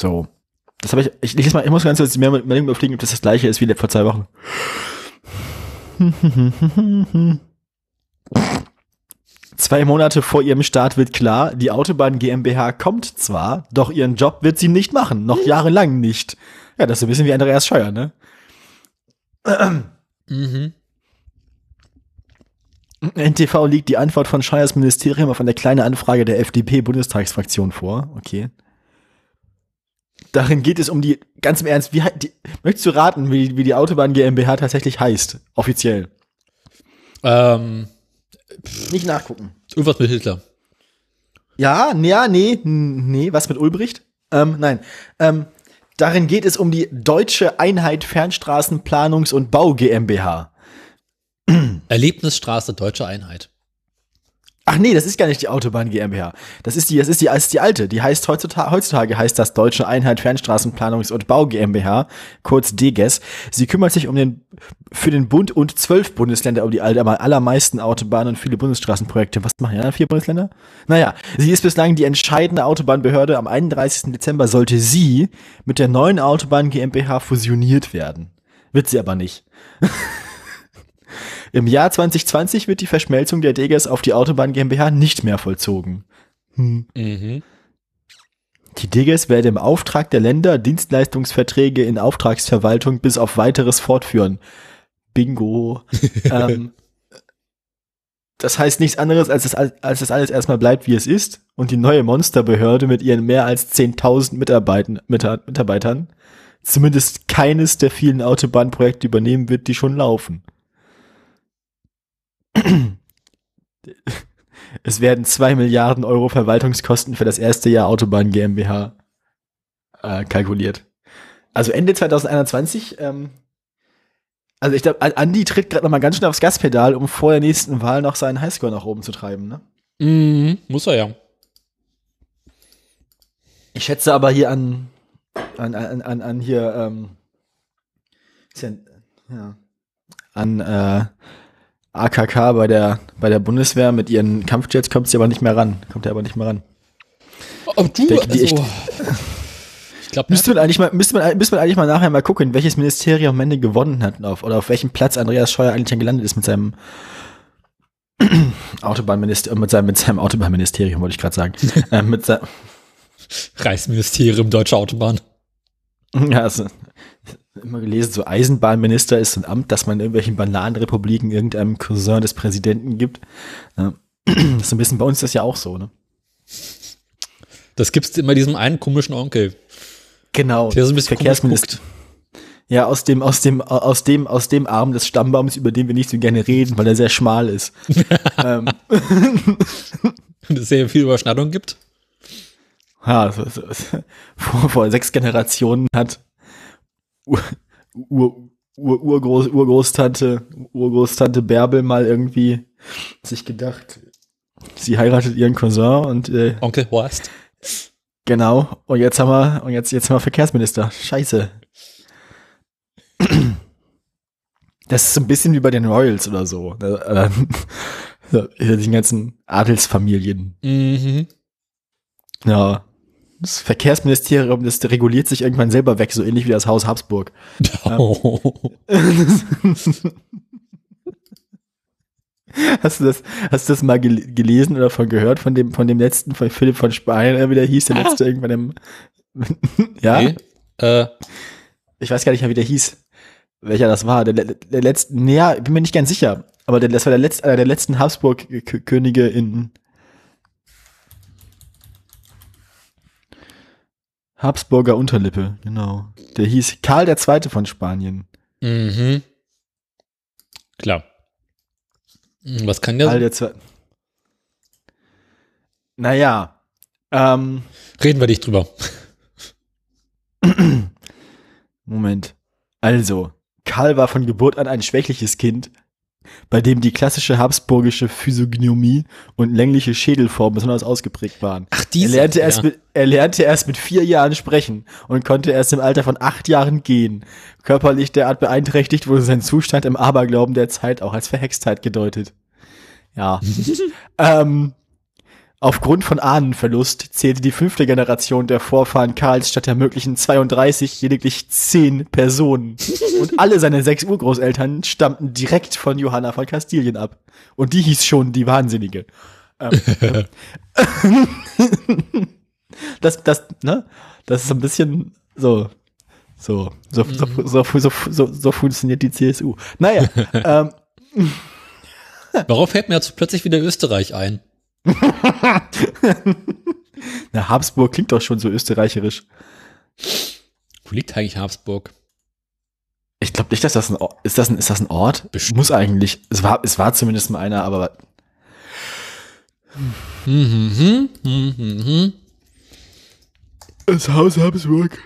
So. Das habe ich, ich, ich, mal, ich muss ganz kurz mehr Meldung überfliegen, ob das das gleiche ist wie vor zwei Wochen. Zwei Monate vor ihrem Start wird klar, die Autobahn GmbH kommt zwar, doch ihren Job wird sie nicht machen, noch jahrelang nicht. Ja, das ist ein bisschen wie Andreas Scheuer, ne? Mhm. NTV liegt die Antwort von Scheuers Ministerium auf eine kleine Anfrage der FDP-Bundestagsfraktion vor. Okay. Darin geht es um die, ganz im Ernst, wie, die, möchtest du raten, wie, wie die Autobahn GmbH tatsächlich heißt, offiziell? Ähm, Nicht nachgucken. Irgendwas mit Hitler. Ja, ja, nee, nee, was mit Ulbricht? Ähm, nein. Ähm, darin geht es um die Deutsche Einheit Fernstraßenplanungs- und Bau GmbH. Erlebnisstraße Deutsche Einheit. Ach nee, das ist gar nicht die Autobahn GmbH. Das ist die, das ist die, das ist die alte. Die heißt heutzutage, heutzutage heißt das Deutsche Einheit Fernstraßenplanungs- und Bau GmbH, kurz DGES. Sie kümmert sich um den, für den Bund und zwölf Bundesländer um die allermeisten Autobahnen und viele Bundesstraßenprojekte. Was machen die anderen vier Bundesländer? Naja, sie ist bislang die entscheidende Autobahnbehörde. Am 31. Dezember sollte sie mit der neuen Autobahn GmbH fusioniert werden. Wird sie aber nicht. Im Jahr 2020 wird die Verschmelzung der Degas auf die Autobahn GmbH nicht mehr vollzogen. Hm. Mhm. Die Degas werden im Auftrag der Länder Dienstleistungsverträge in Auftragsverwaltung bis auf weiteres fortführen. Bingo. ähm, das heißt nichts anderes, als dass, als das alles erstmal bleibt, wie es ist und die neue Monsterbehörde mit ihren mehr als 10.000 Mitarbeitern, Mitarbeitern zumindest keines der vielen Autobahnprojekte übernehmen wird, die schon laufen. Es werden zwei Milliarden Euro Verwaltungskosten für das erste Jahr Autobahn GmbH äh, kalkuliert. Also Ende 2021, ähm, also ich glaube, Andi tritt gerade noch mal ganz schnell aufs Gaspedal, um vor der nächsten Wahl noch seinen Highscore nach oben zu treiben, ne? Mhm, muss er ja. Ich schätze aber hier an, an, an, an, an hier, ähm, ja, ja, an, äh, AKK bei der, bei der Bundeswehr mit ihren Kampfjets kommt sie aber nicht mehr ran. Kommt er aber nicht mehr ran. Oh, du, Denke, die also, ich glaube, müsste man eigentlich mal, müsste man, müsste man eigentlich mal nachher mal gucken, welches Ministerium am Ende gewonnen hat auf, oder auf welchem Platz Andreas Scheuer eigentlich gelandet ist mit seinem Autobahnministerium, mit seinem, mit seinem Autobahnministerium, wollte ich gerade sagen. äh, mit Reichsministerium Deutsche Autobahn. Ja, also, immer gelesen, so Eisenbahnminister ist ein Amt, das man in irgendwelchen Bananenrepubliken irgendeinem Cousin des Präsidenten gibt. Ja. Das ist ein bisschen bei uns das ja auch so, ne? Das gibt's immer diesem einen komischen Onkel. Genau. Der so ein bisschen Verkehrsminister. Ja, aus dem, aus dem, aus dem, aus dem Arm des Stammbaums, über den wir nicht so gerne reden, weil er sehr schmal ist. ähm. Und es sehr viel Überschneidung gibt. Ja, vor, vor sechs Generationen hat Ur, Ur, Ur, Urgroß, Urgroßtante, Urgroßtante Bärbel mal irgendwie sich gedacht, sie heiratet ihren Cousin und äh, Onkel Horst. Genau. Und jetzt haben wir, und jetzt, jetzt haben wir Verkehrsminister. Scheiße. Das ist so ein bisschen wie bei den Royals oder so. Äh, die ganzen Adelsfamilien. Mhm. Ja. Das Verkehrsministerium, das reguliert sich irgendwann selber weg, so ähnlich wie das Haus Habsburg. Oh. Hast du das, hast du das mal gelesen oder von gehört von dem, von dem letzten, von Philipp von Speyer, wie der hieß, der ah. letzte irgendwann im, ja? Okay. Äh. Ich weiß gar nicht mehr, wie der hieß, welcher das war. Der, der letzte, naja, bin mir nicht ganz sicher, aber der, das war der letzte, einer der letzten Habsburg-Könige in, Habsburger Unterlippe, genau. Der hieß Karl II. von Spanien. Mhm. Klar. Hm, was kann der? Karl der Zweite. Naja. Ähm, Reden wir nicht drüber. Moment. Also, Karl war von Geburt an ein schwächliches Kind, bei dem die klassische habsburgische Physiognomie und längliche Schädelform besonders ausgeprägt waren. Ach, diese, er, lernte erst mit, er lernte erst mit vier Jahren sprechen und konnte erst im Alter von acht Jahren gehen. Körperlich derart beeinträchtigt wurde sein Zustand im Aberglauben der Zeit auch als Verhextheit gedeutet. Ja. ähm, Aufgrund von Ahnenverlust zählte die fünfte Generation der Vorfahren Karls statt der möglichen 32 lediglich 10 Personen. Und alle seine sechs Urgroßeltern stammten direkt von Johanna von Kastilien ab. Und die hieß schon die Wahnsinnige. Ähm, das, das, ne? Das ist so ein bisschen so, so, so, so, so, so, so, so funktioniert die CSU. Naja, ähm, Warum fällt mir jetzt plötzlich wieder Österreich ein? Na, Habsburg klingt doch schon so österreicherisch. Wo liegt eigentlich Habsburg? Ich glaube nicht, dass das ein Ort ist. Das ein, ist das ein Ort? Bestimmt. Muss eigentlich. Es war, es war zumindest mal einer, aber Mhm, mhm, mhm. das Haus Habsburg.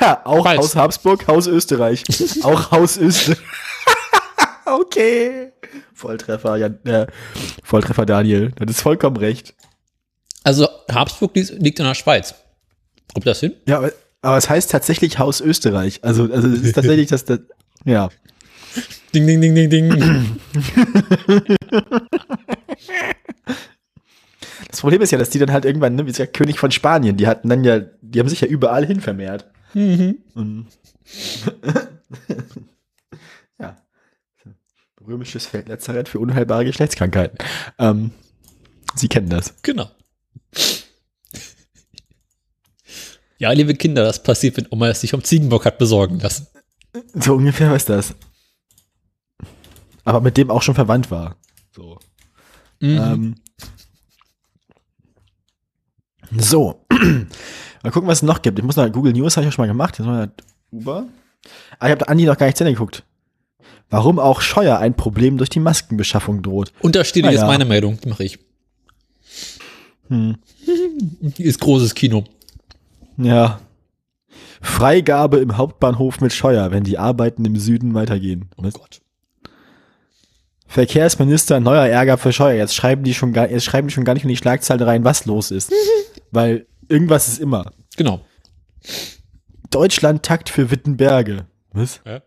Ja, auch Pfalz. Haus Habsburg, Haus Österreich. auch Haus Österreich. okay. Volltreffer, ja, äh, Volltreffer Daniel. Das ist vollkommen recht. Also Habsburg liegt, in der Schweiz. Kommt das hin? Ja, aber, aber es heißt tatsächlich Haus Österreich. Also, also es ist tatsächlich das, das ja. Ding, ding, ding, ding, ding. Das Problem ist ja, dass die dann halt irgendwann, ne, wie gesagt, König von Spanien, die hatten dann ja, die haben sich ja überall hin vermehrt. Und ja. Römisches Feldlazarett für unheilbare Geschlechtskrankheiten. Ähm, Sie kennen das. genau. Ja, liebe Kinder, das passiert, wenn Oma es sich vom Ziegenbock hat besorgen lassen. So ungefähr ist das. Aber mit dem auch schon verwandt war. So. Mhm. Ähm, so. mal gucken, was es noch gibt. Ich muss noch Google News habe ich auch schon mal gemacht. Jetzt mal Uber. Ah, ich habe Andi noch gar nicht zu Ende geguckt. Warum auch Scheuer ein Problem durch die Maskenbeschaffung droht. Und da steht Na jetzt meine Meldung, die mache ich. Hm. Die ist großes Kino. Ja. Freigabe im Hauptbahnhof mit Scheuer, wenn die Arbeiten im Süden weitergehen. Oh Gott. Verkehrsminister, neuer Ärger für Scheuer. Jetzt schreiben die schon gar, jetzt schreiben die schon gar nicht in die Schlagzeile rein, was los ist. Weil irgendwas ist immer. Genau. Deutschland Takt für Wittenberge. Was? Ja.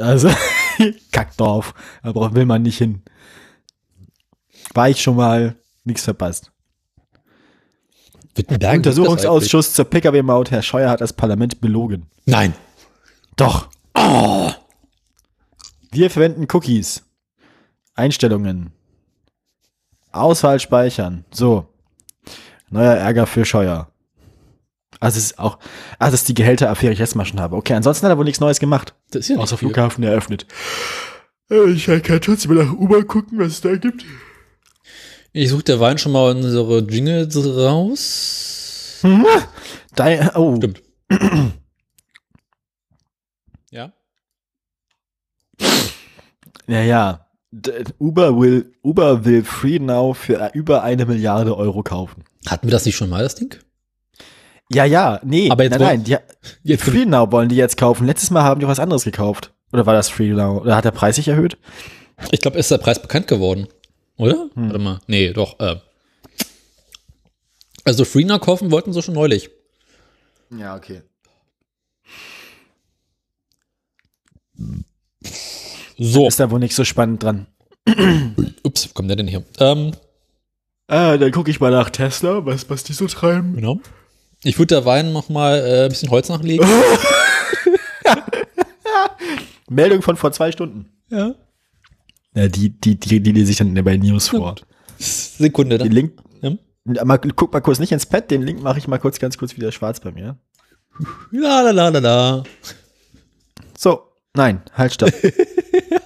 Also, Kackdorf. Da will man nicht hin. War ich schon mal, nichts verpasst. Wittenberg. Untersuchungsausschuss zur Pkw-Maut. Herr Scheuer hat das Parlament belogen. Nein. Doch. Oh. Wir verwenden Cookies. Einstellungen. Auswahl speichern. So. Neuer Ärger für Scheuer. Also es ist auch, also das ist die Gehälteraffäre, die ich letztes Mal schon habe. Okay, ansonsten hat er wohl nichts Neues gemacht. Das ist ja Außer. Flughafen eröffnet. Äh, Ich kann trotzdem mal nach Uber gucken, was es da gibt. Ich suche der Wein schon mal unsere Jingles raus. Da, oh, Stimmt. ja. ja, ja. Uber will, Uber will Free Now für über eine Milliarde Euro kaufen. Hatten wir das nicht schon mal, das Ding? Ja, ja, nee, Aber jetzt nein, nein, die, Jetzt Free Now wollen die jetzt kaufen. Letztes Mal haben die was anderes gekauft. Oder war das Free Now? Oder hat der Preis sich erhöht? Ich glaube, ist der Preis bekannt geworden. Oder? Warte mal. Nee, doch. Äh. Also Freener kaufen wollten sie schon neulich. Ja, okay. So. Ist da wohl nicht so spannend dran. Ups, wo kommt der denn hier? Ähm, Ah, dann gucke ich mal nach Tesla, was, was die so treiben. genau. Ich würde der Wein noch mal äh, ein bisschen Holz nachlegen. Meldung von vor zwei Stunden. ja. Ja, die, die, die, die lese ich dann bei News vor. Sekunde. Den Dann. Link, Ja. mal, guck mal kurz nicht ins Pad, den Link mache ich mal kurz, ganz kurz wieder schwarz bei mir. La la la la la. So, nein, halt, stopp.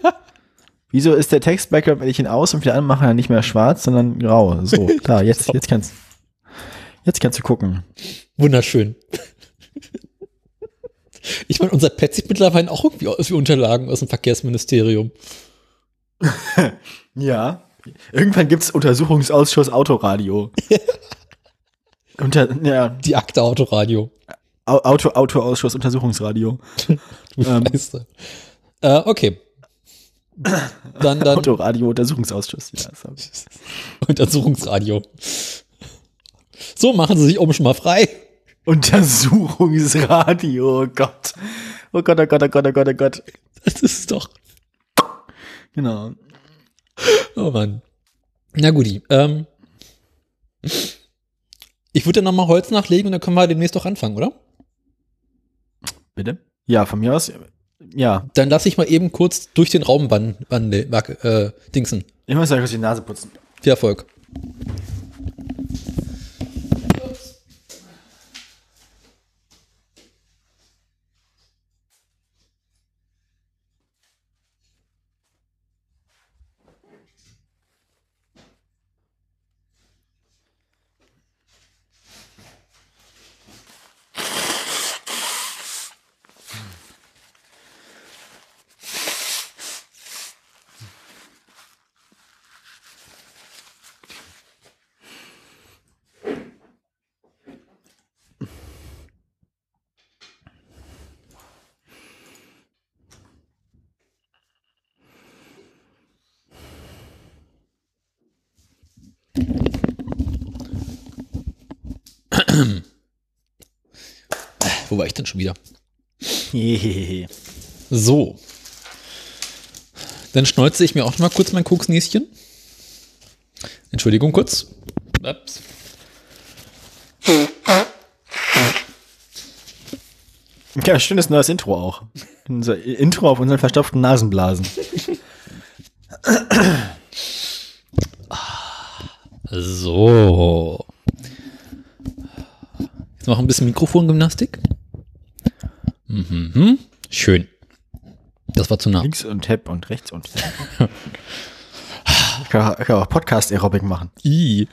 Wieso ist der Text-Background, wenn ich ihn aus und wieder anmache, dann nicht mehr schwarz, sondern grau? So, da, jetzt, jetzt kannst, jetzt kannst du gucken. Wunderschön. Ich meine, unser Pet sieht mittlerweile auch irgendwie aus wie Unterlagen aus dem Verkehrsministerium. Ja. Irgendwann gibt's Untersuchungsausschuss Autoradio. Unter, ja, Die Akte Autoradio. Au- Auto, Autoausschuss Untersuchungsradio. Du Ähm. Scheiße. Äh, okay. Dann, dann Autoradio Untersuchungsausschuss. Ja. Untersuchungsradio. So machen sie sich oben schon mal frei. Untersuchungsradio, oh Gott. Oh Gott, oh Gott, oh Gott, oh Gott, oh Gott. Das ist doch. Genau. Oh Mann. Na guti. Ähm, ich würde dann nochmal Holz nachlegen und dann können wir demnächst doch anfangen, oder? Bitte? Ja, von mir aus. Ja. Dann lass ich mal eben kurz durch den Raum wand, wand, äh, dingsen. Ich muss ja kurz die Nase putzen. Viel Erfolg. Wo war ich denn schon wieder? Hehehe. So. Dann schneuze ich mir auch noch mal kurz mein Koksnäschen. Entschuldigung kurz. Ups. Ja, schönes neues Intro auch. Unser Intro auf unseren verstopften Nasenblasen. So. Jetzt noch ein bisschen Mikrofongymnastik. Mhm. Schön. Das war zu nah. Links und Tab und rechts und. ich kann, ich kann auch Podcast-Aerobic machen. I.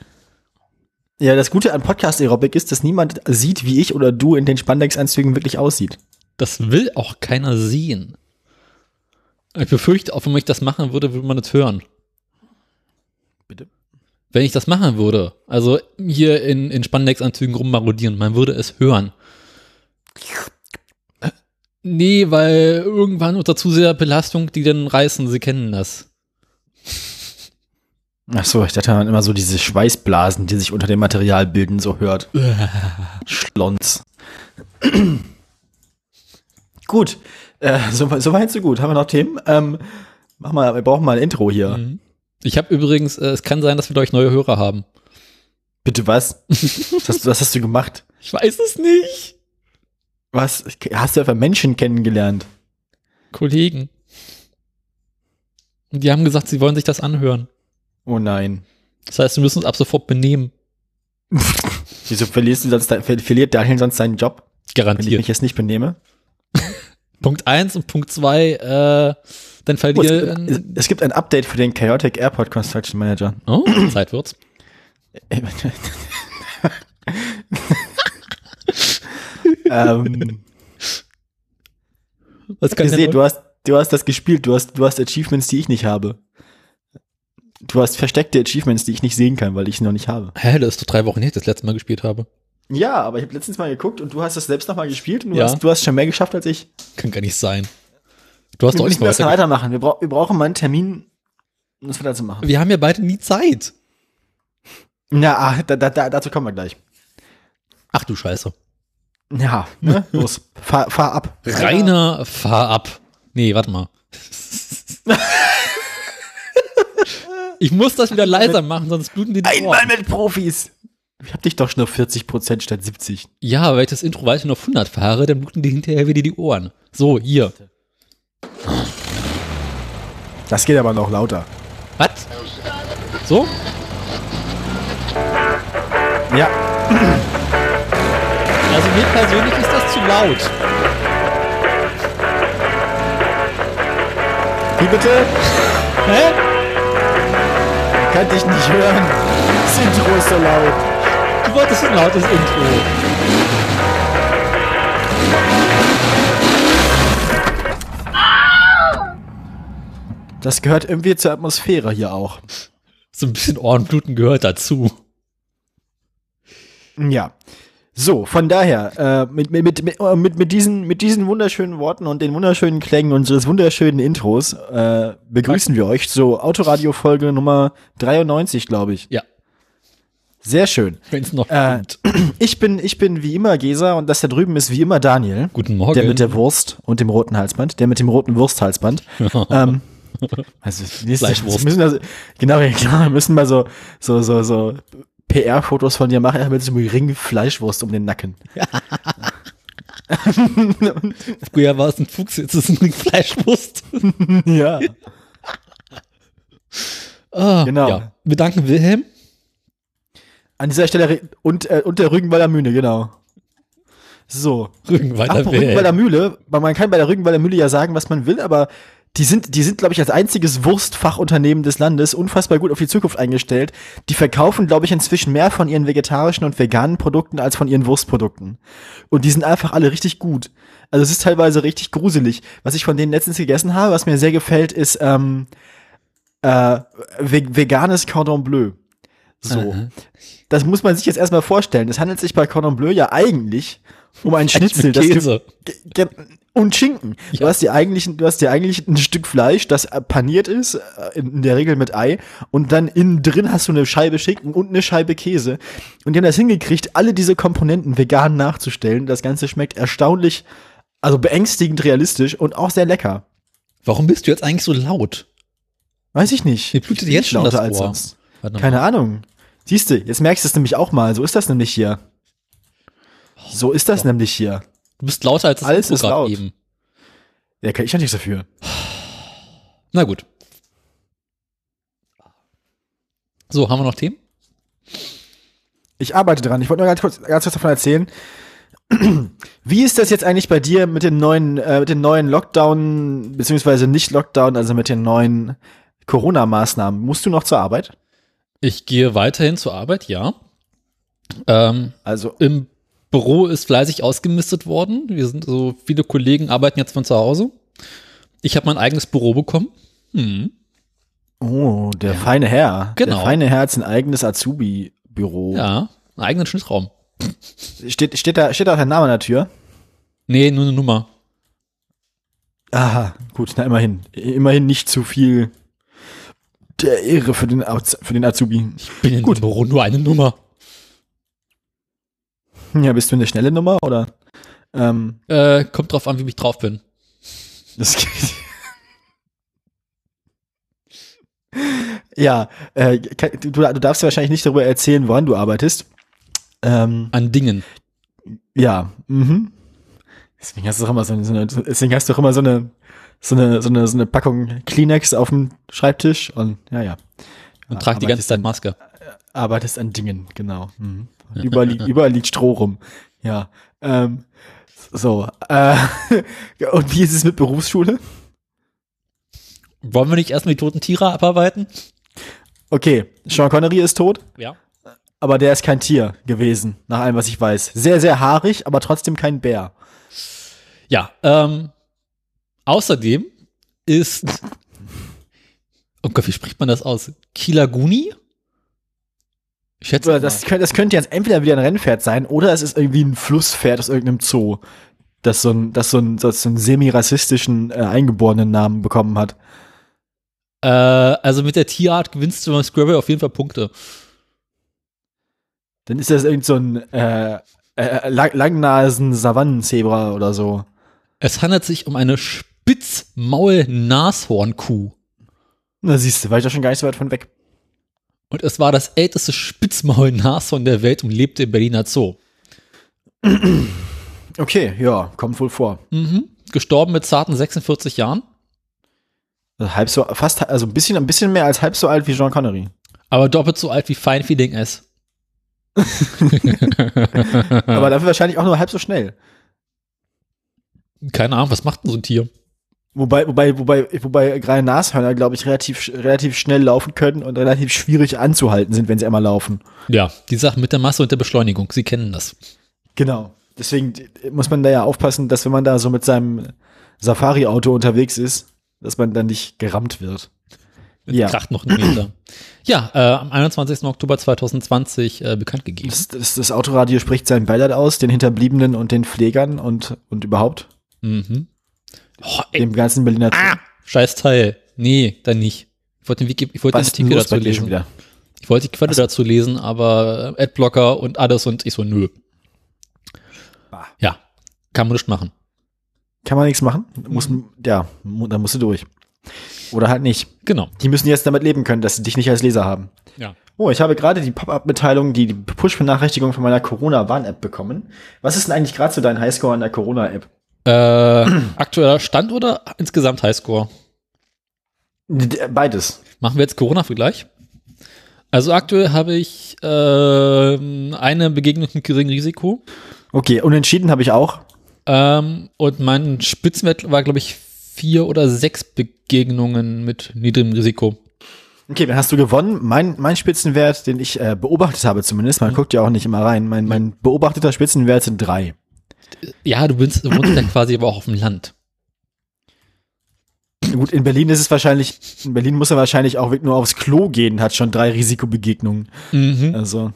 Ja, das Gute an Podcast-Aerobic ist, dass niemand sieht, wie ich oder du in den Spandex-Anzügen wirklich aussieht. Das will auch keiner sehen. Ich befürchte, auch wenn ich das machen würde, würde man das hören. Wenn ich das machen würde, also hier in, in Spandex-Anzügen rummarodieren, man würde es hören. Nee, weil irgendwann unter zu sehr Belastung, die dann reißen, sie kennen das. Ach so, ich dachte man immer so diese Schweißblasen, die sich unter dem Material bilden, so hört. Schlons. gut, äh, so, so weit, so gut. Haben wir noch Themen? Ähm, mach mal, wir brauchen mal ein Intro hier. Ich habe übrigens, äh, es kann sein, dass wir durch neue Hörer haben. Bitte was? was, hast, du- was hast du gemacht? Ich weiß es nicht. Was? Hast du einfach Menschen kennengelernt? Kollegen. Und die haben gesagt, sie wollen sich das anhören. Oh nein. Das heißt, wir müssen uns ab sofort benehmen. Wieso verlierst du sonst, ver verliert Daniel sonst seinen Job, wenn ich Garantiert. mich jetzt nicht benehme? Punkt eins und Punkt zwei, äh, dann Oh, es, es gibt ein Update für den Chaotic Airport Construction Manager. Oh, Zeit wird's. ähm, Was kann gesehen, denn du hast, du hast das gespielt, du hast, du hast Achievements, die ich nicht habe. Du hast versteckte Achievements, die ich nicht sehen kann, weil ich sie noch nicht habe. Hä, das ist doch drei Wochen her, ich das letzte Mal gespielt habe. Ja, aber ich habe letztens mal geguckt und du hast das selbst noch mal gespielt und du, Ja. hast, du hast schon mehr geschafft als ich. Kann gar nicht sein. Du hast Wir doch nicht müssen weiter. weitermachen. Wir, brau wir brauchen mal einen Termin, um das weiter zu machen. Wir haben ja beide nie Zeit. Ja, ah, da, da, da, dazu kommen wir gleich. Ach du Scheiße. Ja, ne? los, fahr, fahr ab. Rainer, fahr ab. Nee, warte mal. ich muss das wieder leiser machen, sonst bluten die die Einmal Ohren. mit Profis. Ich hab dich doch schon auf 40% statt 70. Ja, weil ich das Intro weiter auf 100 fahre, dann bluten die hinterher wieder die Ohren. So, hier. Das geht aber noch lauter. Was? So? Ja, Also mir persönlich ist das zu laut. wie bitte? Hä? Kann dich nicht hören. Das Intro ist so laut. Du wolltest ein lautes Intro. Das gehört irgendwie zur Atmosphäre hier auch. So ein bisschen Ohrenbluten gehört dazu. Ja. So, von daher, äh, mit, mit, mit, mit, äh, mit, diesen, mit diesen wunderschönen Worten und den wunderschönen Klängen unseres wunderschönen Intros äh, begrüßen wir euch zur Autoradio-Folge Nummer 93, glaube ich. Ja, Sehr schön. wenn es noch Äh, ich, bin, ich bin wie immer Gesa und das da drüben ist wie immer Daniel. Guten Morgen. Der mit der Wurst und dem roten Halsband. Der mit dem roten Wursthalsband. ähm, Also, Fleischwurst. Müssen also, genau, klar, wir müssen mal so, so, so, so PR-Fotos von dir machen, ja, mit so einem Ring Fleischwurst um den Nacken. Ja. Früher war es ein Fuchs, jetzt ist es ein Ring Fleischwurst. ja. Ah, genau. Ja. Wir danken Wilhelm. An dieser Stelle und, äh, und der Rügenwalder Mühle, genau. So. Rügenwalder, Rügenwalder Mühle. Man kann bei der Rügenwalder Mühle ja sagen, was man will, aber die sind, die sind, glaube ich, als einziges Wurstfachunternehmen des Landes unfassbar gut auf die Zukunft eingestellt. Die verkaufen, glaube ich, inzwischen mehr von ihren vegetarischen und veganen Produkten als von ihren Wurstprodukten. Und die sind einfach alle richtig gut. Also es ist teilweise richtig gruselig. Was ich von denen letztens gegessen habe, was mir sehr gefällt, ist ähm, äh, veganes Cordon Bleu. So. Aha. Das muss man sich jetzt erstmal vorstellen. Es handelt sich bei Cordon Bleu ja eigentlich um ein Schnitzel. Das. Und Schinken. Ja. Du hast dir eigentlich, du hast dir eigentlich ein Stück Fleisch, das paniert ist, äh, in der Regel mit Ei, und dann innen drin hast du eine Scheibe Schinken und eine Scheibe Käse. Und die haben das hingekriegt, alle diese Komponenten vegan nachzustellen. Das Ganze schmeckt erstaunlich, also beängstigend realistisch und auch sehr lecker. Warum bist du jetzt eigentlich so laut? Weiß ich nicht. Mir blutet jetzt schon das Ohr. als sonst. Keine Ahnung. Siehst du, jetzt merkst du es nämlich auch mal. So ist das nämlich hier. So ist das oh. nämlich hier. Du bist lauter als das Alles ist laut. eben. Ja, kann ich ja nichts dafür. Na gut. So, haben wir noch Themen? Ich arbeite dran. Ich wollte nur ganz kurz, ganz kurz davon erzählen. Wie ist das jetzt eigentlich bei dir mit den neuen, äh, mit den neuen Lockdown, beziehungsweise nicht Lockdown, also mit den neuen Corona-Maßnahmen? Musst du noch zur Arbeit? Ich gehe weiterhin zur Arbeit, ja. Ähm, also im Büro ist fleißig ausgemistet worden. Wir sind so, viele Kollegen arbeiten jetzt von zu Hause. Ich habe mein eigenes Büro bekommen. Hm. Oh, der ja. feine Herr. Genau. Der feine Herr hat ein eigenes Azubi-Büro. Ja, einen eigenen Schnittraum. Steht, steht, da, steht da auch dein Name an der Tür? Nee, nur eine Nummer. Aha, gut, na immerhin. Immerhin nicht zu viel der Ehre für den, für den Azubi. Ich bin in Gut. Büro nur eine Nummer. Ja, bist du eine schnelle Nummer oder? Ähm, äh, kommt drauf an, wie ich drauf bin. Das geht. ja, äh, du, du darfst ja wahrscheinlich nicht darüber erzählen, woran du arbeitest. Ähm, An Dingen. Ja, mhm. Deswegen hast du auch immer so eine, deswegen hast du auch immer so eine, so eine, so eine, so eine Packung Kleenex auf dem Schreibtisch und ja, ja. Und trag die ganze Zeit Maske. Arbeitest an Dingen, genau. Mhm. Überall, liegt, überall liegt Stroh rum. Ja. Ähm, so. Äh, und wie ist es mit Berufsschule? Wollen wir nicht erstmal die toten Tiere abarbeiten? Okay, Sean Connery ist tot. Ja. Aber der ist kein Tier gewesen, nach allem, was ich weiß. Sehr, sehr haarig, aber trotzdem kein Bär. Ja, ähm, außerdem ist, oh Gott, wie spricht man das aus? Kilaguni? Ich schätze das, könnte, das könnte jetzt entweder wieder ein Rennpferd sein oder es ist irgendwie ein Flusspferd aus irgendeinem Zoo, das so, ein, das so, ein, das so einen semi-rassistischen äh, eingeborenen Namen bekommen hat. Äh, also mit der Tierart gewinnst du beim Scrabble auf jeden Fall Punkte. Dann ist das irgend so ein äh, äh, Langnasen-Savannenzebra oder so. Es handelt sich um eine Spitzmaul-Nashornkuh. Na siehst du, war ich da schon gar nicht so weit von weg. Und es war das älteste Spitzmaul-Nashorn der Welt und lebte im Berliner Zoo. Okay, ja, kommt wohl vor. Mhm. Gestorben mit zarten 46 Jahren. Halb so, fast, also ein bisschen, ein bisschen mehr als halb so alt wie Jean Connery. Aber doppelt so alt wie Fine Feeling S. Aber dafür wahrscheinlich auch nur halb so schnell. Keine Ahnung, was macht denn so ein Tier? Wobei, wobei, wobei, wobei gerade Nashörner, glaube ich, relativ, relativ schnell laufen können und relativ schwierig anzuhalten sind, wenn sie einmal laufen. Ja, die Sache mit der Masse und der Beschleunigung, Sie kennen das. Genau. Deswegen muss man da ja aufpassen, dass wenn man da so mit seinem Safari-Auto unterwegs ist, dass man dann nicht gerammt wird. Mit ja. Kracht noch einen Meter. ja, äh, am 21. Oktober 2020 äh, bekannt gegeben. Das, das, das Autoradio spricht sein Beileid aus, den Hinterbliebenen und den Pflegern und, und überhaupt. Mhm. Oh, Dem ganzen Berliner ah, Scheiß Teil. Nee, dann nicht. Ich wollte den, Wiki, ich wollte den Artikel dazu lesen. Wieder? Ich wollte die Quelle dazu lesen, aber äh, Adblocker und alles und ich so, nö. Ah. Ja, kann man nicht machen. Kann man nichts machen? Muss, ja, da musst du durch. Oder halt nicht. Genau. Die müssen jetzt damit leben können, dass sie dich nicht als Leser haben. Ja. Oh, ich habe gerade die Pop-Up-Mitteilung, die Push-Benachrichtigung von meiner Corona-Warn-App bekommen. Was ist denn eigentlich gerade so dein Highscore an der Corona-App? Äh, aktueller Stand oder insgesamt Highscore? Beides. Machen wir jetzt Corona-Vergleich? Also aktuell habe ich äh, eine Begegnung mit geringem Risiko. Okay, unentschieden habe ich auch. Ähm, und mein Spitzenwert war, glaube ich, vier oder sechs Begegnungen mit niedrigem Risiko. Okay, dann hast du gewonnen. Mein, mein Spitzenwert, den ich äh, beobachtet habe zumindest, man mhm. guckt ja auch nicht immer rein, mein, mein beobachteter Spitzenwert sind drei. Ja, du wohnst, du wohnst ja quasi aber auch auf dem Land. Gut, in Berlin ist es wahrscheinlich, in Berlin muss er wahrscheinlich auch nur aufs Klo gehen, hat schon drei Risikobegegnungen. Mhm. Also,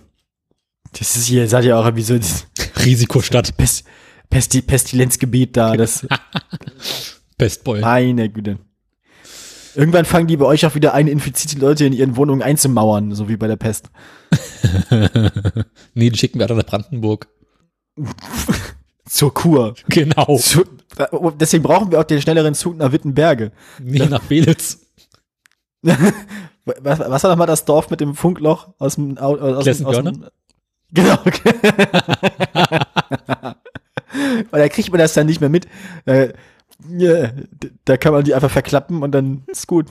das ist hier, seid ihr auch wie so Risikostadt. Pest, Pesti, Pestilenzgebiet da, das. Pestboy. Meine Güte. Irgendwann fangen die bei euch auch wieder ein, infizierte Leute in ihren Wohnungen einzumauern, so wie bei der Pest. nee, die schicken wir nach Brandenburg. Zur Kur. Genau. Zu, deswegen brauchen wir auch den schnelleren Zug nach Wittenberge. Nee, nach Belitz. was, was war nochmal das Dorf mit dem Funkloch aus dem aus, aus, aus dem, Genau. Weil da kriegt man das dann nicht mehr mit. Äh, yeah, da kann man die einfach verklappen und dann ist gut.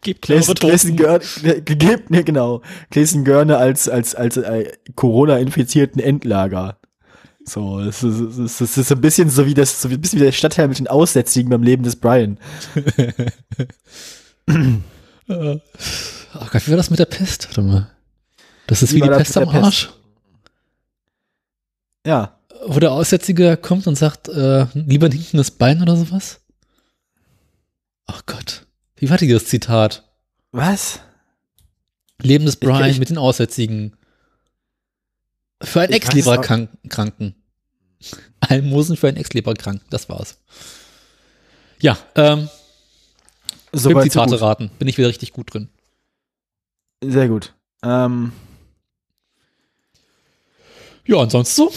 Gebt Gläsen Görne, gebt, ne, genau. Görne als, als, als äh, Corona-infizierten Endlager. So, es ist, es, ist, ist, ein bisschen so wie das, so ein bisschen wie der Stadtteil mit den Aussätzigen beim Leben des Brian. oh Gott, wie war das mit der Pest? Warte mal. Das ist wie, wie die Pest am Arsch. Pest? Ja. Wo der Aussätzige kommt und sagt, äh, lieber ein hinkendes Bein oder sowas? Ach Gott. Wie war dieses Zitat? Was? Leben des Brian ich, ich, mit den Aussätzigen. Für einen Ex-Leberkranken. Almosen für einen Ex-Leberkranken. Das war's. Ja, ähm. So Zitate so raten. Bin ich wieder richtig gut drin. Sehr gut. Ähm. Ja, ansonsten so.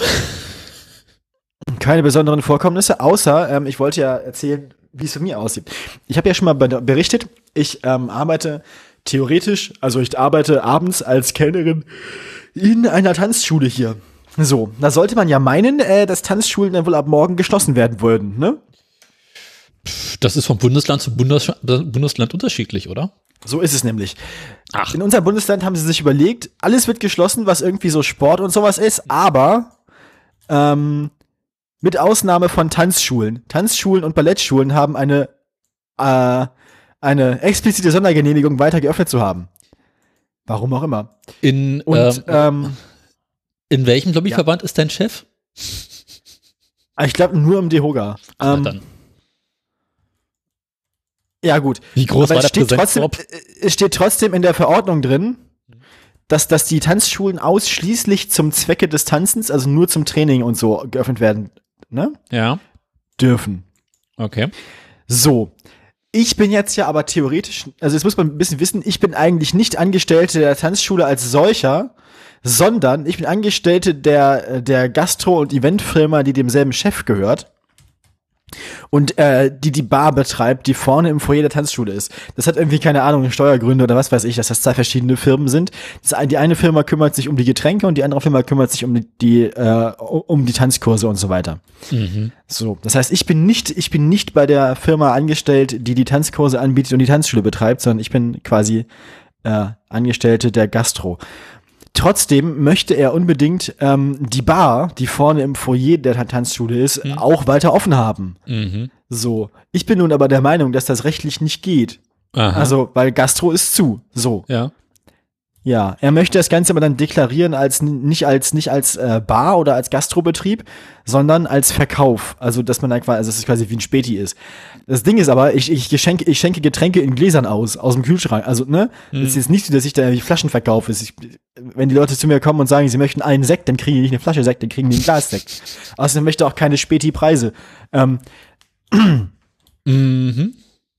Keine besonderen Vorkommnisse, außer ähm, ich wollte ja erzählen, wie es für mich aussieht. Ich habe ja schon mal berichtet, ich ähm, arbeite theoretisch, also ich arbeite abends als Kellnerin in einer Tanzschule hier. So, da sollte man ja meinen, äh, dass Tanzschulen dann wohl ab morgen geschlossen werden würden, ne? Das ist vom Bundesland zu Bundes Bundesland unterschiedlich, oder? So ist es nämlich. Ach. In unserem Bundesland haben sie sich überlegt, alles wird geschlossen, was irgendwie so Sport und sowas ist, aber ähm, mit Ausnahme von Tanzschulen. Tanzschulen und Ballettschulen haben eine, äh, eine explizite Sondergenehmigung weiter geöffnet zu haben. Warum auch immer. In, und, ähm, ähm, in welchem Lobbyverband ja. ist dein Chef? Ah, ich glaube nur im DeHoga. Ähm, dann. Ja, gut. Wie groß Aber war es der steht trotzdem, äh, Es steht trotzdem in der Verordnung drin, dass, dass die Tanzschulen ausschließlich zum Zwecke des Tanzens, also nur zum Training und so geöffnet werden, ne? Ja. Dürfen. Okay. So. Ich bin jetzt ja aber theoretisch, also jetzt muss man ein bisschen wissen, ich bin eigentlich nicht Angestellte der Tanzschule als solcher, sondern ich bin Angestellte der, der Gastro- und Eventfirma, die demselben Chef gehört und äh, die die Bar betreibt, die vorne im Foyer der Tanzschule ist. Das hat irgendwie keine Ahnung, Steuergründe oder was weiß ich, dass das zwei verschiedene Firmen sind. Das, die eine Firma kümmert sich um die Getränke und die andere Firma kümmert sich um die, die äh, um die Tanzkurse und so weiter. Mhm. So, das heißt, ich bin nicht ich bin nicht bei der Firma angestellt, die die Tanzkurse anbietet und die Tanzschule betreibt, sondern ich bin quasi äh, Angestellte der Gastro. Trotzdem möchte er unbedingt ähm, die Bar, die vorne im Foyer der Tanzschule ist, mhm. auch weiter offen haben. Mhm. So. Ich bin nun aber der Meinung, dass das rechtlich nicht geht. Aha. Also, weil Gastro ist zu. So. Ja. Ja, er möchte das Ganze aber dann deklarieren als nicht als nicht als äh, Bar oder als Gastrobetrieb, sondern als Verkauf. Also dass man dann quasi, also dass es quasi wie ein Späti ist. Das Ding ist aber, ich, ich, geschenke, ich schenke Getränke in Gläsern aus, aus dem Kühlschrank. Also, ne? Mhm. Es ist jetzt nicht so, dass ich da irgendwie Flaschen verkaufe. Ich, wenn die Leute zu mir kommen und sagen, sie möchten einen Sekt, dann kriegen die nicht eine Flasche Sekt, dann kriegen die einen Glassekt. Außerdem möchte auch keine Späti-Preise. Ähm, mhm.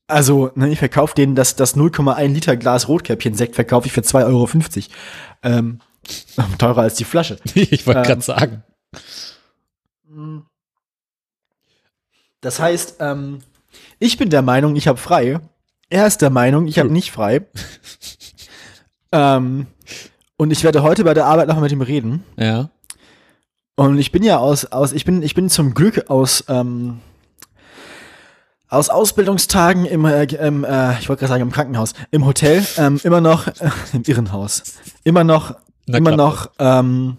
Also, ne, ich verkaufe denen das, das 0,1 Liter Glas Rotkäppchen-Sekt verkaufe ich für 2,50 Euro. Ähm, teurer als die Flasche. ich wollte ähm, gerade sagen. Das heißt, ähm, Ich bin der Meinung, ich habe frei. Er ist der Meinung, ich habe nicht frei. ähm, und ich werde heute bei der Arbeit noch mit ihm reden. Ja. Und ich bin ja aus, aus ich bin, ich bin zum Glück aus, ähm, aus Ausbildungstagen im, äh, im äh, ich wollte gerade sagen im Krankenhaus, im Hotel, ähm, immer noch, äh, im Irrenhaus, immer noch, Na, immer noch ähm,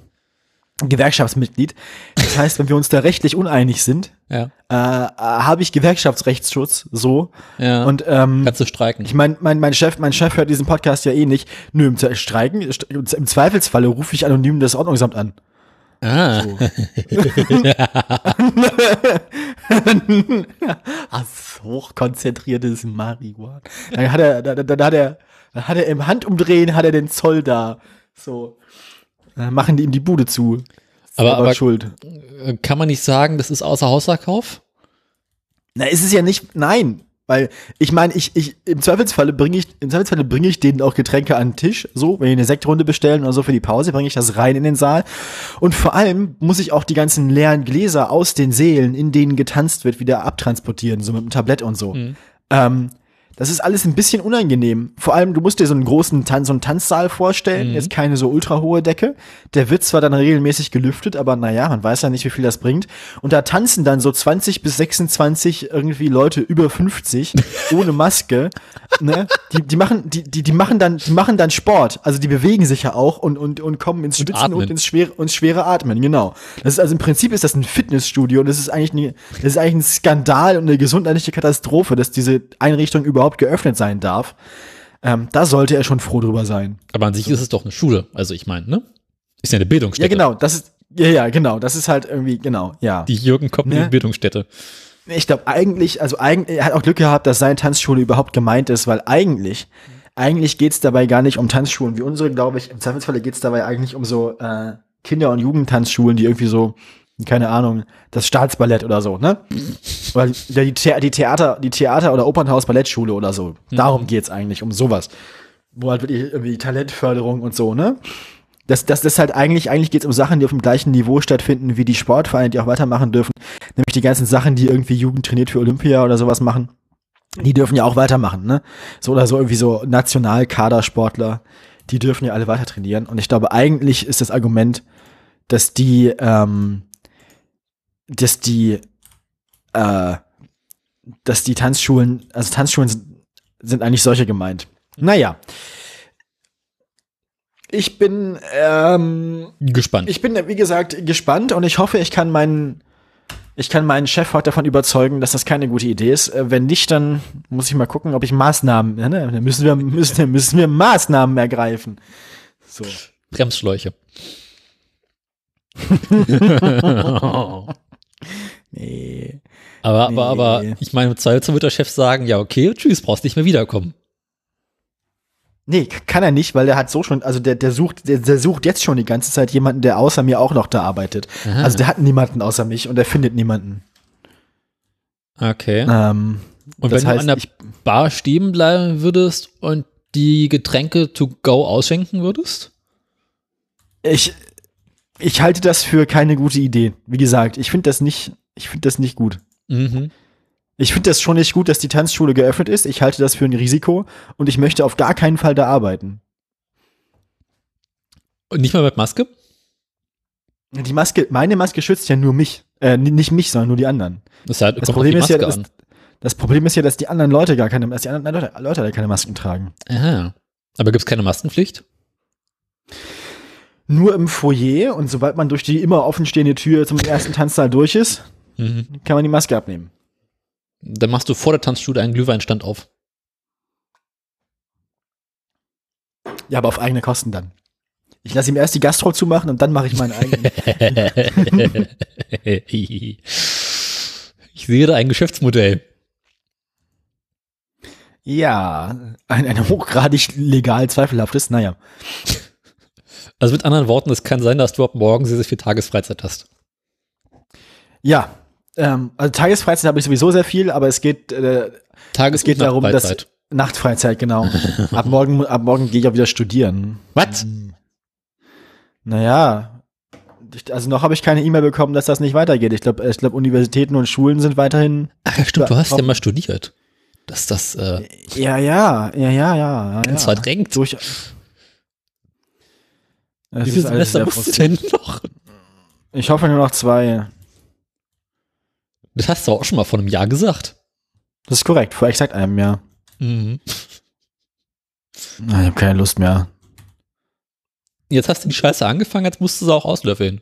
Gewerkschaftsmitglied. Das heißt, wenn wir uns da rechtlich uneinig sind, ja. äh, habe ich Gewerkschaftsrechtsschutz so. Ja. Und ähm, kannst du streiken. Ich meine, mein, mein Chef, mein Chef hört diesen Podcast ja eh nicht. Nö, im Streiken, im Zweifelsfalle rufe ich anonym das Ordnungsamt an. Ah. So. Ach, hochkonzentriertes Marihuana. Dann hat er, dann, dann hat er, dann hat er im Handumdrehen hat er den Zoll da. So. Dann machen die ihm die Bude zu. Aber, aber schuld. Kann man nicht sagen, das ist außer Hausverkauf? Na, ist es ja nicht, nein. Weil ich meine, ich, ich, im Zweifelsfalle bringe ich, im Zweifelsfalle bringe ich denen auch Getränke an den Tisch. So, wenn die eine Sektrunde bestellen oder so für die Pause, bringe ich das rein in den Saal. Und vor allem muss ich auch die ganzen leeren Gläser aus den Sälen, in denen getanzt wird, wieder abtransportieren, so mit dem Tablett und so. Mhm. Ähm, das ist alles ein bisschen unangenehm. Vor allem, du musst dir so einen großen Tan so einen Tanzsaal vorstellen, mhm. jetzt keine so ultra hohe Decke. Der wird zwar dann regelmäßig gelüftet, aber naja, man weiß ja nicht, wie viel das bringt. Und da tanzen dann so 20 bis 26 irgendwie Leute über 50 ohne Maske. ne? Die, die machen, die, die, die machen dann, die machen dann Sport. Also die bewegen sich ja auch und, und, und kommen ins Schwitzen und, und ins schwere, und schwere Atmen, genau. Das ist also im Prinzip ist das ein Fitnessstudio und das ist eigentlich, eine, das ist eigentlich ein Skandal und eine gesundheitliche Katastrophe, dass diese Einrichtung überhaupt überhaupt geöffnet sein darf. Ähm, da sollte er schon froh drüber sein. Aber an sich ist es doch eine Schule. Also ich meine, ne? Ist ja eine Bildungsstätte. Ja, genau. Das ist, ja, ja, genau. Das ist halt irgendwie, genau, ja. Die Jürgen Koppel ne? Bildungsstätte. Ich glaube eigentlich, also eigentlich, er hat auch Glück gehabt, dass seine Tanzschule überhaupt gemeint ist, weil eigentlich, eigentlich geht's dabei gar nicht um Tanzschulen wie unsere, glaube ich. Im Zweifelsfalle geht's dabei eigentlich um so äh, Kinder- und Jugendtanzschulen, die irgendwie so keine Ahnung, das Staatsballett oder so, ne? Oder die, die Theater, die Theater- oder Opernhaus-Ballettschule oder so. Mhm. Darum geht's eigentlich, um sowas. Wo halt wirklich irgendwie Talentförderung und so, ne? Das, das, das ist halt eigentlich, eigentlich geht's um Sachen, die auf dem gleichen Niveau stattfinden wie die Sportvereine, die auch weitermachen dürfen. Nämlich die ganzen Sachen, die irgendwie Jugend trainiert für Olympia oder sowas machen. Die dürfen ja auch weitermachen, ne? So oder so irgendwie so Nationalkadersportler, die dürfen ja alle weiter trainieren. Und ich glaube, eigentlich ist das Argument, dass die, ähm, dass die, äh, dass die Tanzschulen, also Tanzschulen sind, sind eigentlich solche gemeint. Naja. Ich bin ähm, gespannt. Ich bin, wie gesagt, gespannt und ich hoffe, ich kann meinen, ich kann meinen Chef heute davon überzeugen, dass das keine gute Idee ist. Äh, wenn nicht, dann muss ich mal gucken, ob ich Maßnahmen, ne? dann müssen wir, müssen, müssen wir Maßnahmen ergreifen. So. Bremsschläuche. Nee. Aber, nee. aber, aber, ich meine, mit Zweifel wird der Chef sagen, ja, okay, tschüss, brauchst nicht mehr wiederkommen. Nee, kann er nicht, weil der hat so schon, also der, der sucht, der, der sucht jetzt schon die ganze Zeit jemanden, der außer mir auch noch da arbeitet. Aha. Also der hat niemanden außer mich und er findet niemanden. Okay. Ähm, und wenn heißt, du an der Bar stehen bleiben würdest und die Getränke to go ausschenken würdest? Ich, ich halte das für keine gute Idee. Wie gesagt, ich finde das nicht, ich finde das nicht gut. Mhm. Ich finde das schon nicht gut, dass die Tanzschule geöffnet ist. Ich halte das für ein Risiko und ich möchte auf gar keinen Fall da arbeiten. Und nicht mal mit Maske? Die Maske, meine Maske schützt ja nur mich. Äh, nicht mich, sondern nur die anderen. Das, heißt, das Problem ist ja, das, das, Problem ist ja, dass die anderen Leute gar keine, dass die anderen Leute, Leute keine Masken tragen. Aha. Aber gibt es keine Maskenpflicht? Nur im Foyer und sobald man durch die immer offenstehende Tür zum ersten Tanzsaal durch ist, Mhm. Kann man die Maske abnehmen. Dann machst du vor der Tanzschule einen Glühweinstand auf. Ja, aber auf eigene Kosten dann. Ich lasse ihm erst die Gastro zumachen und dann mache ich meinen eigenen. ich sehe da ein Geschäftsmodell. Ja, ein, ein hochgradig legal zweifelhaftes, naja. Also mit anderen Worten, es kann sein, dass du ab morgen sehr, sehr viel Tagesfreizeit hast. Ja, ähm, also Tagesfreizeit habe ich sowieso sehr viel, aber es geht, äh, Tages es geht darum, dass Nachtfreizeit, genau. ab morgen, ab morgen gehe ich auch wieder studieren. Was? Naja, also noch habe ich keine E-Mail bekommen, dass das nicht weitergeht. Ich glaube, ich glaube, Universitäten und Schulen sind weiterhin. Ach ja, stimmt, du hast ja mal studiert. Dass das äh, ja, ja, ja, ja, ja. Ganz ja. verdrängt. Durch, Wie viele Semester musst du denn noch? Ich hoffe nur noch zwei. Das hast du auch schon mal vor einem Jahr gesagt. Das ist korrekt, vor exakt einem Jahr. Mhm. Ich habe keine Lust mehr. Jetzt hast du die Scheiße angefangen, jetzt musst du sie auch auslöffeln.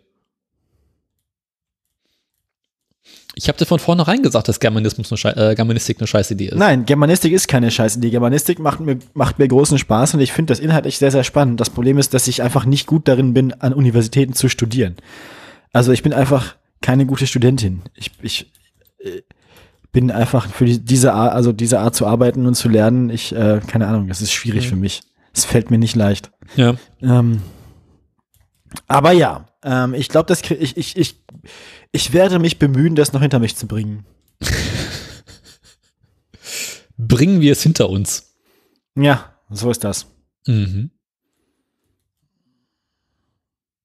Ich habe dir von vornherein gesagt, dass Germanismus eine äh, Germanistik eine scheiß Idee ist. Nein, Germanistik ist keine scheiß Idee. Germanistik macht mir, macht mir großen Spaß und ich finde das inhaltlich sehr, sehr spannend. Das Problem ist, dass ich einfach nicht gut darin bin, an Universitäten zu studieren. Also ich bin einfach keine gute Studentin. Ich, ich bin einfach für die, diese Art, also diese Art zu arbeiten und zu lernen, ich, äh, keine Ahnung, das ist schwierig mhm. für mich. Es fällt mir nicht leicht. Ja. Ähm, aber ja, ähm, ich glaube, das ich, ich, ich, ich werde mich bemühen, das noch hinter mich zu bringen. Bringen wir es hinter uns. Ja, so ist das. Mhm.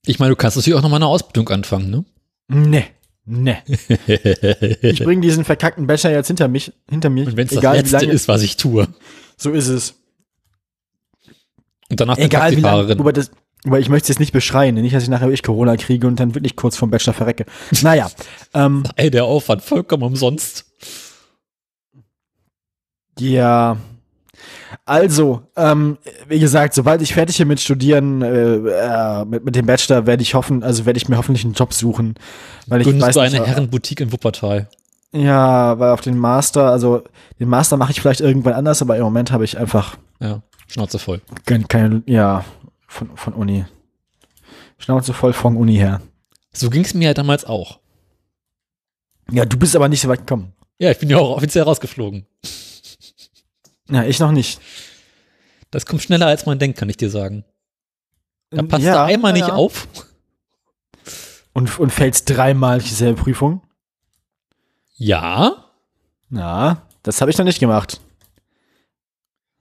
Ich meine, du kannst natürlich auch noch mal eine Ausbildung anfangen, ne? Nee. Nee. ich bringe diesen verkackten Bachelor jetzt hinter mich, hinter mich. Und wenn es das Letzte ist, was ich tue. So ist es. Und danach egal wie lange, wobei, das, wobei ich möchte es jetzt nicht beschreien, nicht, dass ich nachher wirklich Corona kriege und dann wirklich kurz vom Bachelor verrecke. Naja. ähm, Ey, der Aufwand vollkommen umsonst. Ja, also, ähm, wie gesagt, sobald ich fertig bin mit Studieren, äh, äh, mit, mit dem Bachelor, werde ich hoffen, also werde ich mir hoffentlich einen Job suchen. Weil ich weiß, du eine Herrenboutique in Wuppertal. Ja, weil auf den Master, also den Master mache ich vielleicht irgendwann anders, aber im Moment habe ich einfach. Ja, Schnauze voll. Keine, keine, ja, von, von Uni. Schnauze voll von Uni her. So ging es mir ja damals auch. Ja, du bist aber nicht so weit gekommen. Ja, ich bin ja auch offiziell rausgeflogen. Ja, ich noch nicht. Das kommt schneller, als man denkt, kann ich dir sagen. Da passt ja, da einmal ja. nicht auf. Und, und fällst dreimal dieselbe Prüfung? Ja. Na, das habe ich noch nicht gemacht.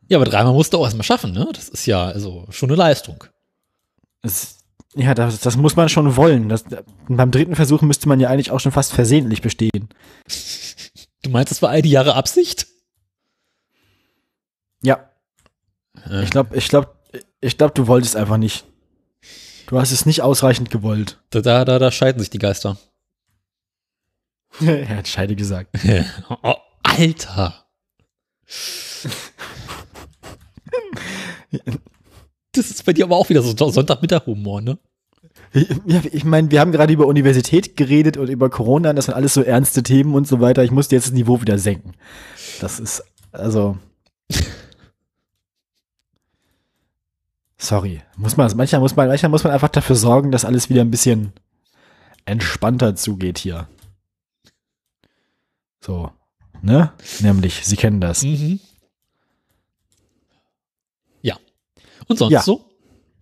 Ja, aber dreimal musst du auch erstmal schaffen, ne? Das ist ja also schon eine Leistung. Das, ja, das, das muss man schon wollen. Das, beim dritten Versuch müsste man ja eigentlich auch schon fast versehentlich bestehen. Du meinst, das war all die Jahre Absicht? Ja. Äh. Ich glaube, ich glaube, ich glaube, du wolltest einfach nicht. Du hast es nicht ausreichend gewollt. Da, da, da, da scheiden sich die Geister. er hat Scheide gesagt. oh, Alter. das ist bei dir aber auch wieder so Sonntagmittag-Humor, ne? Ja, ich meine, wir haben gerade über Universität geredet und über Corona, das sind alles so ernste Themen und so weiter. Ich musste jetzt das Niveau wieder senken. Das ist, also. Sorry. Muss man, manchmal muss man, manchmal muss man einfach dafür sorgen, dass alles wieder ein bisschen entspannter zugeht hier. So. Ne? Nämlich, Sie kennen das. Mhm. Ja. Und sonst ja. so?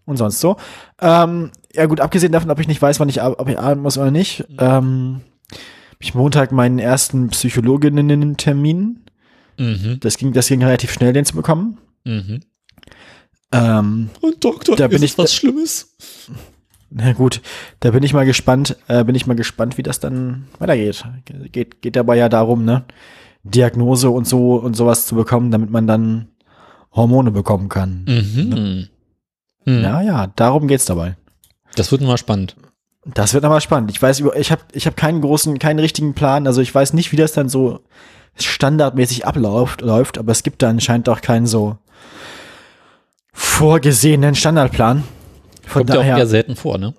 Und sonst so. Ähm, ja gut, abgesehen davon, ob ich nicht weiß, wann ich, ob ich arbeiten muss oder nicht, mhm. ähm, habe ich Montag meinen ersten Psychologinnen-Termin. Mhm. Das ging, das ging relativ schnell, den zu bekommen. Mhm. Ähm, Und Doktor, da bin ich was Schlimmes. Na gut, da bin ich mal gespannt, äh, bin ich mal gespannt, wie das dann weitergeht. Geht, geht dabei ja darum, ne, Diagnose und so und sowas zu bekommen, damit man dann Hormone bekommen kann. Mhm. Ne? Mhm. Ja, ja, darum geht's dabei. Das wird mal spannend. Das wird nochmal spannend. Ich weiß über, ich habe, ich habe keinen großen, keinen richtigen Plan. Also ich weiß nicht, wie das dann so standardmäßig abläuft, läuft, aber es gibt da anscheinend auch keinen so vorgesehenen Standardplan. Von Kommt daher, ja auch eher selten vor, ne?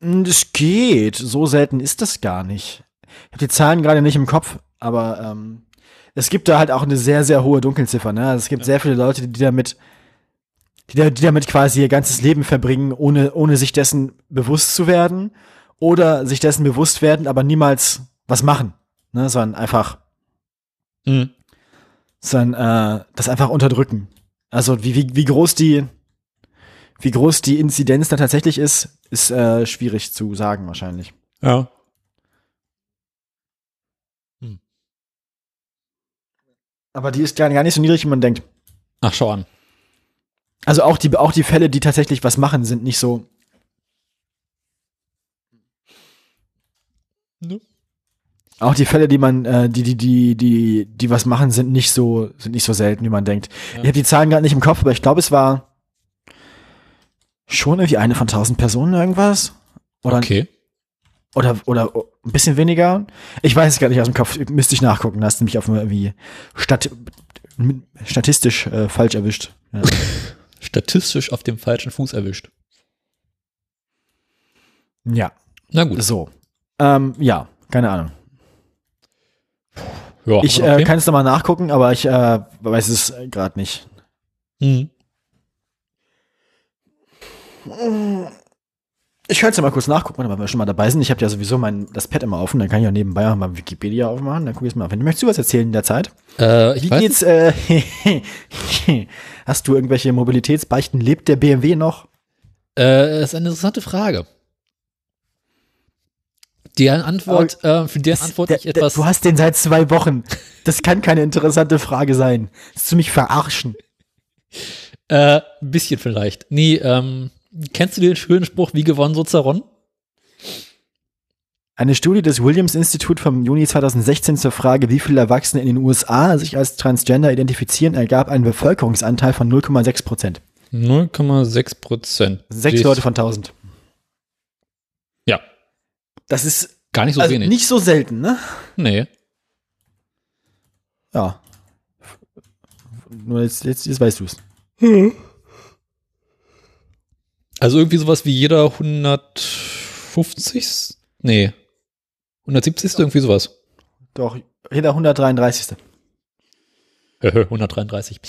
Das geht. So selten ist das gar nicht. Ich habe die Zahlen gerade nicht im Kopf, aber ähm, es gibt da halt auch eine sehr, sehr hohe Dunkelziffer. Ne? Also es gibt ja. sehr viele Leute, die damit, die, die damit quasi ihr ganzes Leben verbringen, ohne, ohne sich dessen bewusst zu werden. Oder sich dessen bewusst werden, aber niemals was machen. Ne? Sondern einfach, mhm. sondern äh, das einfach unterdrücken. Also wie, wie, wie groß die, wie groß die Inzidenz da tatsächlich ist, ist äh, schwierig zu sagen wahrscheinlich. Ja. Hm. Aber die ist gar nicht so niedrig, wie man denkt. Ach, schau an. Also auch die, auch die Fälle, die tatsächlich was machen, sind nicht so, Ne? Auch die Fälle, die man, äh, die, die, die, die, die was machen, sind nicht so, sind nicht so selten, wie man denkt. Ja. Ich habe die Zahlen gerade nicht im Kopf, aber ich glaube, es war schon irgendwie eine von tausend Personen irgendwas. Oder, okay. Oder, oder ein bisschen weniger. Ich weiß es gar nicht aus dem Kopf, müsste ich nachgucken. Hast du mich auf irgendwie Stat statistisch äh, falsch erwischt. Ja. statistisch auf dem falschen Fuß erwischt. Ja. Na gut. So. Ähm, ja, keine Ahnung. Ja, ich äh, okay. äh, kann es nochmal nachgucken, aber ich äh, weiß es gerade nicht. Hm. Ich könnte es mal kurz nachgucken, wenn wir schon mal dabei sind. Ich habe ja sowieso mein, das Pad immer offen, dann kann ich ja nebenbei auch mal Wikipedia aufmachen, dann gucke ich es mal auf. Möchtest du was erzählen in der Zeit? Äh, Wie geht's? Äh, hast du irgendwelche Mobilitätsbeichten? Lebt der BMW noch? Äh, ist eine interessante Frage. Deren Antwort, äh, für deren Antwort der, ich etwas. du hast den seit zwei Wochen. Das kann keine interessante Frage sein. Das ist zu mich verarschen. Äh, ein bisschen vielleicht. Nee, ähm, kennst du den schönen Spruch, wie gewonnen, so zerronnen? Eine Studie des Williams Institute vom Juni 2016 zur Frage, wie viele Erwachsene in den USA sich als Transgender identifizieren, ergab einen Bevölkerungsanteil von 0,6 Prozent. 0,6 Prozent. Sechs Leute von 1000. Ja. Das ist gar nicht so also wenig. Nicht so selten, ne? Nee. Ja. Nur jetzt, jetzt, jetzt weißt du es. Hm. Also irgendwie sowas wie jeder 150. Nee. 170. irgendwie sowas. Doch, jeder 133. 133.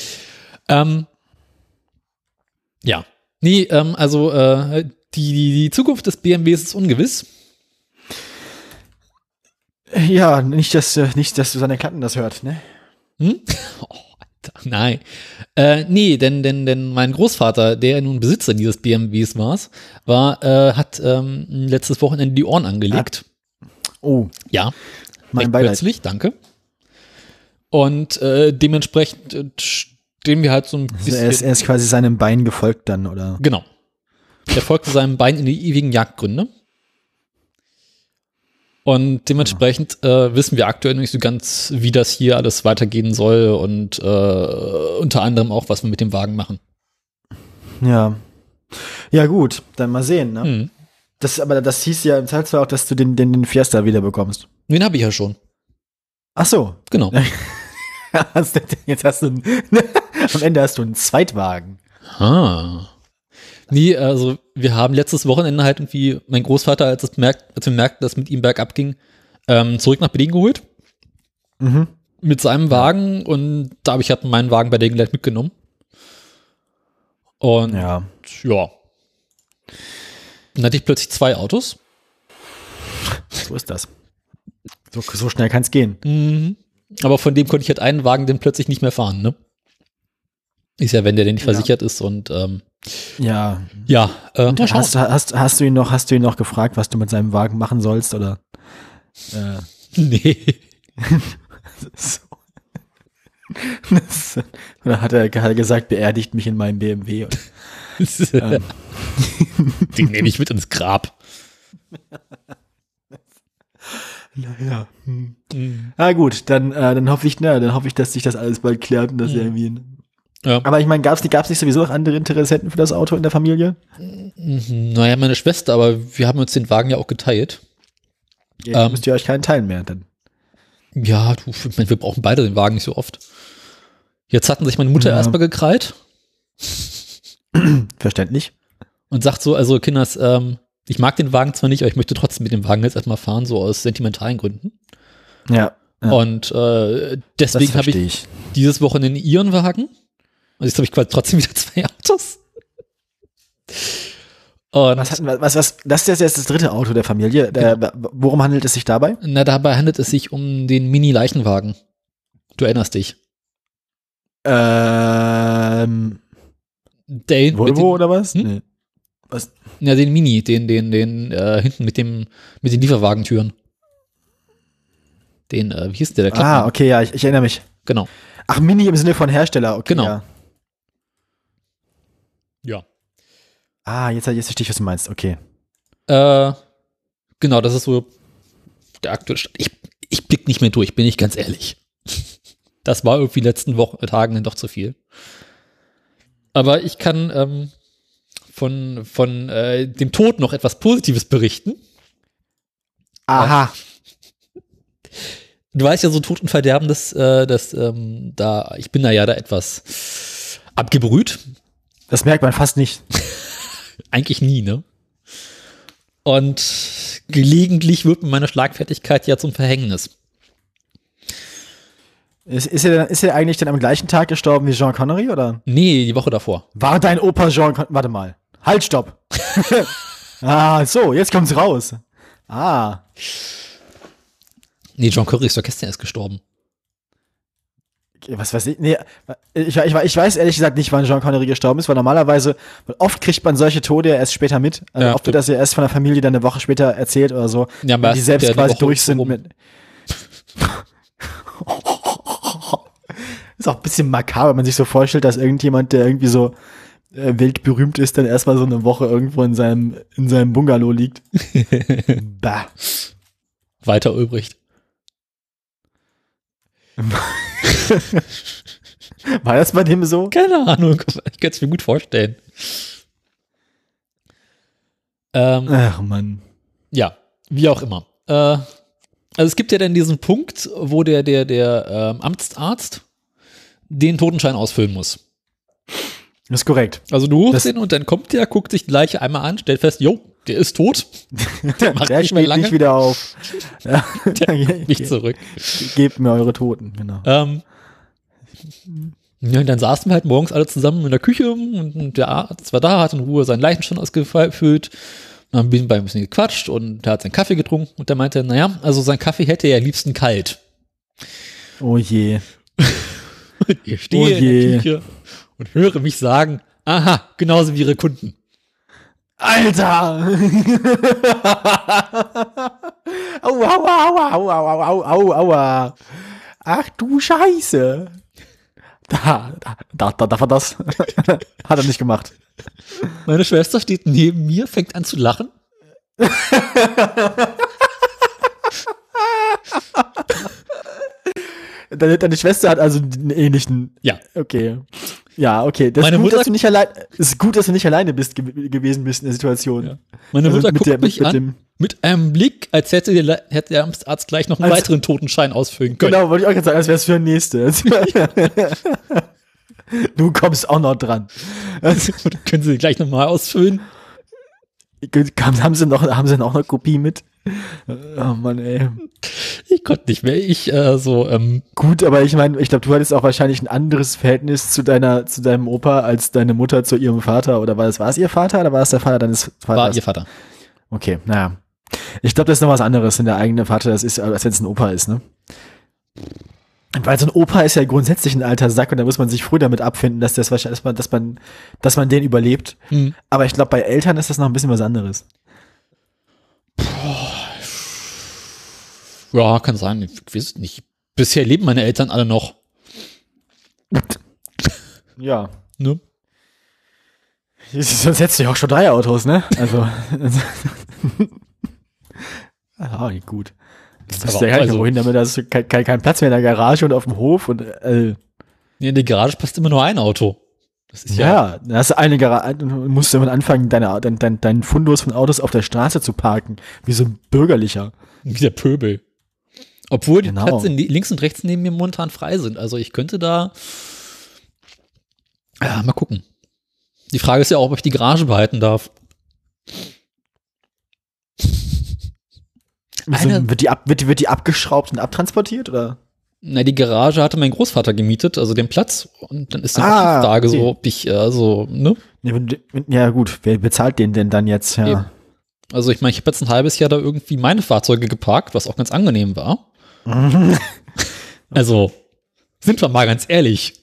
Ähm, ja. Nee, ähm, also äh, die, die Zukunft des BMWs ist ungewiss. Ja, nicht, dass, äh, nicht, dass Susanne Klatten das hört, ne? Hm? Oh, Alter, nein. Äh, nee, denn, denn, denn mein Großvater, der nun Besitzer dieses BMWs war, war äh, hat ähm, letztes Wochenende die Ohren angelegt. Ah. Oh. Ja. Mein Beileid. Plötzlich, danke. Und äh, dementsprechend äh, stehen wir halt so ein bisschen. Also er, ist, er ist quasi seinem Bein gefolgt dann, oder? Genau. Er folgte seinem Bein in die ewigen Jagdgründe. Und dementsprechend äh, wissen wir aktuell nicht so ganz, wie das hier alles weitergehen soll und äh, unter anderem auch, was wir mit dem Wagen machen. Ja. Ja, gut, dann mal sehen, ne? Hm. Das, aber das hieß ja im Zweifelsfall auch, dass du den, den, den Fiesta wieder bekommst. Den habe ich ja schon. Ach so. Genau. Jetzt hast du einen, am Ende hast du einen Zweitwagen. Ah. Nee, also wir haben letztes Wochenende halt irgendwie mein Großvater, als, es merkt, als wir merkten, dass mit ihm bergab ging, ähm, zurück nach Berlin geholt. Mhm. Mit seinem Wagen und da habe ich halt meinen Wagen bei der Gelegenheit mitgenommen. Und ja. ja. Dann hatte ich plötzlich zwei Autos. So ist das. So, so schnell kann es gehen. Mhm. Aber von dem konnte ich halt einen Wagen dann plötzlich nicht mehr fahren, ne? Ist ja, wenn der denn nicht ja. versichert ist und ähm, ja. Ja. Äh, hast, hast, hast, du ihn noch, hast du ihn noch gefragt, was du mit seinem Wagen machen sollst, oder? Äh. Nee. so. Das, oder hat er, hat er gesagt, beerdigt mich in meinem BMW? Und, ähm. Den nehme ich mit ins Grab. Naja. Hm. Mhm. Ah, gut, dann, äh, dann hoffe ich, na, dann hoffe ich, dass sich das alles bald klärt und dass mhm. er irgendwie ja. Aber ich meine, gab es gab's nicht sowieso noch andere Interessenten für das Auto in der Familie? Mhm. Naja, meine Schwester, aber wir haben uns den Wagen ja auch geteilt. Ja, ähm, müsst ihr euch keinen teilen mehr dann. Ja, du, ich meine, wir brauchen beide den Wagen nicht so oft. Jetzt hatten sich meine Mutter ja. erstmal gekreit. Verständlich. Und sagt so, also Kinders, ähm, ich mag den Wagen zwar nicht, aber ich möchte trotzdem mit dem Wagen jetzt erstmal fahren, so aus sentimentalen Gründen. Ja. ja. Und äh, deswegen habe ich, ich, dieses Wochenende ihren Wagen und jetzt habe ich quasi trotzdem wieder zwei Autos. Und was, hatten was, was, das ist jetzt das dritte Auto der Familie. Der, genau. Worum handelt es sich dabei? Na, dabei handelt es sich um den Mini-Leichenwagen. Du erinnerst dich. Ähm. Den, Volvo den, oder was? Hm? Nee. Was? Ja, den Mini, den, den, den, äh, hinten mit dem, mit den Lieferwagentüren. Den, äh, wie hieß der, der Klappmann? Ah, okay, ja, ich, ich erinnere mich. Genau. Ach, Mini im Sinne von Hersteller, okay. Genau. Ja. Ja. Ah, jetzt, jetzt verstehe ich, was du meinst. Okay. Äh, genau, das ist so der aktuelle Stand. Ich, ich blick nicht mehr durch, bin ich ganz ehrlich. Das war irgendwie letzten Wochen, Tagen dann doch zu viel. Aber ich kann ähm, von, von äh, dem Tod noch etwas Positives berichten. Aha. Du weißt ja, so Tod und Verderben, das, äh, das, ähm, da, ich bin da ja da etwas abgebrüht. Das merkt man fast nicht. Eigentlich nie, ne? Und gelegentlich wird mir meine Schlagfertigkeit ja zum Verhängnis. Ist, ist, er, ist er eigentlich dann am gleichen Tag gestorben wie Jean Connery, oder? Nee, die Woche davor. War dein Opa Jean Connery? Warte mal. Halt, stopp. ah, so, jetzt kommt's raus. Ah. Nee, John Curry ist doch gestern erst gestorben. Was weiß ich? Nee, ich, ich, ich weiß ehrlich gesagt nicht, wann Jean Connery gestorben ist, weil normalerweise, weil oft kriegt man solche Tode ja erst später mit. Also ja, oft wird das ja erst von der Familie dann eine Woche später erzählt oder so. Ja, die selbst quasi durch sind rum. mit. ist auch ein bisschen makaber, wenn man sich so vorstellt, dass irgendjemand, der irgendwie so äh, weltberühmt ist, dann erstmal so eine Woche irgendwo in seinem, in seinem Bungalow liegt. bah. Weiter Ulbricht. War das bei dem so? Keine Ahnung, ich kann es mir gut vorstellen. Ähm, Ach man. Ja, wie auch immer. Äh, also es gibt ja dann diesen Punkt, wo der, der, der ähm, Amtsarzt den Totenschein ausfüllen muss. Das ist korrekt. Also du rufst ihn und dann kommt der, guckt sich die Leiche einmal an, stellt fest, jo, der ist tot. Der, macht der nicht steht lange. nicht wieder auf. Ja. Der nicht zurück. Gebt mir eure Toten, genau. Ähm, ja, und dann saßen wir halt morgens alle zusammen in der Küche und der Arzt war da, hat in Ruhe seinen Leichenstand ausgefüllt. Dann haben wir ein bisschen gequatscht und er hat seinen Kaffee getrunken und der meinte, naja, also sein Kaffee hätte er am liebsten kalt. Oh je. ich stehe oh je. in der Küche und höre mich sagen, aha, genauso wie ihre Kunden. Alter! aua, aua, aua, aua, aua, aua, aua. Ach du Scheiße. Da, da, da, da darf er das. Hat er nicht gemacht. Meine Schwester steht neben mir, fängt an zu lachen. deine, deine Schwester hat also einen ähnlichen. Ja. Okay. Ja, okay. Das Meine ist gut, Mutter dass du nicht allein, ist gut, dass du nicht alleine bist ge gewesen bist in der Situation. Ja. Meine also Mutter guckt der, mich mit, an, mit einem Blick, als hätte der, hätte der Arzt gleich noch einen als, weiteren Totenschein ausfüllen können. Genau, wollte ich auch gerade sagen, als wäre es für ein nächstes. du kommst auch noch dran. Also, können Sie gleich nochmal ausfüllen? Haben sie noch, haben sie noch eine Kopie mit? Oh Mann, ey. Ich konnte nicht mehr. Ich äh, so. Ähm, Gut, aber ich meine, ich glaube, du hattest auch wahrscheinlich ein anderes Verhältnis zu deiner, zu deinem Opa als deine Mutter zu ihrem Vater. Oder war es, war es ihr Vater oder war es der Vater deines Vaters? War ihr Vater. Okay, naja. Ich glaube, das ist noch was anderes, wenn der eigene Vater das ist, als wenn es ein Opa ist, ne? Weil so ein Opa ist ja grundsätzlich ein alter Sack und da muss man sich früh damit abfinden, dass das wahrscheinlich, dass man, dass man, dass man den überlebt. Mhm. Aber ich glaube, bei Eltern ist das noch ein bisschen was anderes. Ja, kann sein. Ich weiß nicht. Bisher leben meine Eltern alle noch. Ja. Ne? Sonst hättest du ja auch schon drei Autos, ne? Also. ah, gut. Das ist ja gar nicht also, wohin, damit hast du kein, kein, kein, Platz mehr in der Garage und auf dem Hof und äh. Nee, in die Garage passt immer nur ein Auto. Das ist ja, ja dann hast du eine Garage, musst du anfangen, deine, dein, dein, deinen Fundus von Autos auf der Straße zu parken. Wie so ein bürgerlicher. Wie der Pöbel. Obwohl die genau. Plätze links und rechts neben mir momentan frei sind. Also ich könnte da. Ja, mal gucken. Die Frage ist ja auch, ob ich die Garage behalten darf. Also, wird, die ab, wird, wird die abgeschraubt und abtransportiert oder? Na, die Garage hatte mein Großvater gemietet, also den Platz. Und dann ist die ah, Frage okay. so, ob ich, also, ne? Ja, gut, wer bezahlt den denn dann jetzt? Ja. Eben. Also ich meine, ich habe jetzt ein halbes Jahr da irgendwie meine Fahrzeuge geparkt, was auch ganz angenehm war. also, sind wir mal ganz ehrlich.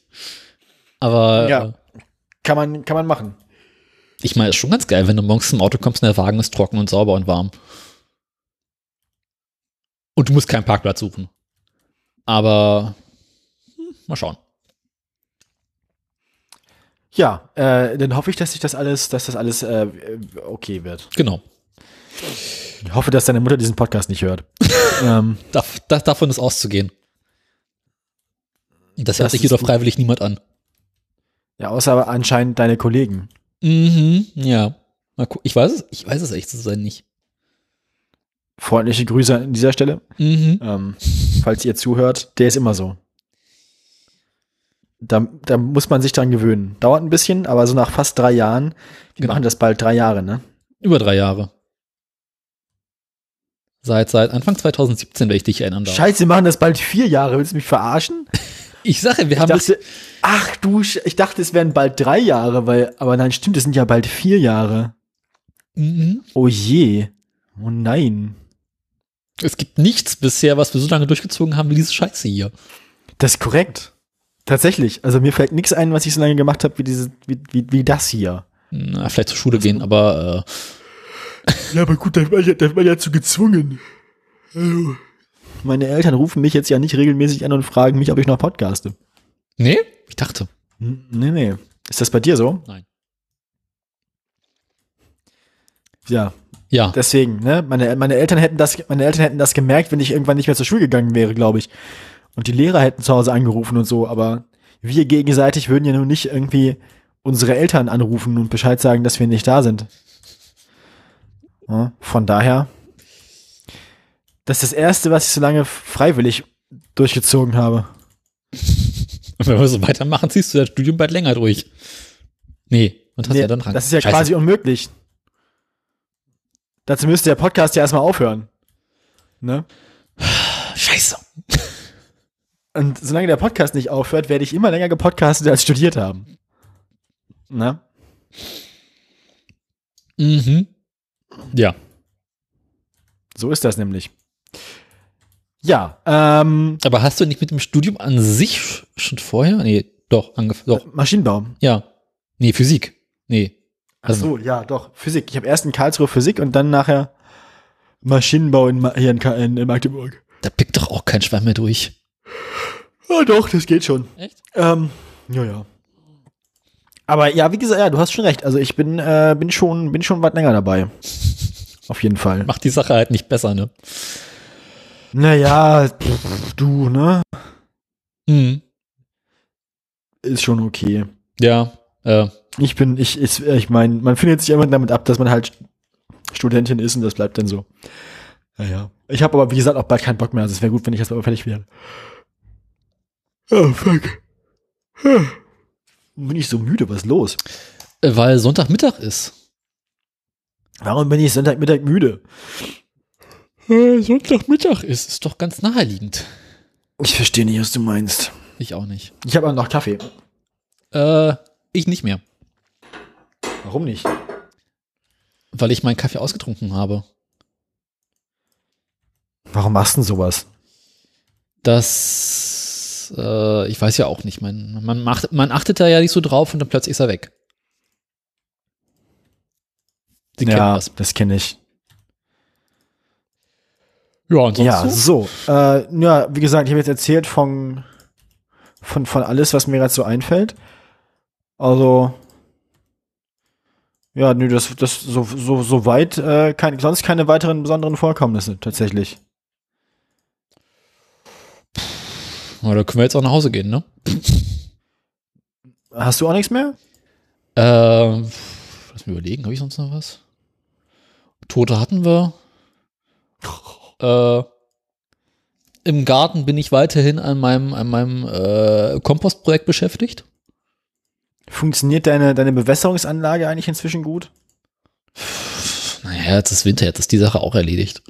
Aber. Ja, äh, kann man, kann man machen. Ich meine, ist schon ganz geil, wenn du morgens zum Auto kommst und der Wagen ist trocken und sauber und warm. Und du musst keinen Parkplatz suchen. Aber hm, mal schauen. Ja, äh, dann hoffe ich, dass sich das alles, dass das alles äh, okay wird. Genau. Ich hoffe, dass deine Mutter diesen Podcast nicht hört. ähm, da, da, davon ist auszugehen. Das hört sich hier doch freiwillig niemand an. Ja, außer anscheinend deine Kollegen. Mhm, ja. Ich weiß es, ich weiß es echt zu sein nicht. Freundliche Grüße an dieser Stelle. Mhm. Ähm, falls ihr zuhört, der ist immer so. Da, da muss man sich dran gewöhnen. Dauert ein bisschen, aber so nach fast drei Jahren, wir genau. machen das bald drei Jahre, ne? Über drei Jahre. Seit, seit Anfang 2017, wenn ich dich erinnern darf. Scheiße, wir machen das bald vier Jahre. Willst du mich verarschen? Ich sage, wir ich haben. Dachte, ach du, ich dachte, es wären bald drei Jahre, weil, aber nein, stimmt, es sind ja bald vier Jahre. Mhm. Oh je. Oh nein. Es gibt nichts bisher, was wir so lange durchgezogen haben wie diese Scheiße hier. Das ist korrekt. Tatsächlich. Also mir fällt nichts ein, was ich so lange gemacht habe, wie, diese, wie, wie, wie das hier. Na, vielleicht zur Schule gehen, aber äh Ja, aber gut, da war ja, da war ja zu gezwungen. Also. Meine Eltern rufen mich jetzt ja nicht regelmäßig an und fragen mich, ob ich noch podcaste. Nee? Ich dachte. Nee, nee. Ist das bei dir so? Nein. Ja. Ja. Deswegen, ne? Meine, meine Eltern hätten das, meine Eltern hätten das gemerkt, wenn ich irgendwann nicht mehr zur Schule gegangen wäre, glaube ich. Und die Lehrer hätten zu Hause angerufen und so, aber wir gegenseitig würden ja nun nicht irgendwie unsere Eltern anrufen und Bescheid sagen, dass wir nicht da sind. Ja, von daher, das ist das Erste, was ich so lange freiwillig durchgezogen habe. Und wenn wir so weitermachen, ziehst du das Studium bald länger durch. Nee, und hast nee, ja dann dran. Das ist ja Scheiße. quasi unmöglich. Dazu müsste der Podcast ja erstmal aufhören. Ne? Scheiße. Und solange der Podcast nicht aufhört, werde ich immer länger gepodcastet als studiert haben. Ne? Mhm. Ja. So ist das nämlich. Ja, ähm. Aber hast du nicht mit dem Studium an sich schon vorher? Nee, doch, angefangen. Doch. Maschinenbau. Ja. Nee, Physik. Nee. Also. Ach so, ja, doch, Physik. Ich habe erst in Karlsruhe Physik und dann nachher Maschinenbau in, hier in, in, in Magdeburg. Da pickt doch auch kein Schwein mehr durch. Ja, doch, das geht schon. Echt? Ähm, ja, ja. Aber ja, wie gesagt, ja, du hast schon recht. Also ich bin, äh, bin schon, bin schon weit länger dabei. Auf jeden Fall. Macht die Sache halt nicht besser, ne? Naja, du, ne? Mhm. Ist schon okay. Ja, äh. Ich bin, ich, ich, ich meine, man findet sich immer damit ab, dass man halt Studentin ist und das bleibt dann so. Naja. Ich habe aber, wie gesagt, auch bald keinen Bock mehr. Also es wäre gut, wenn ich jetzt aber fertig wäre. Oh, fuck. Bin ich so müde? Was ist los? Äh, weil Sonntagmittag ist. Warum bin ich Sonntagmittag müde? Sonntagmittag ist, ist doch ganz naheliegend. Ich verstehe nicht, was du meinst. Ich auch nicht. Ich habe noch Kaffee. Äh, ich nicht mehr. Warum nicht? Weil ich meinen Kaffee ausgetrunken habe. Warum machst du denn sowas? Das äh, ich weiß ja auch nicht. Man, man, macht, man achtet da ja nicht so drauf und dann plötzlich ist er weg. Sie ja, das, das kenne ich. Ja, ansonsten. Ja, so. Äh, ja, wie gesagt, ich habe jetzt erzählt von, von, von alles, was mir gerade so einfällt. Also, ja, nö, das, das so, so, so weit, äh, kein, sonst keine weiteren besonderen Vorkommnisse, tatsächlich. Ja, da können wir jetzt auch nach Hause gehen, ne? Hast du auch nichts mehr? Äh, lass mich überlegen, habe ich sonst noch was? Tote hatten wir. Äh, Im Garten bin ich weiterhin an meinem, an meinem äh, Kompostprojekt beschäftigt. Funktioniert deine, deine Bewässerungsanlage eigentlich inzwischen gut? Naja, jetzt ist Winter, jetzt ist die Sache auch erledigt.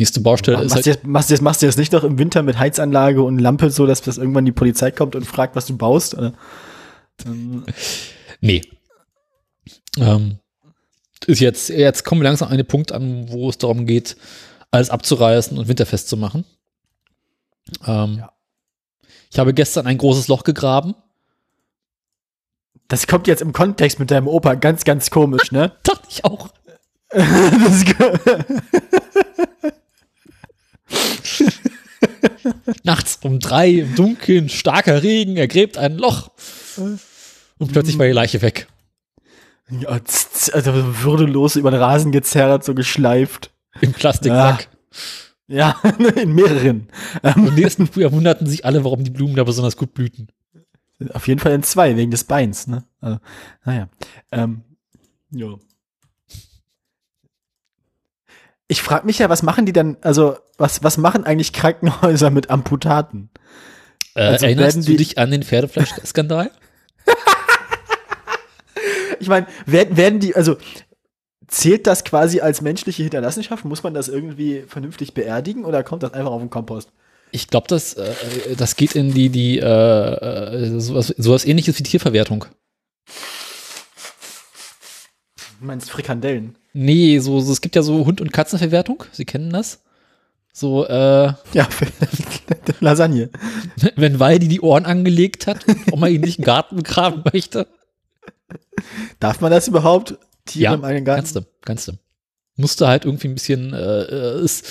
Nächste Baustelle machst ist halt. Jetzt, machst, du jetzt, machst du jetzt nicht doch im Winter mit Heizanlage und Lampe so, dass das irgendwann die Polizei kommt und fragt, was du baust? Oder? nee. Ähm, ist jetzt, jetzt kommen wir langsam an den Punkt an, wo es darum geht, alles abzureißen und winterfest zu machen. Ähm, ja. Ich habe gestern ein großes Loch gegraben. Das kommt jetzt im Kontext mit deinem Opa ganz, ganz komisch, ne? Dachte ich auch. das Nachts um drei im Dunkeln, starker Regen, er gräbt ein Loch und plötzlich war die Leiche weg. Ja, also würdelos über den Rasen gezerrt, so geschleift. Im Plastiksack. Ja, in mehreren. Ähm. Im nächsten Frühjahr wunderten sich alle, warum die Blumen da besonders gut blühten. Auf jeden Fall in zwei, wegen des Beins, ne? Also, naja. Ähm, ja. Ich frage mich ja, was machen die dann, also was, was machen eigentlich Krankenhäuser mit Amputaten? Äh, also erinnerst du dich an den Pferdefleischskandal? ich meine, werden, werden die, also zählt das quasi als menschliche Hinterlassenschaft? Muss man das irgendwie vernünftig beerdigen oder kommt das einfach auf den Kompost? Ich glaube, das, äh, das geht in die, die äh, äh, sowas, sowas ähnliches wie Tierverwertung. Du meinst Frikandellen? Nee, so, so, es gibt ja so Hund- und Katzenverwertung. Sie kennen das? So, äh. Ja, Lasagne. Wenn Waldi die Ohren angelegt hat, ob man ihn nicht im Garten begraben möchte. Darf man das überhaupt? Tiere ja, im eigenen Garten? Kannst du, kannst du. Musste halt irgendwie ein bisschen, äh, äh ist,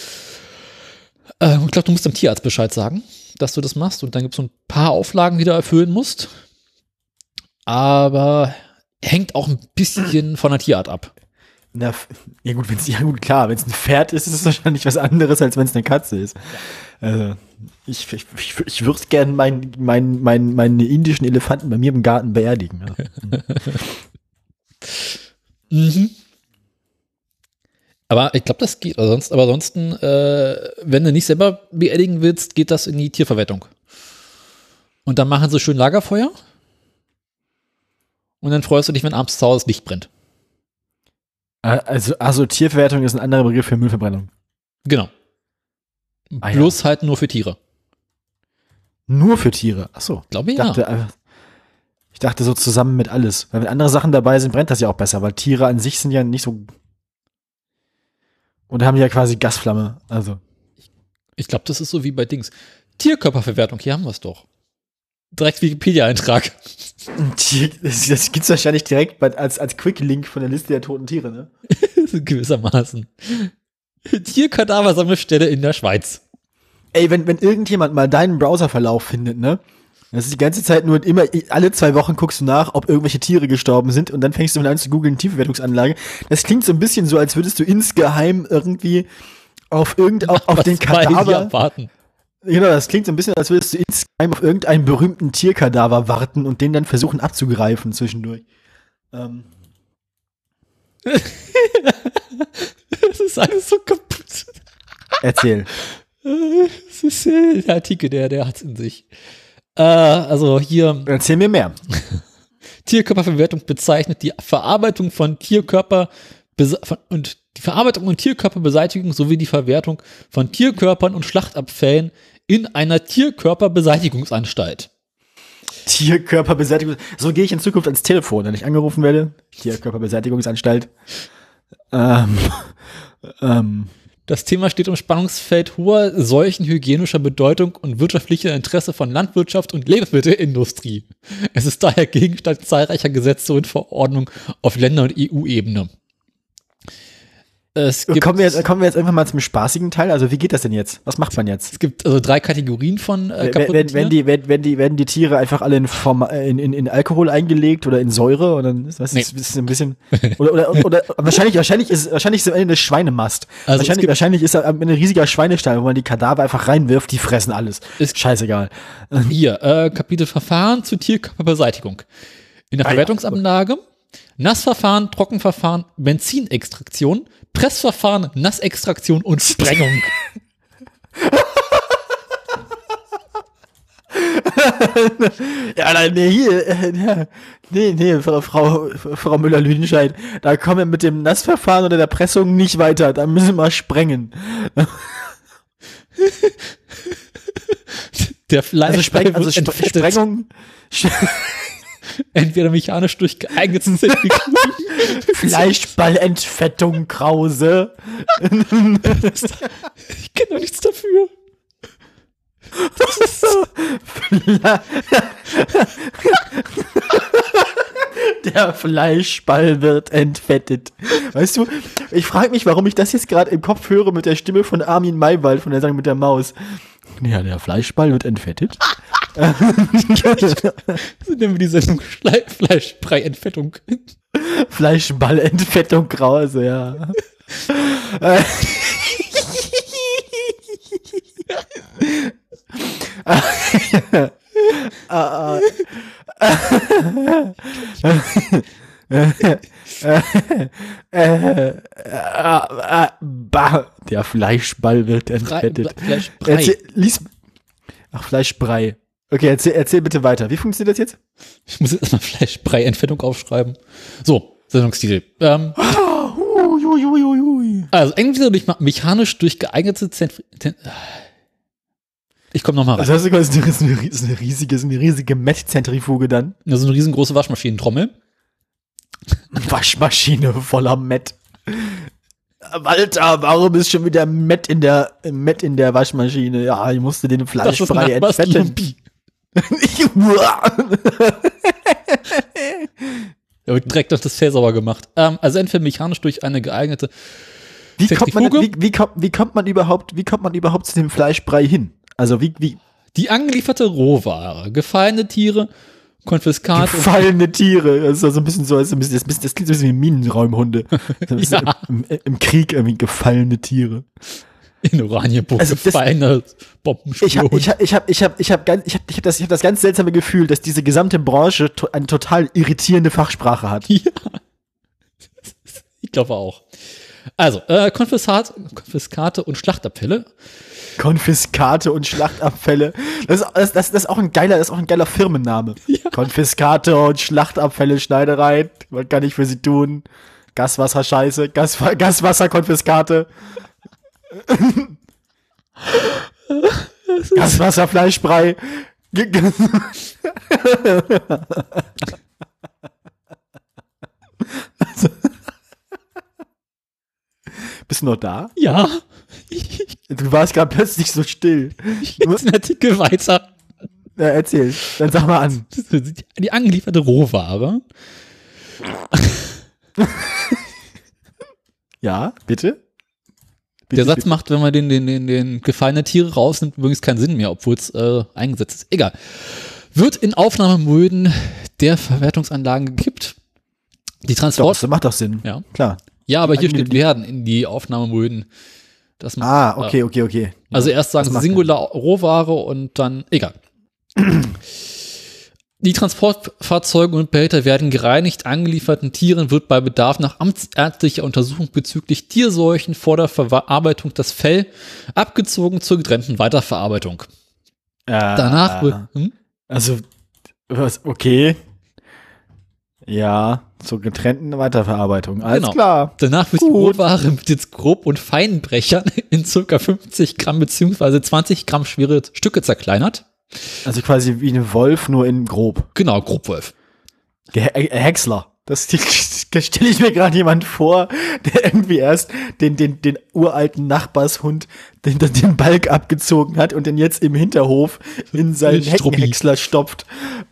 äh, ich glaube, du musst dem Tierarzt Bescheid sagen, dass du das machst und dann gibt es so ein paar Auflagen, die du erfüllen musst. Aber hängt auch ein bisschen von der Tierart ab. Na, ja gut, wenn's, ja gut, klar, wenn es ein Pferd ist, ist es wahrscheinlich was anderes, als wenn es eine Katze ist. Also, ich, ich, ich, ich würde gerne meinen mein, mein, meine indischen Elefanten bei mir im Garten beerdigen. Ja. mhm. Aber ich glaube, das geht. Aber, sonst, aber ansonsten, äh, wenn du nicht selber beerdigen willst, geht das in die Tierverwertung. Und dann machen sie schön Lagerfeuer. Und dann freust du dich, wenn abends zu Hause das Licht brennt. Also, also Tierverwertung ist ein anderer Begriff für Müllverbrennung. Genau. Ah, Bloß ja. halt nur für Tiere. Nur für Tiere? Achso. Glaube ich dachte, ja. Ich dachte so zusammen mit alles. Weil wenn andere Sachen dabei sind, brennt das ja auch besser, weil Tiere an sich sind ja nicht so. Und haben ja quasi Gasflamme. Also. Ich glaube, das ist so wie bei Dings. Tierkörperverwertung, hier haben wir es doch. Direkt Wikipedia-Eintrag. Das gibt's wahrscheinlich direkt als, als Quick-Link von der Liste der toten Tiere, ne? Gewissermaßen. Tierkadaversammelstelle in der Schweiz. Ey, wenn, wenn irgendjemand mal deinen Browserverlauf findet, ne? Das ist die ganze Zeit nur immer, alle zwei Wochen guckst du nach, ob irgendwelche Tiere gestorben sind und dann fängst du an zu googeln, Tierverwertungsanlage. Das klingt so ein bisschen so, als würdest du insgeheim irgendwie auf irgend, auf, auf den Kadaver. Warten. Genau, das klingt so ein bisschen, als würdest du insgeheim auf irgendeinen berühmten Tierkadaver warten und den dann versuchen abzugreifen zwischendurch. Ähm. das ist alles so kaputt. Erzähl. Das ist äh, der Artikel, der, der hat's in sich. Äh, also hier. Erzähl mir mehr. Tierkörperverwertung bezeichnet die Verarbeitung von Tierkörper und die Verarbeitung und Tierkörperbeseitigung sowie die Verwertung von Tierkörpern und Schlachtabfällen in einer Tierkörperbeseitigungsanstalt. Tierkörperbeseitigung. So gehe ich in Zukunft ans Telefon, wenn ich angerufen werde. Tierkörperbeseitigungsanstalt. Ähm, ähm. Das Thema steht im Spannungsfeld hoher seuchenhygienischer Bedeutung und wirtschaftlicher Interesse von Landwirtschaft und Lebensmittelindustrie. Es ist daher Gegenstand zahlreicher Gesetze und Verordnungen auf Länder- und EU-Ebene. Es gibt, kommen, wir jetzt, kommen wir jetzt irgendwann mal zum spaßigen Teil. Also wie geht das denn jetzt? Was macht man jetzt? Es gibt also drei Kategorien von äh, kaputten wenn, wenn, die, wenn, wenn die, werden die Tiere einfach alle in, Form, in, in, in Alkohol eingelegt oder in Säure und dann ist das nee. ist ein bisschen oder, oder, oder, oder wahrscheinlich wahrscheinlich ist wahrscheinlich ist am Ende eine Schweinemast. Also wahrscheinlich, wahrscheinlich ist am Ende ein riesiger Schweinestall, wo man die Kadaver einfach reinwirft, die fressen alles. Ist scheißegal. Hier äh, Kapitel Verfahren zur Tierkörperbeseitigung. In der ah, Verwertungsanlage ja. Nassverfahren, Trockenverfahren, Benzinextraktion, Pressverfahren, Nassextraktion und Sprengung. ja, nein, nee, hier, äh, nee, nee, Frau, Frau, Frau Müller-Lüdenscheid, da kommen wir mit dem Nassverfahren oder der Pressung nicht weiter, da müssen wir sprengen. Der Fleisch also, Spreng, also Sp Sprengung, entweder mechanisch durch geeigneten Fleischballentfettung, Krause. ich kenne doch nichts dafür. Das ist so. Der Fleischball wird entfettet. Weißt du, ich frage mich, warum ich das jetzt gerade im Kopf höre mit der Stimme von Armin Maywald von der Sang mit der Maus. Ja, der Fleischball wird entfettet. so nennen wir die Sendung Fleischbrei-Entfettung. Fleischball-Entfettung Krause, also, ja. ah, Der Fleischball wird entfettet. Fleischbrei. Lies, ach, Fleischbrei. Okay, erzähl, erzähl bitte weiter. Wie funktioniert das jetzt? Ich muss jetzt erstmal Fleischbrei-Entfettung aufschreiben. So, Sendungstitel. Ähm, also entweder durch mechanisch durch geeignete Zent ich komme nochmal rein. Das heißt, das ist eine, ist eine riesige, ist eine riesige Met-Zentrifuge dann. Das ist eine riesengroße Waschmaschinentrommel. Waschmaschine voller Met. Walter, warum ist schon wieder Met in der Met in der Waschmaschine? Ja, ich musste den Fleischbrei entfetten. Er wird direkt auf das Fell sauber gemacht. Ähm, also entweder mechanisch durch eine geeignete wie kommt, man, wie, wie, kommt, wie kommt man überhaupt, wie kommt man überhaupt zu dem Fleischbrei hin? Also wie, wie? Die angelieferte Rohware, gefallene Tiere, Konfiskat. Gefallene Tiere. Das ist also ein bisschen so, das, bisschen, das, das klingt ein bisschen wie Minenräumhunde. ja. Im, im, Krieg irgendwie gefallene Tiere. In Oranienburg also gefallene Bombenspion. Ich habe ich hab, ich hab, ich hab, ich hab, ich hab, ich hab, das, ich hab das ganz seltsame Gefühl, dass diese gesamte Branche to eine total irritierende Fachsprache hat. Ja. Ich glaube auch. Also, äh, Konfiskat, Konfiskate und Schlachtabfälle. Konfiskate und Schlachtabfälle. Das, das, das, das, ist auch ein geiler, das ist auch ein geiler Firmenname. Ja. Konfiskate und Schlachtabfälle, Schneidereien. Was kann ich für sie tun? Gaswasser Scheiße, Gas, Gaswasser Konfiskate. Gaswasser Fleischbrei. also, bist du noch da? Ja. Du warst gerade plötzlich so still. Ich lese den Artikel weiter. Ja, erzähl. Dann sag mal an. Die angelieferte Rohware. ja, bitte? Der Satz macht, wenn man den, den, den, den gefallenen Tiere rausnimmt, übrigens keinen Sinn mehr, obwohl es äh, eingesetzt ist. Egal. Wird in Aufnahmemöden der Verwertungsanlagen gekippt. Die Transport. Doch, das macht doch Sinn. Ja. Klar. Ja, aber hier steht werden in die Aufnahmemöden. Das, ah, okay, okay, okay. Also erst sagen sie Singular Rohware und dann, egal. Die Transportfahrzeuge und Behälter werden gereinigt, angelieferten Tieren wird bei Bedarf nach amtsärztlicher Untersuchung bezüglich Tierseuchen vor der Verarbeitung das Fell abgezogen zur getrennten Weiterverarbeitung. Äh, Danach wird, hm? Also, was, okay. Ja, zur getrennten Weiterverarbeitung. Alles genau. klar. Danach wird Gut. die Rohware mit jetzt Grob- und Feinbrechern in circa 50 Gramm beziehungsweise 20 Gramm schwere Stücke zerkleinert. Also quasi wie ein Wolf, nur in grob. Genau, Grobwolf. Häcksler. Das, das stelle ich mir gerade jemand vor, der irgendwie erst den, den, den uralten Nachbarshund den, den Balk abgezogen hat und den jetzt im Hinterhof in seinen Heckenhäcksler stopft.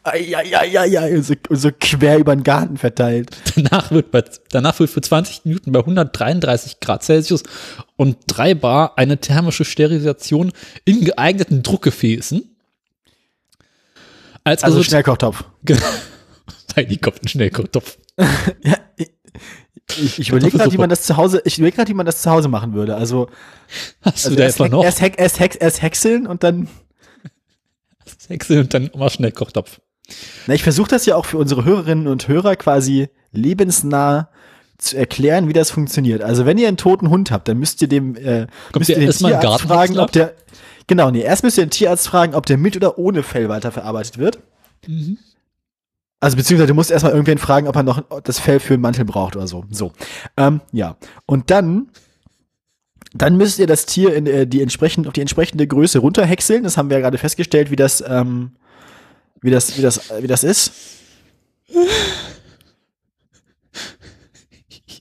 Ja, ja, ja, ja, so, so quer über den Garten verteilt. Danach wird, bei, danach wird für 20 Minuten bei 133 Grad Celsius und 3 Bar eine thermische Sterilisation in geeigneten Druckgefäßen. Als also Schnellkochtopf. Nein, die kommt ein Schnellkochtopf. ja, ich, ich überlege gerade, wie man das zu Hause, ich überlege gerade, wie man das zu Hause machen würde. Also, Hast also du da erst, noch? Erst, heck, erst, heck, erst häckseln und dann. Erst häckseln und dann mal schnell Kochtopf. Na, ich versuche das ja auch für unsere Hörerinnen und Hörer quasi lebensnah zu erklären, wie das funktioniert. Also, wenn ihr einen toten Hund habt, dann müsst ihr dem, äh, müsst ihr den Tierarzt fragen, ob der, genau, nee, erst müsst ihr den Tierarzt fragen, ob der mit oder ohne Fell weiterverarbeitet wird. Mhm. Also beziehungsweise du musst erstmal irgendwen fragen, ob er noch das Fell für einen Mantel braucht oder so. So. Ähm, ja. Und dann, dann müsst ihr das Tier in äh, die entsprechend, auf die entsprechende Größe runterhäckseln. Das haben wir ja gerade festgestellt, wie das, ähm, wie das, wie das, wie das ist.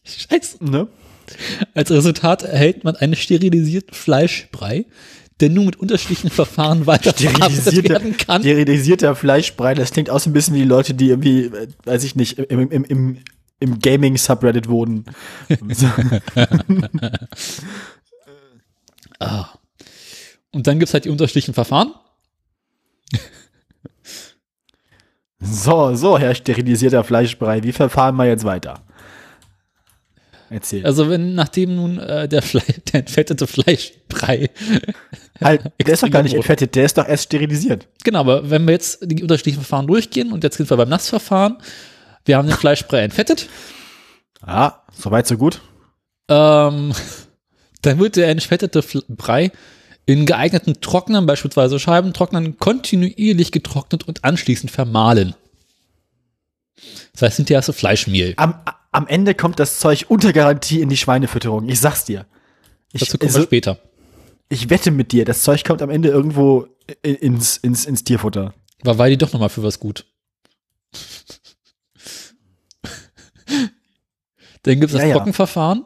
Scheiße. Ne? Als Resultat erhält man einen sterilisierten Fleischbrei, der nur mit unterschiedlichen Verfahren weiterverarbeitet werden kann. Sterilisierter Fleischbrei, das klingt auch so ein bisschen wie die Leute, die irgendwie, äh, weiß ich nicht, im, im, im, im Gaming-Subreddit wohnen. ah. Und dann gibt's halt die unterschiedlichen Verfahren. so, so, Herr sterilisierter Fleischbrei, wie verfahren wir jetzt weiter? Erzähl. Also wenn nachdem nun äh, der, Fle der entfettete Fleischbrei halt, der ist doch gar nicht entfettet, der ist doch erst sterilisiert. Genau, aber wenn wir jetzt die unterschiedlichen Verfahren durchgehen und jetzt sind wir beim Nassverfahren, wir haben den Fleischbrei entfettet. Ah, soweit so gut. Ähm, dann wird der entfettete Brei in geeigneten Trocknern, beispielsweise Scheibentrocknern, kontinuierlich getrocknet und anschließend vermahlen. Das heißt, hinterher hast du Fleischmehl. Am, am Ende kommt das Zeug unter Garantie in die Schweinefütterung. Ich sag's dir. Ich, Dazu kommen also, wir später. Ich wette mit dir, das Zeug kommt am Ende irgendwo ins, ins, ins Tierfutter. War Weidi doch nochmal für was gut. Dann gibt es das ja, Trockenverfahren.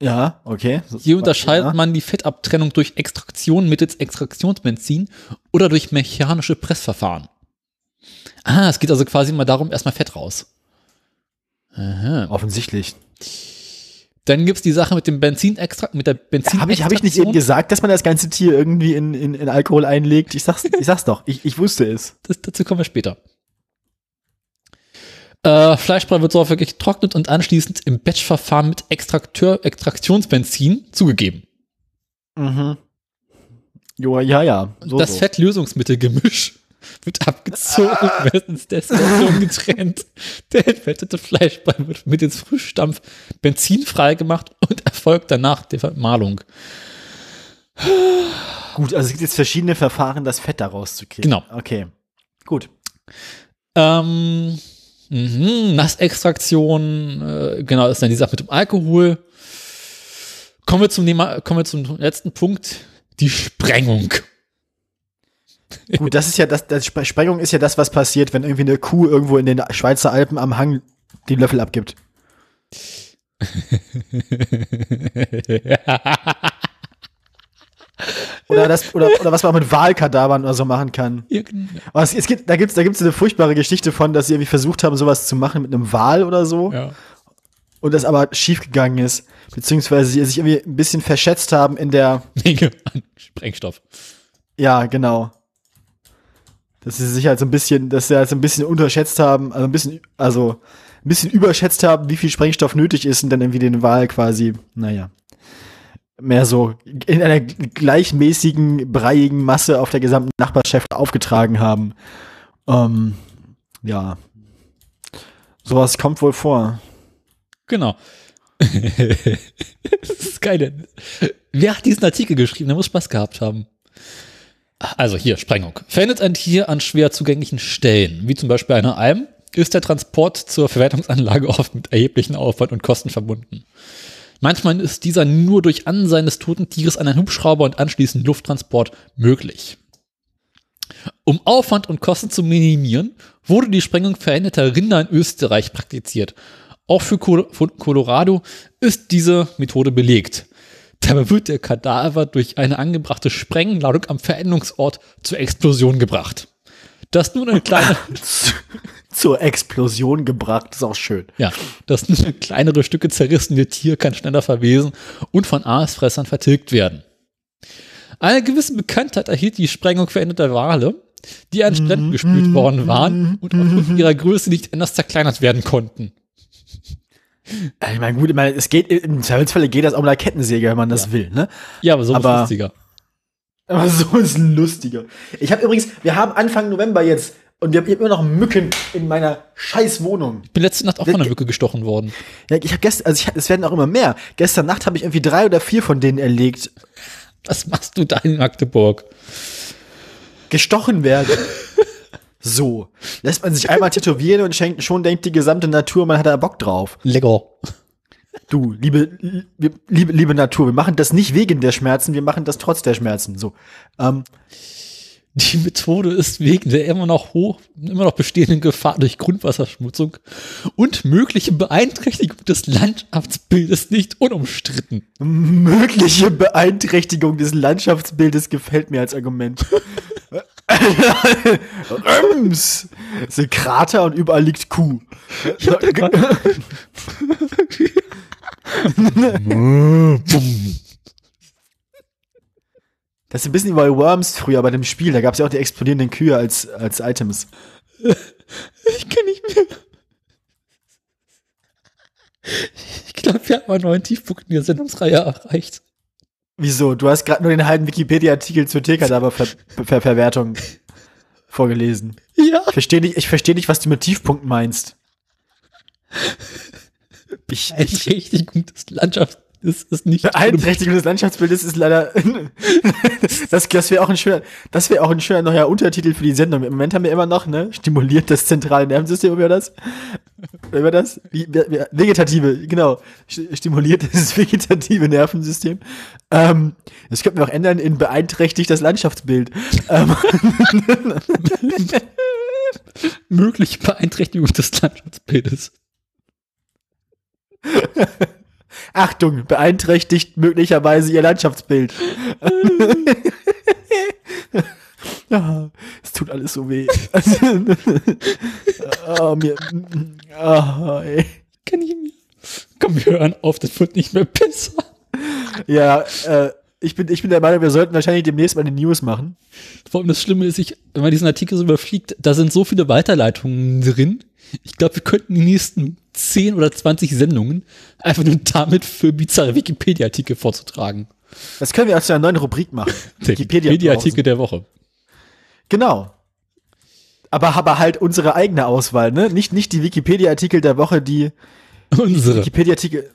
Ja, okay. Hier unterscheidet ja. man die Fettabtrennung durch Extraktion mittels Extraktionsbenzin oder durch mechanische Pressverfahren. Ah, es geht also quasi mal darum, erstmal Fett raus. Aha. Offensichtlich. Dann gibt es die Sache mit dem Benzinextrakt, mit der Benzin. Habe ich, hab ich nicht eben gesagt, dass man das ganze Tier irgendwie in, in, in Alkohol einlegt? Ich sag's, ich sag's doch, ich, ich wusste es. Das, dazu kommen wir später. Äh, Fleischbrei wird so wirklich getrocknet und anschließend im Batchverfahren mit Extrakteur, Extraktionsbenzin zugegeben. Mhm. Jo, ja, ja. So, das so. Fettlösungsmittelgemisch wird abgezogen, ah. meistens Destillation getrennt. Der entfettete Fleischbrei wird mit ins Frischstampf Benzin freigemacht und erfolgt danach die Vermahlung. Gut, also es gibt jetzt verschiedene Verfahren, das Fett da rauszukriegen. Genau. Okay. Gut. Ähm, Mhm, Nassextraktion, äh, genau, ist dann die Sache mit dem Alkohol. Kommen wir zum Thema, kommen wir zum letzten Punkt, die Sprengung. Gut, das ist ja das, das Sprengung ist ja das, was passiert, wenn irgendwie eine Kuh irgendwo in den Schweizer Alpen am Hang den Löffel abgibt. Oder, das, oder, oder was man auch mit Wahlkadavern oder so machen kann. Ja, genau. es, es gibt, da gibt es da gibt's eine furchtbare Geschichte von, dass sie irgendwie versucht haben, sowas zu machen mit einem Wal oder so. Ja. Und das aber schiefgegangen ist. Beziehungsweise sie sich irgendwie ein bisschen verschätzt haben in der Menge an Sprengstoff. Ja, genau. Dass sie sich halt so ein bisschen, dass sie halt so ein bisschen unterschätzt haben, also ein bisschen, also ein bisschen überschätzt haben, wie viel Sprengstoff nötig ist und dann irgendwie den Wal quasi, naja mehr so in einer gleichmäßigen, breiigen Masse auf der gesamten Nachbarschaft aufgetragen haben. Ähm, ja. Sowas kommt wohl vor. Genau. das ist geil. Wer hat diesen Artikel geschrieben? Der muss Spaß gehabt haben. Also hier, Sprengung. Verendet ein Tier an schwer zugänglichen Stellen, wie zum Beispiel eine Alm, ist der Transport zur Verwertungsanlage oft mit erheblichen Aufwand und Kosten verbunden. Manchmal ist dieser nur durch Ansein des toten Tieres an einen Hubschrauber und anschließend Lufttransport möglich. Um Aufwand und Kosten zu minimieren, wurde die Sprengung veränderter Rinder in Österreich praktiziert. Auch für Colorado ist diese Methode belegt. Dabei wird der Kadaver durch eine angebrachte Sprengladung am Verendungsort zur Explosion gebracht. Das nun eine kleine zur Explosion gebracht. ist auch schön. Ja, das kleinere Stücke zerrissene Tier kann schneller verwesen und von Aasfressern vertilgt werden. Eine gewisse Bekanntheit erhielt die Sprengung veränderter Wale, die an Stränden gespült worden waren und aufgrund ihrer Größe nicht anders zerkleinert werden konnten. Ich meine, gut, ich meine, es geht, im Zweifelsfalle geht das auch mit einer Kettensäge, wenn man das ja. will, ne? Ja, aber so aber, ist lustiger. Aber so ist lustiger. Ich habe übrigens, wir haben Anfang November jetzt und wir haben immer noch Mücken in meiner scheiß Wohnung. Ich bin letzte Nacht auch von einer Mücke gestochen worden. Ja, ich habe gestern, also ich, es werden auch immer mehr. Gestern Nacht habe ich irgendwie drei oder vier von denen erlegt. Was machst du da in Magdeburg? Gestochen werden. so. Lässt man sich einmal tätowieren und schenkt, schon denkt die gesamte Natur, man hat da Bock drauf. Lecker. Du, liebe, liebe, liebe Natur, wir machen das nicht wegen der Schmerzen, wir machen das trotz der Schmerzen. So. Ähm, die Methode ist wegen der immer noch hoch, immer noch bestehenden Gefahr durch Grundwasserschmutzung und mögliche Beeinträchtigung des Landschaftsbildes nicht unumstritten. Mögliche Beeinträchtigung des Landschaftsbildes gefällt mir als Argument. Röms! Das sind Krater und überall liegt Kuh. Ich hab da Das ist ein bisschen wie bei Worms früher bei dem Spiel. Da gab es ja auch die explodierenden Kühe als, als Items. Ich kann nicht mehr. Ich glaube, wir haben einen neuen Tiefpunkt in der Sendungsreihe erreicht. Wieso? Du hast gerade nur den halben Wikipedia-Artikel zur Tierkadaver-Verwertung vorgelesen. Ja. Ich verstehe nicht, ich versteh nicht, was du mit Tiefpunkt meinst. Ich, ich, richtig gutes Landschafts das ist nicht. Beeinträchtigung des Landschaftsbildes ist leider. das das wäre auch ein schöner, das wäre auch ein schöner neuer Untertitel für die Sendung. Im Moment haben wir immer noch, ne? Stimuliert das zentrale Nervensystem über das. Über das? Vegetative, genau. Stimuliert das vegetative Nervensystem. Ähm, das könnten wir auch ändern in beeinträchtigt das Landschaftsbild. Ähm. Mögliche Beeinträchtigung des Landschaftsbildes. Achtung, beeinträchtigt möglicherweise ihr Landschaftsbild. ja, es tut alles so weh. oh, mir, oh, ey. Kann ich mir. Komm, wir hören auf, das wird nicht mehr besser. Ja, äh, ich bin, ich bin der Meinung, wir sollten wahrscheinlich demnächst mal die News machen. Vor allem das Schlimme ist, ich, wenn man diesen Artikel so überfliegt, da sind so viele Weiterleitungen drin. Ich glaube, wir könnten die nächsten 10 oder 20 Sendungen einfach nur damit für bizarre Wikipedia-Artikel vorzutragen. Das können wir als einer neuen Rubrik machen. Wikipedia-Artikel der Woche. Genau. Aber, aber halt unsere eigene Auswahl, ne? Nicht, nicht die Wikipedia-Artikel der Woche, die unsere Wikipedia-Artikel,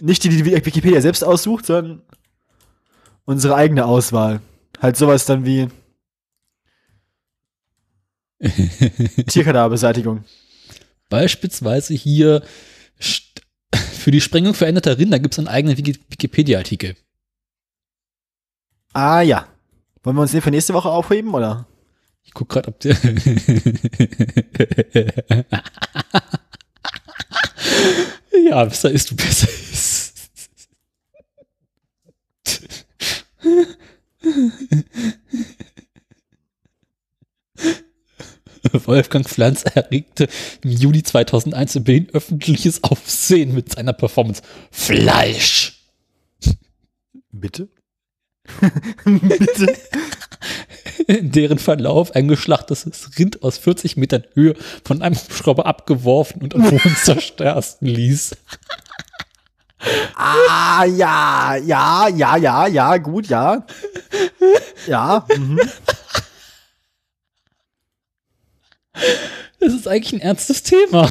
nicht die, die Wikipedia selbst aussucht, sondern unsere eigene Auswahl. Halt sowas dann wie Tierkadaverbeseitigung. Beispielsweise hier für die Sprengung veränderter Rinder gibt es einen eigenen Wikipedia-Artikel. Ah ja. Wollen wir uns den für nächste Woche aufheben, oder? Ich guck gerade, ob der. ja, besser ist du besser ist. Wolfgang Pflanz erregte im Juli 2001 in Berlin öffentliches Aufsehen mit seiner Performance Fleisch. Bitte? Bitte? In deren Verlauf ein geschlachtetes Rind aus 40 Metern Höhe von einem Hubschrauber abgeworfen und am Boden zerstersten ließ. Ah, ja, ja, ja, ja, ja, gut, ja. Ja. Mhm. Das ist eigentlich ein ernstes Thema.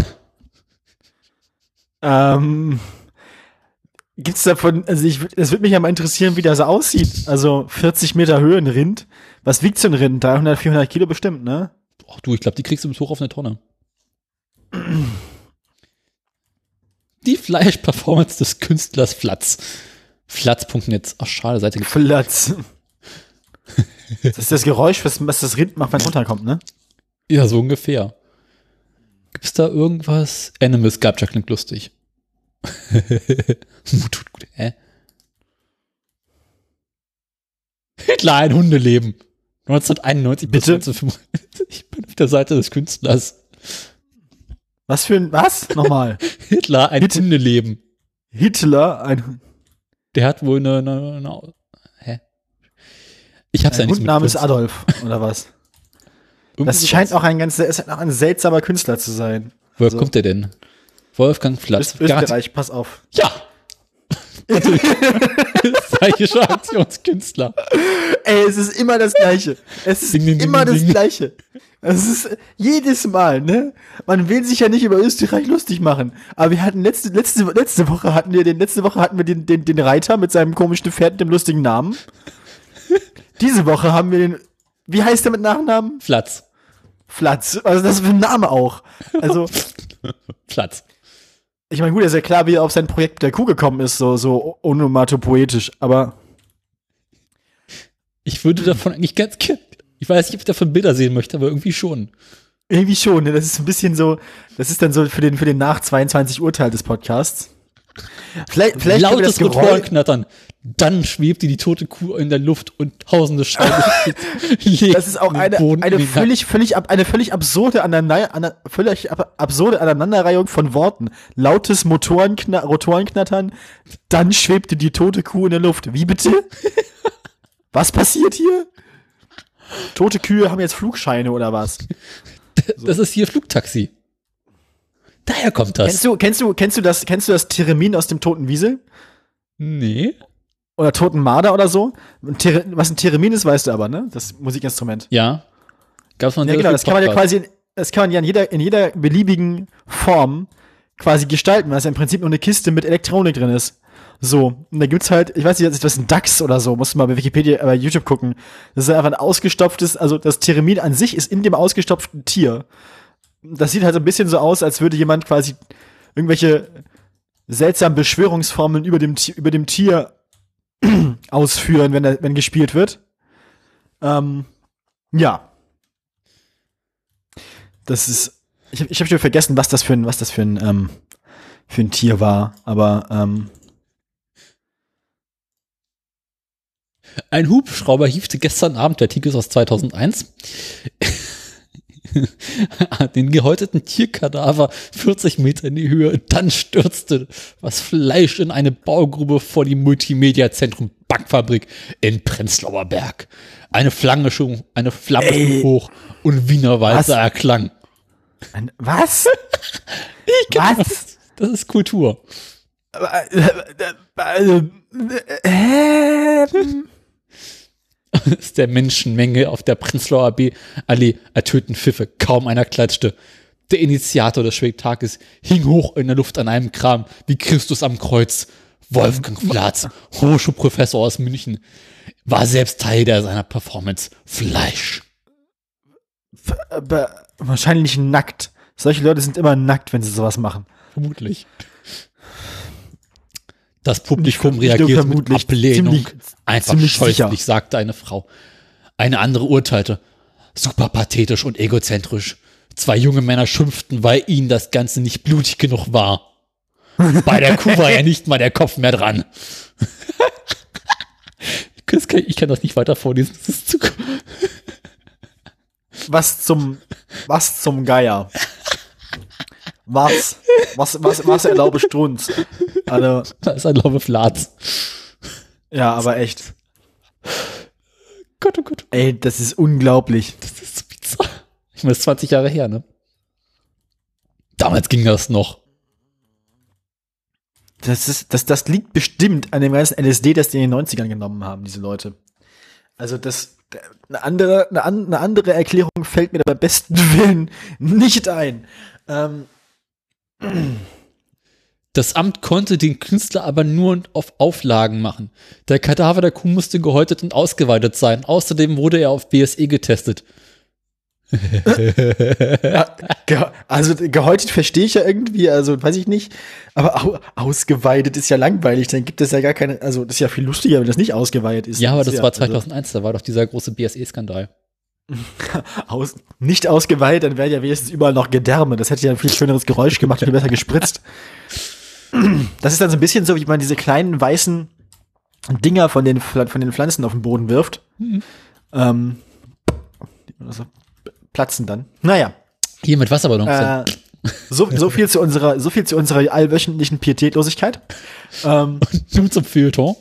Ähm, gibt's davon, also ich, es würde mich ja mal interessieren, wie das aussieht. Also 40 Meter Höhe ein Rind. Was wiegt so ein Rind? 300, 400 Kilo bestimmt, ne? Ach du, ich glaube, die kriegst du bis hoch auf eine Tonne. Die Fleischperformance des Künstlers Flatz. Flatz.net. Ach, schade, Seite. Flatz. Das ist das Geräusch, was, was das Rind macht, wenn es runterkommt, ne? Ja, so ungefähr. Gibt es da irgendwas? Animal Sculpture klingt lustig. Tut gut, hä? Hitler ein Hundeleben. 1991 Bitte? 1995. Ich bin auf der Seite des Künstlers. Was für ein, was? Nochmal. Hitler ein Hit Hundeleben. Hitler ein Der hat wohl eine, eine, eine hä? Ich hab's ein ja nicht Hundname ist Adolf, oder was? das scheint auch ein ganz, ist auch ein seltsamer Künstler zu sein. Woher also, kommt der denn? Wolfgang Flatz. Österreich, pass auf. Ja! Österreichischer Aktionskünstler. Ey, es ist immer das Gleiche. Es ist ding, ding, immer ding, das Gleiche. Es ist jedes Mal, ne? Man will sich ja nicht über Österreich lustig machen. Aber wir hatten letzte, letzte, letzte Woche hatten wir den, letzte Woche hatten wir den, den, den Reiter mit seinem komischen Pferd und dem lustigen Namen. Diese Woche haben wir den, wie heißt der mit Nachnamen? Flatz. Flatz. Also das ist ein Name auch. Also. Flatz. Ich meine, gut, ist ja klar, wie er auf sein Projekt der Kuh gekommen ist, so, so onomatopoetisch, aber. Ich würde davon eigentlich ganz. Ich weiß nicht, ob ich davon Bilder sehen möchte, aber irgendwie schon. Irgendwie schon, ne? Das ist ein bisschen so, das ist dann so für den, für den nach 22 Urteil des Podcasts. Vielleicht, vielleicht Lautes Motorenknattern. Dann schwebte die tote Kuh in der Luft und tausende Steine. das ist auch eine, eine völlig, völlig, ab, eine völlig absurde, aneinander, völlig ab, absurde Aneinanderreihung von Worten. Lautes Motorenkna Rotorenknattern, dann schwebte die tote Kuh in der Luft. Wie bitte? was passiert hier? Tote Kühe haben jetzt Flugscheine oder was? Das ist hier Flugtaxi. Daher kommt das. Kennst du, kennst du, kennst du das, kennst du das Theremin aus dem Toten Wiesel? Nee. oder toten Marder oder so. Was ein Theremin ist, weißt du aber, ne? Das Musikinstrument. Ja. Gab's von ja, genau, das kann man ja quasi, das kann man ja in jeder, in jeder beliebigen Form quasi gestalten, weil es ja im Prinzip nur eine Kiste mit Elektronik drin ist. So, und da gibt's halt, ich weiß nicht, ist das ein DAX oder so, musst du mal bei Wikipedia, bei YouTube gucken. Das ist einfach ein ausgestopftes, also das Theremin an sich ist in dem ausgestopften Tier. Das sieht halt so ein bisschen so aus, als würde jemand quasi irgendwelche seltsamen Beschwörungsformeln über dem, über dem Tier ausführen, wenn, er, wenn gespielt wird. Ähm, ja. Das ist. Ich habe ich hab schon vergessen, was das für ein, was das für ein, ähm, für ein Tier war, aber ähm, Ein Hubschrauber hiefte gestern Abend, der ist aus 2001, den gehäuteten Tierkadaver 40 Meter in die Höhe. Dann stürzte das Fleisch in eine Baugrube vor die Multimedia-Zentrum Backfabrik in Prenzlauer Berg. Eine Flamme schon, eine Flamme Ey, hoch und Wienerwalzer erklang. Ein, was? was? Das, das ist Kultur. Äh, äh, äh, ist der Menschenmenge auf der Prenzlauer Allee ertönten Pfiffe. Kaum einer klatschte. Der Initiator des Spektakels hing hoch in der Luft an einem Kram wie Christus am Kreuz. Wolfgang Flatz, Hochschulprofessor aus München, war selbst Teil der seiner Performance Fleisch. Aber wahrscheinlich nackt. Solche Leute sind immer nackt, wenn sie sowas machen. Vermutlich. Das Publikum reagiert mit Ablehnung. Ziemlich, Einfach ziemlich scheußlich, sicher. sagte eine Frau. Eine andere urteilte. Super pathetisch und egozentrisch. Zwei junge Männer schimpften, weil ihnen das Ganze nicht blutig genug war. Bei der Kuh war ja nicht mal der Kopf mehr dran. ich kann das nicht weiter vorlesen. Das ist zu was zum, was zum Geier. Was? Was, was, was erlaube Strunz? Also, was erlaube Flatz? Ja, aber echt. Gott, oh Gott. Ey, das ist unglaublich. Das ist so bizarr. Ich meine, das ist 20 Jahre her, ne? Damals ging das noch. Das, ist, das, das liegt bestimmt an dem ganzen LSD, das die in den 90ern genommen haben, diese Leute. Also das, eine andere, eine, eine andere Erklärung fällt mir beim besten Willen nicht ein. Ähm. Das Amt konnte den Künstler aber nur auf Auflagen machen. Der Kadaver der Kuh musste gehäutet und ausgeweitet sein. Außerdem wurde er auf BSE getestet. also gehäutet verstehe ich ja irgendwie, also weiß ich nicht, aber au ausgeweidet ist ja langweilig, dann gibt es ja gar keine, also das ist ja viel lustiger, wenn das nicht ausgeweitet ist. Ja, aber das, das war 2001, also. da war doch dieser große BSE-Skandal. Aus, nicht ausgeweitet, dann wäre ja wenigstens überall noch Gedärme, das hätte ja ein viel schöneres Geräusch gemacht und besser gespritzt. Das ist dann so ein bisschen so, wie man diese kleinen weißen Dinger von den, von den Pflanzen auf den Boden wirft. Mhm. Ähm, also platzen dann. Naja. Hier mit Wasserballons. Äh, so, so viel zu unserer, so viel zu unserer allwöchentlichen Pietätlosigkeit. Ähm, nun zum Feuilleton.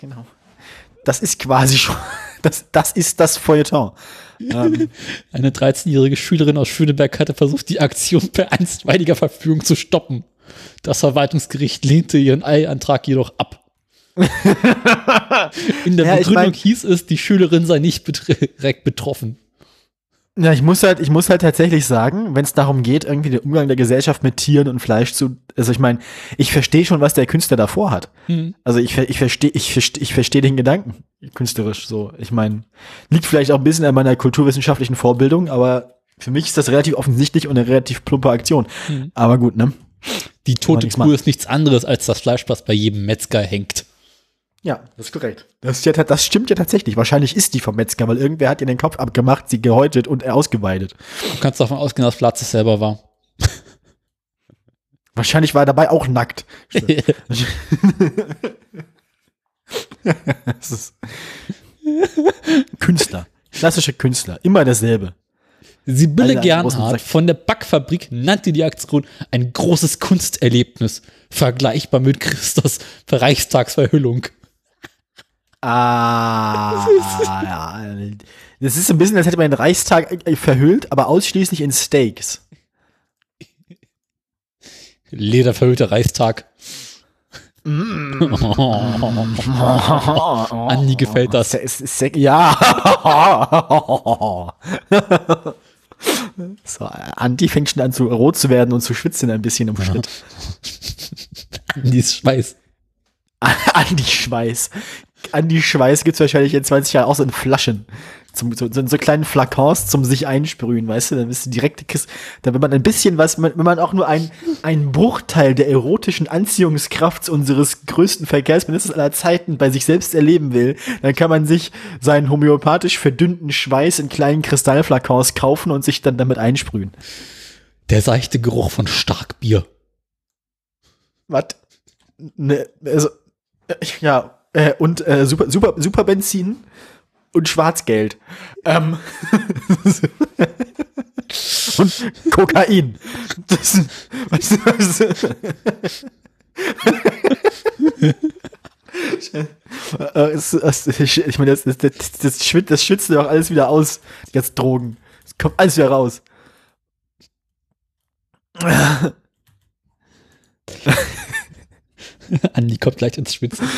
Genau. Das ist quasi schon, das, das ist das Feuilleton. Ähm, Eine 13-jährige Schülerin aus Schöneberg hatte versucht, die Aktion per einstweiliger Verfügung zu stoppen. Das Verwaltungsgericht lehnte ihren Eilantrag jedoch ab. In der ja, Begründung ich mein, hieß es, die Schülerin sei nicht direkt betroffen. Ja, ich muss halt, ich muss halt tatsächlich sagen, wenn es darum geht, irgendwie den Umgang der Gesellschaft mit Tieren und Fleisch zu, also ich meine, ich verstehe schon, was der Künstler davor hat. Hm. Also ich, ich verstehe, ich verstehe, ich verstehe den Gedanken künstlerisch so. Ich meine, liegt vielleicht auch ein bisschen an meiner kulturwissenschaftlichen Vorbildung, aber für mich ist das relativ offensichtlich und eine relativ plumpe Aktion. Hm. Aber gut, ne? Die tote Kuh ist nichts anderes als das Fleisch, was bei jedem Metzger hängt. Ja, das ist korrekt. Das, ja, das stimmt ja tatsächlich. Wahrscheinlich ist die vom Metzger, weil irgendwer hat ihr den Kopf abgemacht, sie gehäutet und ausgeweidet. Du kannst davon ausgehen, dass Platz es selber war. Wahrscheinlich war er dabei auch nackt. Künstler. Klassische Künstler. Immer derselbe. Sibylle Gernhardt von der Backfabrik nannte die Aktion ein großes Kunsterlebnis, vergleichbar mit Christus Reichstagsverhüllung. Ah, ja. Das ist so ein bisschen, als hätte man den Reichstag äh, verhüllt, aber ausschließlich in Steaks. Andi gefällt das. Ja. so, Andi fängt schon an zu rot zu werden und zu schwitzen ein bisschen im Schritt. Andis Schweiß. Andi Schweiß. Andi Schweiß gibt es wahrscheinlich in 20 Jahren auch so in Flaschen zum, so, so, so kleinen Flakons zum sich einsprühen, weißt du, dann bist du direkte Kiss, dann wenn man ein bisschen was, wenn man auch nur ein, ein Bruchteil der erotischen Anziehungskraft unseres größten Verkehrsministers aller Zeiten bei sich selbst erleben will, dann kann man sich seinen homöopathisch verdünnten Schweiß in kleinen Kristallflakons kaufen und sich dann damit einsprühen. Der seichte Geruch von Starkbier. Was? Ne, also, ja, äh, und äh, super, super, super Benzin und Schwarzgeld. Ähm. und Kokain. Das, weißt du, weißt du, ich meine, das, das, das, das, schwitzt, das schwitzt doch alles wieder aus. Jetzt Drogen. Es kommt alles wieder raus. Andi kommt gleich ins Schwitzen.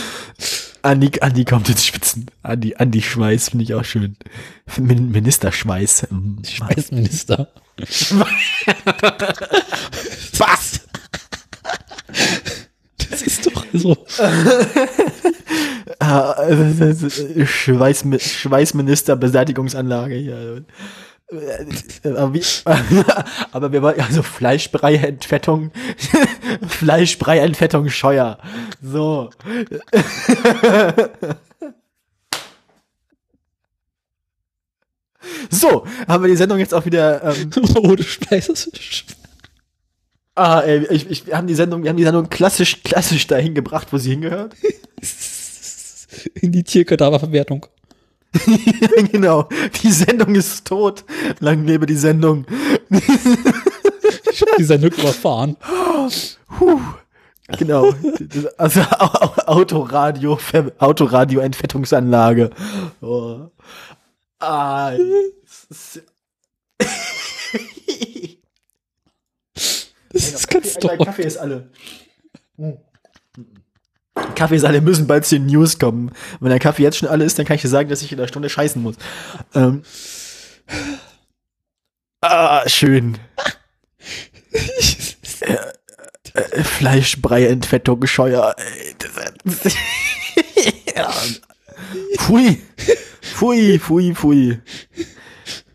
Andi, Andi kommt ins Spitzen. Andi, Andi Schweiß finde ich auch schön. Min Ministerschweiß. Mhm. Schweißminister. Was? Das ist doch so. Schweiß, Schweißminister Beseitigungsanlage hier. Aber, wie, aber wir wollen also Fleischbrei-Entfettung, Fleischbrei-Entfettung Scheuer. So. So, haben wir die Sendung jetzt auch wieder. Ähm, oh, du Speise. Ah, ey, ich, ich, wir haben die Sendung, wir haben die Sendung klassisch, klassisch dahin gebracht, wo sie hingehört. In die Tierkadaververwertung. genau. Die Sendung ist tot. Lang lebe die Sendung. ich hab die Sendung überfahren. Puh. Genau. Also Autoradio, Autoradio-Entfettungsanlage. Oh. Ah, das ist ganz Kaffee, Kaffee ist alle. Hm. Kaffeesaale müssen bald zu den News kommen. Wenn der Kaffee jetzt schon alle ist, dann kann ich dir sagen, dass ich in einer Stunde scheißen muss. Ähm. Ah, schön. äh, äh, Fleischbrei-Entfettung, Scheuer. ja. Pfui. Pfui, pfui, pfui.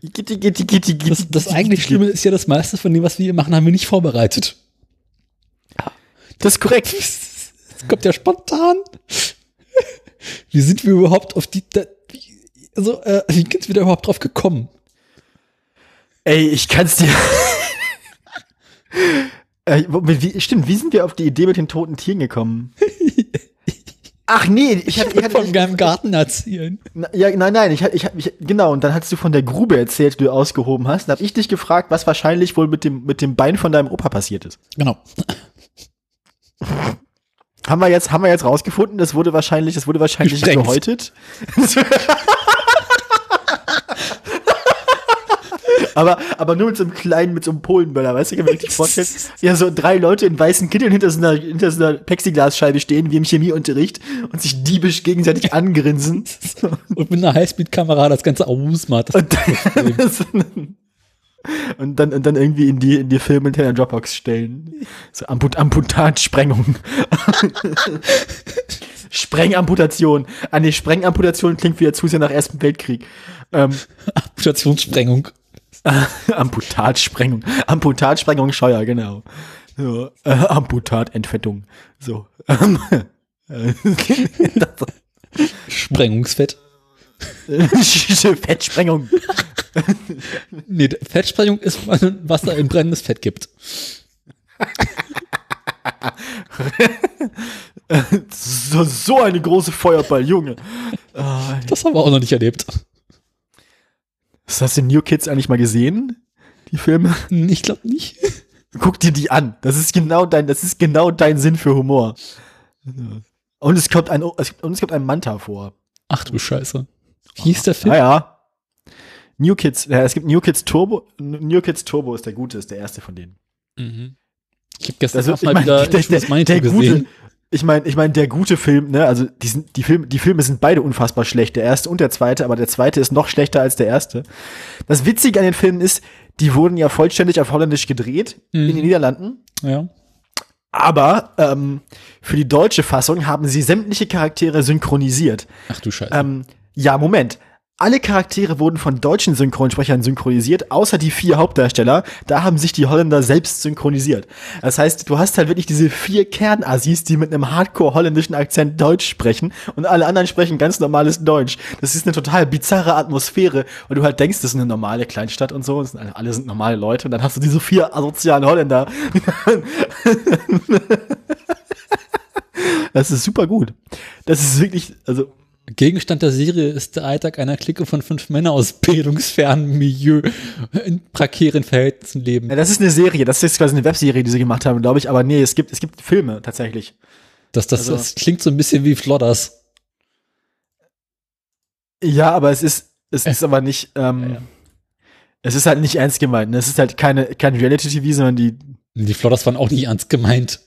Gitti, gitti, gitti, gitti, das, das eigentlich Schlimme ist ja, das meiste von dem, was wir hier machen, haben wir nicht vorbereitet. Das ist korrekt. Das kommt ja spontan. Wie sind wir überhaupt auf die, also, äh, wie sind wir da überhaupt drauf gekommen? Ey, ich kann's dir. äh, wie, stimmt, wie sind wir auf die Idee mit den toten Tieren gekommen? Ach nee, ich, ich hatte von deinem Garten erzählen. Ja, nein, nein, ich, ich, ich genau und dann hast du von der Grube erzählt, die du ausgehoben hast. Dann habe ich dich gefragt, was wahrscheinlich wohl mit dem mit dem Bein von deinem Opa passiert ist. Genau. Haben wir jetzt, haben wir jetzt rausgefunden, das wurde wahrscheinlich, das wurde wahrscheinlich Gesprengt. gehäutet. aber, aber nur mit so einem kleinen, mit so einem Polenböller, weißt du, wenn du dir vorstellst, ja, so drei Leute in weißen Kitteln hinter so einer, hinter so einer Plexiglasscheibe stehen, wie im Chemieunterricht, und sich diebisch gegenseitig angrinsen. und mit einer Highspeed-Kamera das Ganze ausmacht. und dann, und dann irgendwie in die, in die Filme hinter der Dropbox stellen. So Amput Amputatsprengung. Sprengamputation. Ah, nee, Sprengamputation klingt wieder zu sehr nach Ersten Weltkrieg. Ähm, Amputationssprengung. Amputatsprengung. Amputatsprengung Scheuer, genau. So, äh, Amputatentfettung. So. Sprengungsfett. Fettsprengung. Nee, Fettsprengung ist, was da in brennendes Fett gibt. so, so eine große Feuerball, Junge. Das haben wir auch noch nicht erlebt. Hast du New Kids eigentlich mal gesehen? Die Filme? Ich glaube nicht. Guck dir die an. Das ist genau dein, das ist genau dein Sinn für Humor. Und es kommt ein, und es kommt ein Manta vor. Ach du Scheiße. Wie hieß der Film? Ah ja. New Kids, ja, es gibt New Kids Turbo. New Kids Turbo ist der gute, ist der erste von denen. Mhm. Ich habe gestern also, mal mein, wieder der, der, der, der gute, ich meine, ich meine, der gute Film, ne, also die, sind, die, Filme, die Filme sind beide unfassbar schlecht, der erste und der zweite, aber der zweite ist noch schlechter als der erste. Das Witzige an den Filmen ist, die wurden ja vollständig auf Holländisch gedreht mhm. in den Niederlanden. Ja. Aber ähm, für die deutsche Fassung haben sie sämtliche Charaktere synchronisiert. Ach du Scheiße. Ähm, ja, Moment alle Charaktere wurden von deutschen Synchronsprechern synchronisiert, außer die vier Hauptdarsteller. Da haben sich die Holländer selbst synchronisiert. Das heißt, du hast halt wirklich diese vier Kernassis, die mit einem hardcore-holländischen Akzent Deutsch sprechen und alle anderen sprechen ganz normales Deutsch. Das ist eine total bizarre Atmosphäre, weil du halt denkst, das ist eine normale Kleinstadt und so, sind, alle sind normale Leute und dann hast du diese vier asozialen Holländer. das ist super gut. Das ist wirklich, also Gegenstand der Serie ist der Alltag einer Clique von fünf Männern aus bildungsfernem Milieu in prekären Verhältnissen leben. Ja, das ist eine Serie, das ist quasi eine Webserie, die sie gemacht haben, glaube ich, aber nee, es gibt, es gibt Filme tatsächlich. Das, das, also, das klingt so ein bisschen wie Flodders. Ja, aber es ist, es ist aber nicht, ähm, ja, ja. es ist halt nicht ernst gemeint. Ne? Es ist halt keine, kein Reality-TV, sondern die. Die Flodders waren auch nicht ernst gemeint.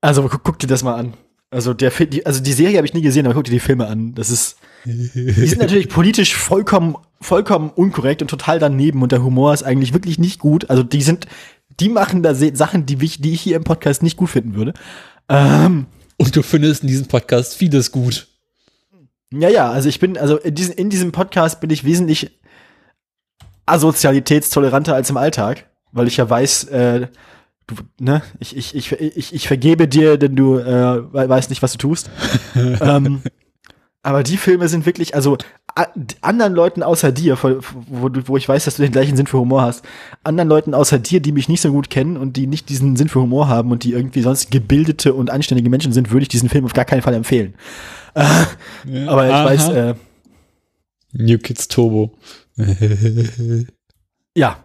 Also guck, guck dir das mal an. Also der die, also die Serie habe ich nie gesehen, aber guck dir die Filme an. Das ist die sind natürlich politisch vollkommen vollkommen unkorrekt und total daneben und der Humor ist eigentlich wirklich nicht gut. Also die sind die machen da Sachen, die ich, die ich hier im Podcast nicht gut finden würde. Ähm, und du findest in diesem Podcast vieles gut. Ja, ja, also ich bin also in diesem, in diesem Podcast bin ich wesentlich asozialitätstoleranter als im Alltag, weil ich ja weiß, äh, du, ne, ich, ich, ich, ich, ich vergebe dir, denn du äh, weißt nicht, was du tust. ähm, aber die Filme sind wirklich, also anderen Leuten außer dir, wo, wo ich weiß, dass du den gleichen Sinn für Humor hast, anderen Leuten außer dir, die mich nicht so gut kennen und die nicht diesen Sinn für Humor haben und die irgendwie sonst gebildete und anständige Menschen sind, würde ich diesen Film auf gar keinen Fall empfehlen. Äh, ja, aber ich aha. weiß. Äh, New Kids Turbo. ja,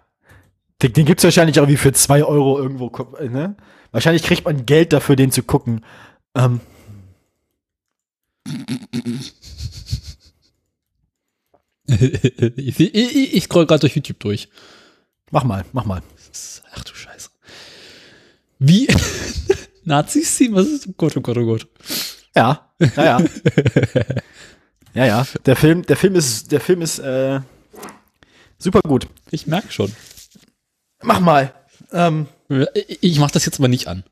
den, den gibt's wahrscheinlich auch wie für zwei Euro irgendwo. Ne? Wahrscheinlich kriegt man Geld dafür, den zu gucken. Ähm. ich, ich, ich scroll gerade durch YouTube durch. Mach mal, mach mal. Ach du Scheiße. Wie Nazis ziehen? Was ist? Oh Gott, oh Gott, oh Gott. Ja, ja, ja. ja, ja. Der Film, der Film ist, der Film ist äh, super gut. Ich merke schon. Mach mal. Ähm, ich mach das jetzt aber nicht an.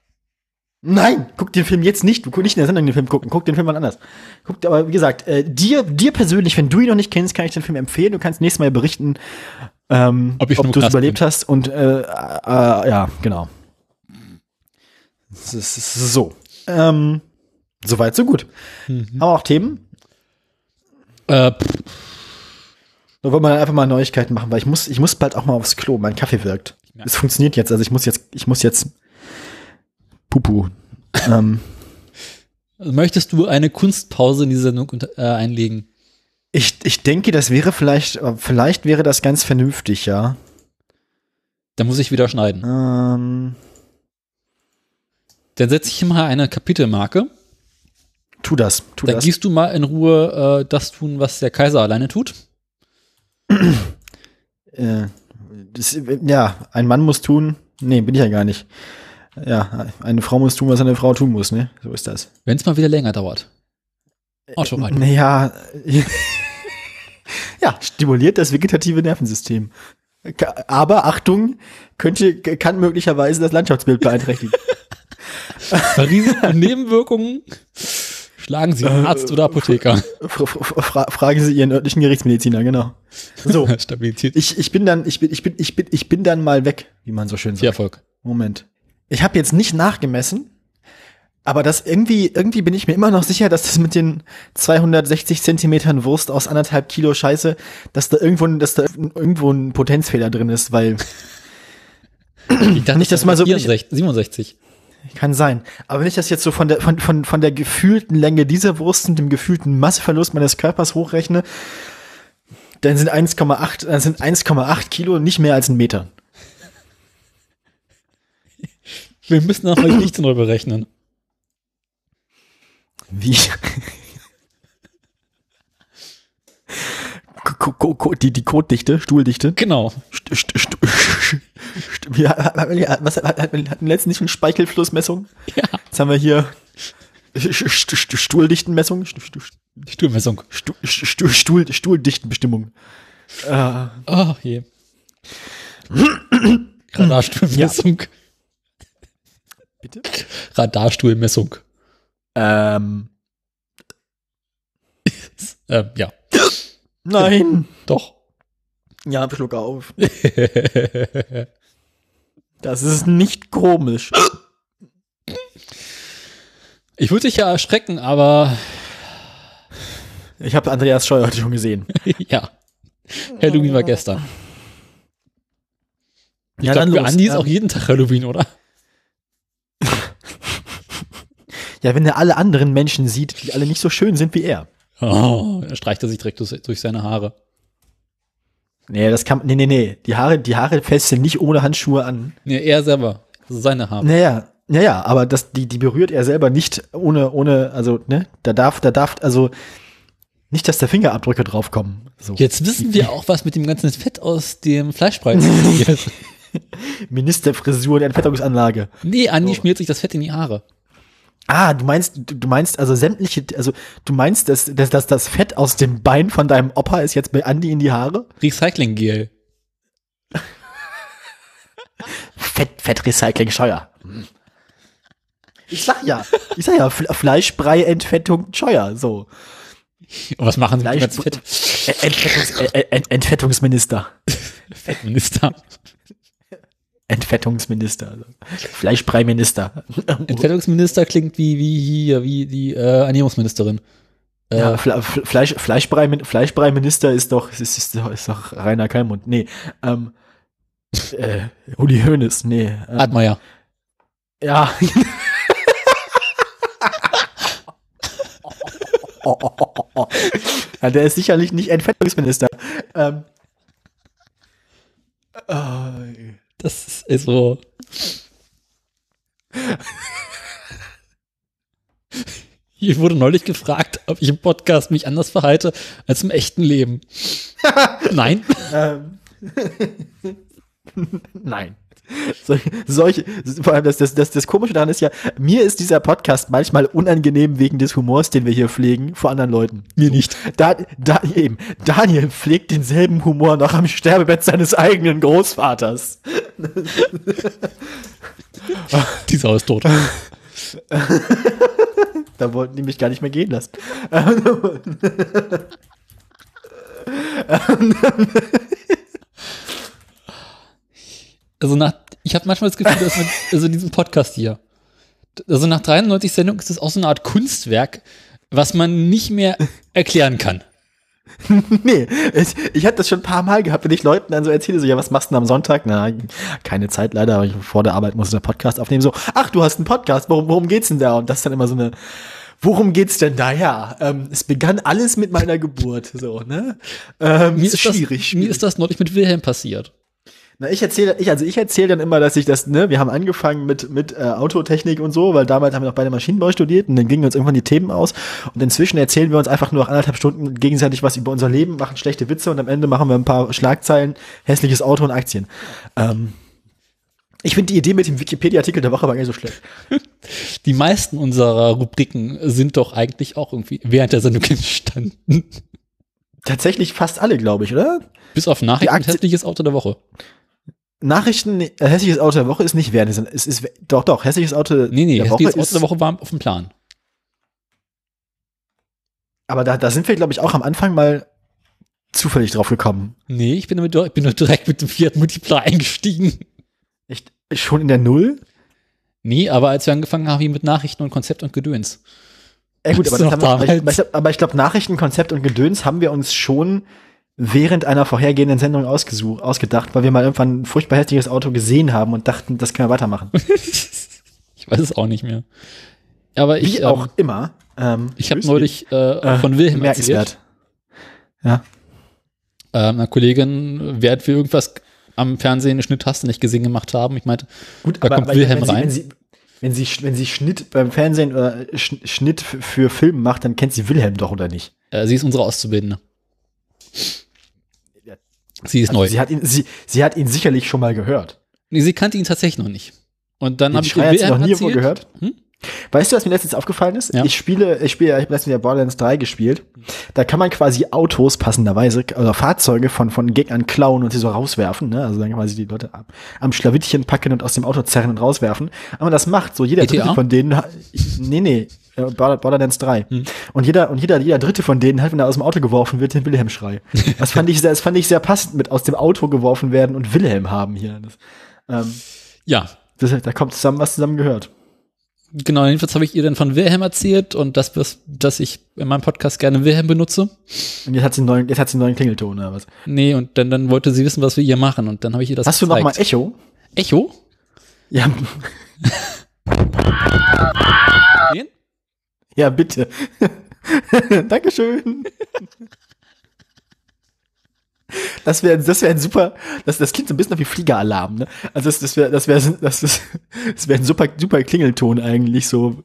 Nein, guck den Film jetzt nicht. Du guck nicht in der Sendung den Film gucken. Guck den Film mal anders. Guck, aber wie gesagt, äh, dir, dir persönlich, wenn du ihn noch nicht kennst, kann ich den Film empfehlen. Du kannst nächstes Mal berichten, ähm, ob, ob du es überlebt bin. hast. Und äh, äh, ja, genau. So. Ähm, Soweit, so gut. Mhm. Haben wir auch Themen? Äh, da wollen wir einfach mal Neuigkeiten machen, weil ich muss, ich muss bald auch mal aufs Klo. Mein Kaffee wirkt. Es funktioniert jetzt, also ich muss jetzt, ich muss jetzt Pupu. ähm. Möchtest du eine Kunstpause in die Sendung äh, einlegen? Ich, ich denke, das wäre vielleicht, vielleicht wäre das ganz vernünftig, ja. Da muss ich wieder schneiden. Ähm. Dann setze ich mal eine Kapitelmarke. Tu das, tu Dann das. gehst du mal in Ruhe äh, das tun, was der Kaiser alleine tut. äh, das, ja, ein Mann muss tun. Nee, bin ich ja gar nicht. Ja, eine Frau muss tun, was eine Frau tun muss, ne? So ist das. Wenn es mal wieder länger dauert. Autoreiten. Naja. ja, stimuliert das vegetative Nervensystem. Aber Achtung, könnte, kann möglicherweise das Landschaftsbild beeinträchtigen. Risiken Nebenwirkungen Schlagen Sie Arzt äh, oder Apotheker. Fra fra fragen Sie Ihren örtlichen Gerichtsmediziner, genau. So. Stabilität. Ich, ich bin dann, ich bin, ich bin, ich bin, ich bin dann mal weg, wie man so schön sagt. Viel Erfolg. Moment. Ich habe jetzt nicht nachgemessen, aber das irgendwie, irgendwie bin ich mir immer noch sicher, dass das mit den 260 Zentimetern Wurst aus anderthalb Kilo Scheiße, dass da irgendwo, dass da irgendwo ein Potenzfehler drin ist, weil ich dachte, nicht, dass mal so 64, 67. Kann sein. Aber wenn ich das jetzt so von der, von, von, von der gefühlten Länge dieser Wurst und dem gefühlten Masseverlust meines Körpers hochrechne, dann sind 1,8, dann sind 1,8 Kilo nicht mehr als ein Meter. Wir müssen auch mal nicht drüber rechnen. Wie? Die, die Kotdichte, Stuhldichte. Genau. St, st, st, ja, was hatten wir letztens nicht eine Speichelflussmessung? Ja. Jetzt haben wir hier Stuhldichtenmessung? Stuhlmessung. Stuhl, Stuhl, Stuhldichtenbestimmung. Äh. Oh je. Radarstuhlmessung. Ja. Bitte? Radarstuhlmessung. Ähm. ähm, ja. Nein. Doch. Ja, schluck auf. das ist nicht komisch. Ich würde dich ja erschrecken, aber. Ich habe Andreas Scheuer heute schon gesehen. ja. Halloween war gestern. Ich ja, glaube, für Andi ist auch jeden Tag Halloween, oder? ja, wenn er alle anderen Menschen sieht, die alle nicht so schön sind wie er. Oh, er streicht er sich direkt durch seine Haare. Nee, das kann, nee, nee, nee. Die Haare, die Haare fässt er nicht ohne Handschuhe an. Nee, er selber. Ist seine Haare. Naja, naja, aber das, die, die berührt er selber nicht ohne, ohne, also, ne, da darf, da darf, also, nicht, dass da Fingerabdrücke draufkommen. So. Jetzt wissen wir auch, was mit dem ganzen Fett aus dem Fleischbrei ist. Ministerfrisur und Entfettungsanlage. Nee, Andi so. schmiert sich das Fett in die Haare. Ah, du meinst, du meinst also sämtliche, also du meinst, dass, dass, dass das Fett aus dem Bein von deinem Opa ist jetzt bei Andi in die Haare? Recycling-Gel. Fett, Fettrecycling scheuer. Ich sag ja, ich sag ja, Fleischbrei, Entfettung, scheuer, so. Und was machen Sie mit dem Fett? Entfettungs, Ent Entfettungsminister. Fettminister. Entfettungsminister. Also Fleischbreiminister. Entfettungsminister klingt wie, wie hier, wie die äh, Ernährungsministerin. Äh, ja, Fle Fleisch, Fleischbrei, Fleischbreiminister ist doch, ist, ist, doch, ist doch Rainer Kalmund. Nee, ähm, äh, Uli Hoeneß, nee. Ähm, Admeier. Ja. ja, der ist sicherlich nicht Entfettungsminister. Ähm, oh, das ist so. Hier wurde neulich gefragt, ob ich im Podcast mich anders verhalte als im echten Leben. Nein. Ähm. Nein. Solche, solche, vor allem das, das, das, das Komische daran ist ja, mir ist dieser Podcast manchmal unangenehm wegen des Humors, den wir hier pflegen, vor anderen Leuten. Mir nicht. Da, da eben, Daniel pflegt denselben Humor noch am Sterbebett seines eigenen Großvaters. Die Sau ist tot. da wollten die mich gar nicht mehr gehen lassen. Also nach, ich habe manchmal das Gefühl, dass mit also diesem Podcast hier, also nach 93 Sendungen ist das auch so eine Art Kunstwerk, was man nicht mehr erklären kann. nee, ich, ich hatte das schon ein paar Mal gehabt, wenn ich Leuten dann so erzähle, so, ja, was machst du denn am Sonntag? Na, keine Zeit leider, aber ich, vor der Arbeit musste einen Podcast aufnehmen. So, ach, du hast einen Podcast, worum, worum geht's denn da? Und das ist dann immer so eine, worum geht's denn da? Ja, ähm, es begann alles mit meiner Geburt, so, ne? Ähm, mir ist schwierig, das, schwierig. Mir ist das neulich mit Wilhelm passiert. Na, ich erzähle, ich, also ich erzähle dann immer, dass ich das, ne, wir haben angefangen mit, mit äh, Autotechnik und so, weil damals haben wir noch beide Maschinenbau studiert und dann gingen uns irgendwann die Themen aus und inzwischen erzählen wir uns einfach nur noch anderthalb Stunden gegenseitig was über unser Leben, machen schlechte Witze und am Ende machen wir ein paar Schlagzeilen, hässliches Auto und Aktien. Ähm, ich finde die Idee mit dem Wikipedia-Artikel der Woche aber gar nicht so schlecht. Die meisten unserer Rubriken sind doch eigentlich auch irgendwie während der Sendung entstanden. Tatsächlich fast alle, glaube ich, oder? Bis auf Nachrichten hässliches Auto der Woche. Nachrichten, äh, hässliches Auto der Woche ist nicht während, es ist, doch, doch, hässliches Auto nee, nee, der Woche Auto der Woche war auf dem Plan. Aber da, da sind wir, glaube ich, auch am Anfang mal zufällig drauf gekommen. Nee, ich bin, damit, ich bin nur direkt mit dem Fiat Multipla eingestiegen. Echt? Schon in der Null? Nee, aber als wir angefangen haben, mit Nachrichten und Konzept und Gedöns. Ja gut, aber, wir, aber ich, aber ich glaube, Nachrichten, Konzept und Gedöns haben wir uns schon während einer vorhergehenden Sendung ausgesucht, ausgedacht, weil wir mal irgendwann ein furchtbar hässliches Auto gesehen haben und dachten, das können wir weitermachen. ich weiß es auch nicht mehr. Aber ich. Wie ähm, auch immer. Ähm, ich habe neulich äh, äh, von Wilhelm erzählt. Ja. Ähm, einer Kollegin, während wir irgendwas am Fernsehen eine Schnitttaste nicht gesehen gemacht haben. Ich meinte, Gut, da aber, kommt aber Wilhelm wenn rein. Sie, wenn, sie, wenn, sie, wenn sie Schnitt beim Fernsehen oder Schnitt für Film macht, dann kennt sie Wilhelm doch, oder nicht? Äh, sie ist unsere Auszubildende. Sie ist also neu. Sie hat, ihn, sie, sie hat ihn sicherlich schon mal gehört. Nee, sie kannte ihn tatsächlich noch nicht. Und dann habe ich Wilhelm noch nie erzählt. gehört? Hm? Weißt du, was mir letztens aufgefallen ist? Ja. Ich spiele, ich spiele, ich habe letztens ja Borderlands 3 gespielt. Da kann man quasi Autos passenderweise oder Fahrzeuge von, von Gegnern klauen und sie so rauswerfen, ne? Also dann quasi die Leute am, am Schlawittchen packen und aus dem Auto zerren und rauswerfen. Aber das macht so jeder dritte von denen, nee, nee, äh, Borderlands 3. Hm. Und jeder, und jeder, jeder dritte von denen halt, wenn er aus dem Auto geworfen wird, den Wilhelm-Schrei. das fand ich sehr, das fand ich sehr passend mit aus dem Auto geworfen werden und Wilhelm haben hier. Das, ähm, ja. Das, da kommt zusammen, was zusammen gehört. Genau, jedenfalls habe ich ihr dann von Wilhelm erzählt und das, dass ich in meinem Podcast gerne Wilhelm benutze. Und jetzt hat sie einen neuen, jetzt hat sie einen neuen Klingelton oder was? Nee, und dann, dann wollte sie wissen, was wir hier machen und dann habe ich ihr das Hast gezeigt. du noch mal Echo? Echo? Ja. Ja, bitte. Dankeschön. Das wäre das wär ein super, das, das klingt so ein bisschen wie Fliegeralarm, ne? Also das, das wäre das wäre das, das, das wäre ein super super Klingelton eigentlich so.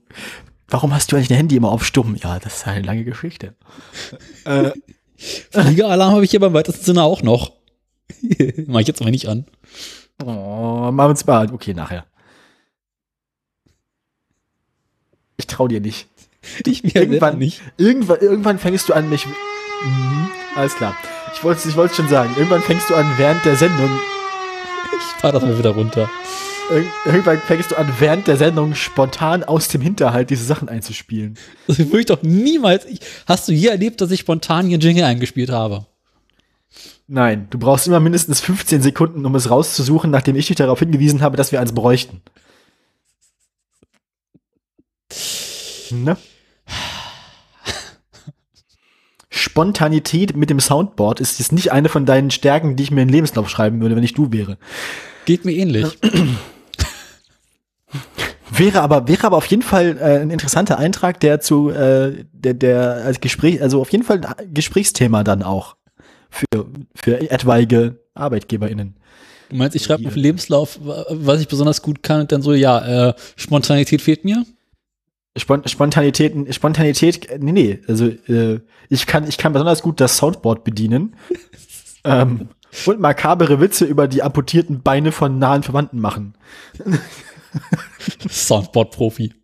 Warum hast du eigentlich dein Handy immer auf stumm? Ja, das ist eine lange Geschichte. äh, Fliegeralarm habe ich hier beim weitesten Sinne auch noch. Mach ich jetzt aber nicht an. Oh, machen wir uns mal. Okay, nachher. Ich trau dir nicht. Ich mir irgendwann nicht. Irgendwann, irgendwann fängst du an, mich. Mhm, alles klar. Ich wollte ich wollte schon sagen. Irgendwann fängst du an, während der Sendung. Ich fahr das mal wieder runter. Irgendwann fängst du an, während der Sendung spontan aus dem Hinterhalt diese Sachen einzuspielen. Das würde ich doch niemals. Ich, hast du je erlebt, dass ich spontan hier Jingle eingespielt habe? Nein, du brauchst immer mindestens 15 Sekunden, um es rauszusuchen, nachdem ich dich darauf hingewiesen habe, dass wir eins bräuchten. Ne? Spontanität mit dem Soundboard ist jetzt nicht eine von deinen Stärken, die ich mir in den Lebenslauf schreiben würde, wenn ich du wäre. Geht mir ähnlich. Wäre aber, wäre aber auf jeden Fall äh, ein interessanter Eintrag, der zu, äh, der, der als Gespräch, also auf jeden Fall ein Gesprächsthema dann auch für, für etwaige ArbeitgeberInnen. Du meinst, ich schreibe auf den Lebenslauf, was ich besonders gut kann und dann so, ja, äh, Spontanität fehlt mir? Spontanität, Spontanität, nee, nee, also äh, ich kann, ich kann besonders gut das Soundboard bedienen ähm, und makabere Witze über die amputierten Beine von nahen Verwandten machen. Soundboard-Profi.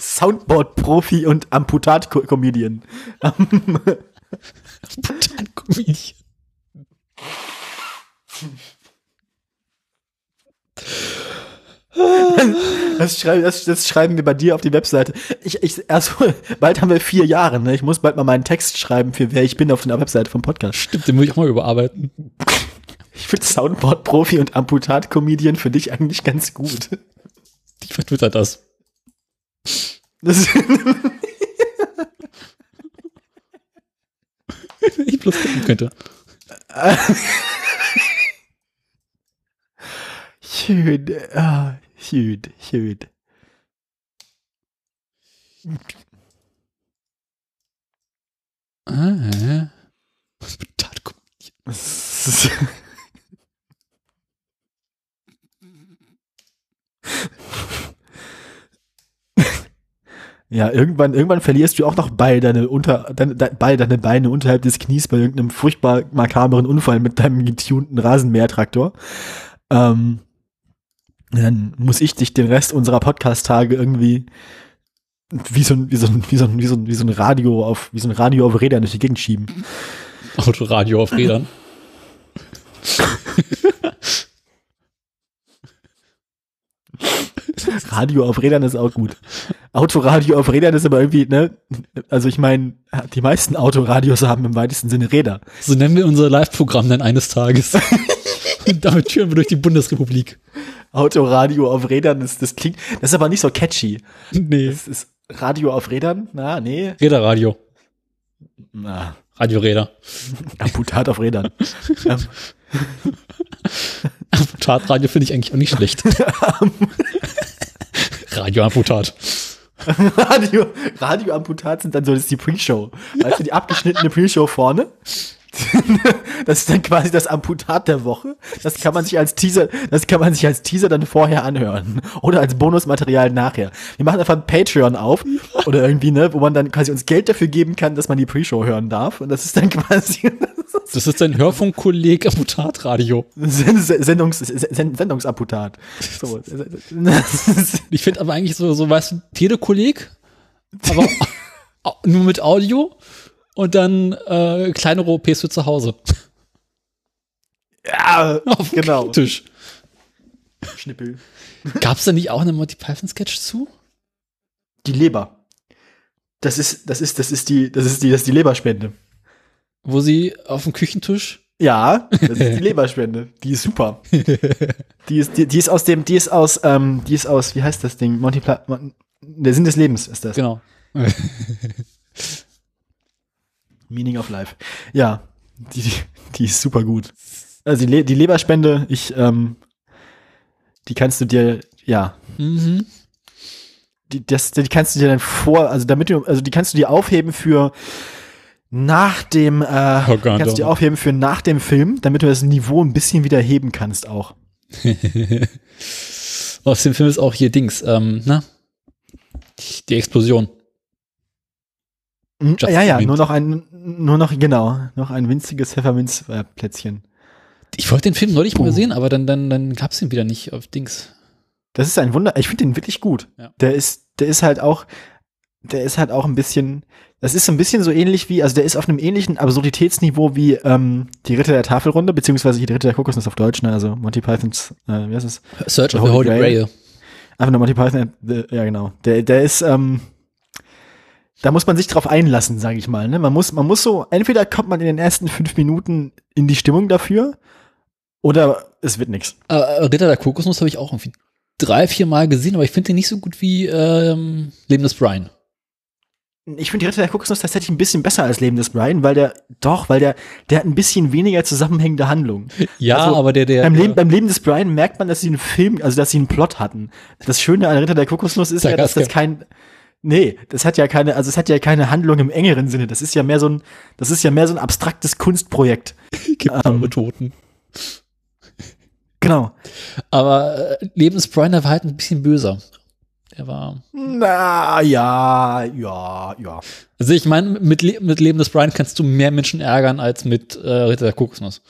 Soundboard-Profi und Amputat-Comedian. Amputat-Comedian. Das schreiben, das, das schreiben wir bei dir auf die Webseite. Ich, ich, also, bald haben wir vier Jahre, ne? Ich muss bald mal meinen Text schreiben, für wer ich bin auf der Webseite vom Podcast. Stimmt, den muss ich auch mal überarbeiten. Ich finde Soundboard-Profi und Amputat-Comedian für dich eigentlich ganz gut. Ich vertwitter das. das ich bloß gucken könnte. Schön. Ah, schön, schön. Ah. Ja, irgendwann, irgendwann verlierst du auch noch beide deine, unter, deine, beide deine Beine unterhalb des Knies bei irgendeinem furchtbar makaberen Unfall mit deinem getunten Rasenmähertraktor. Ähm, dann muss ich dich den Rest unserer Podcast-Tage irgendwie wie so ein, wie so ein, wie so ein, wie so ein, wie so ein Radio auf, wie so ein Radio auf Rädern durch die Gegend schieben. Autoradio auf Rädern. Radio auf Rädern ist auch gut. Autoradio auf Rädern ist aber irgendwie, ne? Also ich meine, die meisten Autoradios haben im weitesten Sinne Räder. So nennen wir unser Live-Programm dann eines Tages. Und damit führen wir durch die Bundesrepublik. Autoradio auf Rädern, das, das klingt, das ist aber nicht so catchy. Nee. Das ist Radio auf Rädern? Na, nee. Räderradio. Na. Radioräder. Amputat auf Rädern. Amputatradio finde ich eigentlich auch nicht schlecht. Radioamputat. Radio, Radioamputat sind dann so, das ist die Pre-Show. Weißt du, die abgeschnittene Pre-Show vorne das ist dann quasi das Amputat der Woche. Das kann man sich als Teaser, das kann man sich als Teaser dann vorher anhören. Oder als Bonusmaterial nachher. Wir machen einfach ein Patreon auf. Oder irgendwie, ne, wo man dann quasi uns Geld dafür geben kann, dass man die Pre-Show hören darf. Und das ist dann quasi, Das ist ein Hörfunkkolleg Amputatradio. Sendungs, Sendungsamputat. So. ich finde aber eigentlich so, so weißt du, Telekolleg, aber nur mit Audio und dann äh, kleinere OPs für zu Hause. Ja, auf genau. Tisch. Schnippel. Gab es da nicht auch einen Monty Python Sketch zu? Die Leber. Das ist, das ist, das ist die, das ist die, das ist die Leberspende. Wo sie auf dem Küchentisch ja, das ist die Leberspende. Die ist super. Die ist, die, die ist aus dem, die ist aus, ähm, die ist aus, wie heißt das Ding? Monty Pla Der Sinn des Lebens ist das. Genau. Meaning of Life. Ja, die, die ist super gut. Also die, Le die Leberspende, ich, ähm, die kannst du dir, ja. Mhm. Die, das, die kannst du dir dann vor, also damit du, also die kannst du dir aufheben für nach dem, äh, oh Gott, kannst du dir aufheben für nach dem Film, damit du das Niveau ein bisschen wieder heben kannst auch. Aus dem Film ist auch hier Dings, ähm, na? Die Explosion. Just ja, ja, nur noch ein, nur noch, genau, noch ein winziges Pfefferminzplätzchen. Ich wollte den Film neulich oh. mal sehen, aber dann, dann, dann gab es ihn wieder nicht auf Dings. Das ist ein Wunder. Ich finde den wirklich gut. Ja. Der ist, der ist halt auch, der ist halt auch ein bisschen, das ist so ein bisschen so ähnlich wie, also der ist auf einem ähnlichen Absurditätsniveau wie ähm, die Ritter der Tafelrunde, beziehungsweise die Ritter der Kokosnuss auf Deutsch, ne? also Monty Pythons, äh, wie heißt es? Search of the Holy Grail. Grail. Einfach nur Monty Python, äh, ja genau. Der, der ist, ähm, da muss man sich drauf einlassen, sage ich mal. Ne? Man muss, man muss so, entweder kommt man in den ersten fünf Minuten in die Stimmung dafür, oder es wird nichts. Äh, Ritter der Kokosnuss habe ich auch irgendwie drei, vier Mal gesehen, aber ich finde den nicht so gut wie ähm, Leben des Brian. Ich finde die Ritter der Kokosnuss tatsächlich ein bisschen besser als Leben des Brian, weil der, doch, weil der, der hat ein bisschen weniger zusammenhängende Handlung. Ja, also, aber der, der. Beim Leben, beim Leben des Brian merkt man, dass sie einen Film, also dass sie einen Plot hatten. Das Schöne an Ritter der Kokosnuss ist ja, dass das kein, Nee, das hat ja keine, also es hat ja keine Handlung im engeren Sinne. Das ist ja mehr so ein, das ist ja mehr so ein abstraktes Kunstprojekt. Gibt ähm, Toten. Genau. Aber äh, Lebensbrian war halt ein bisschen böser. Der war. Na, ja, ja, ja. Also ich meine, mit, Le mit Leben des Brian kannst du mehr Menschen ärgern als mit äh, Ritter der Kokosnuss.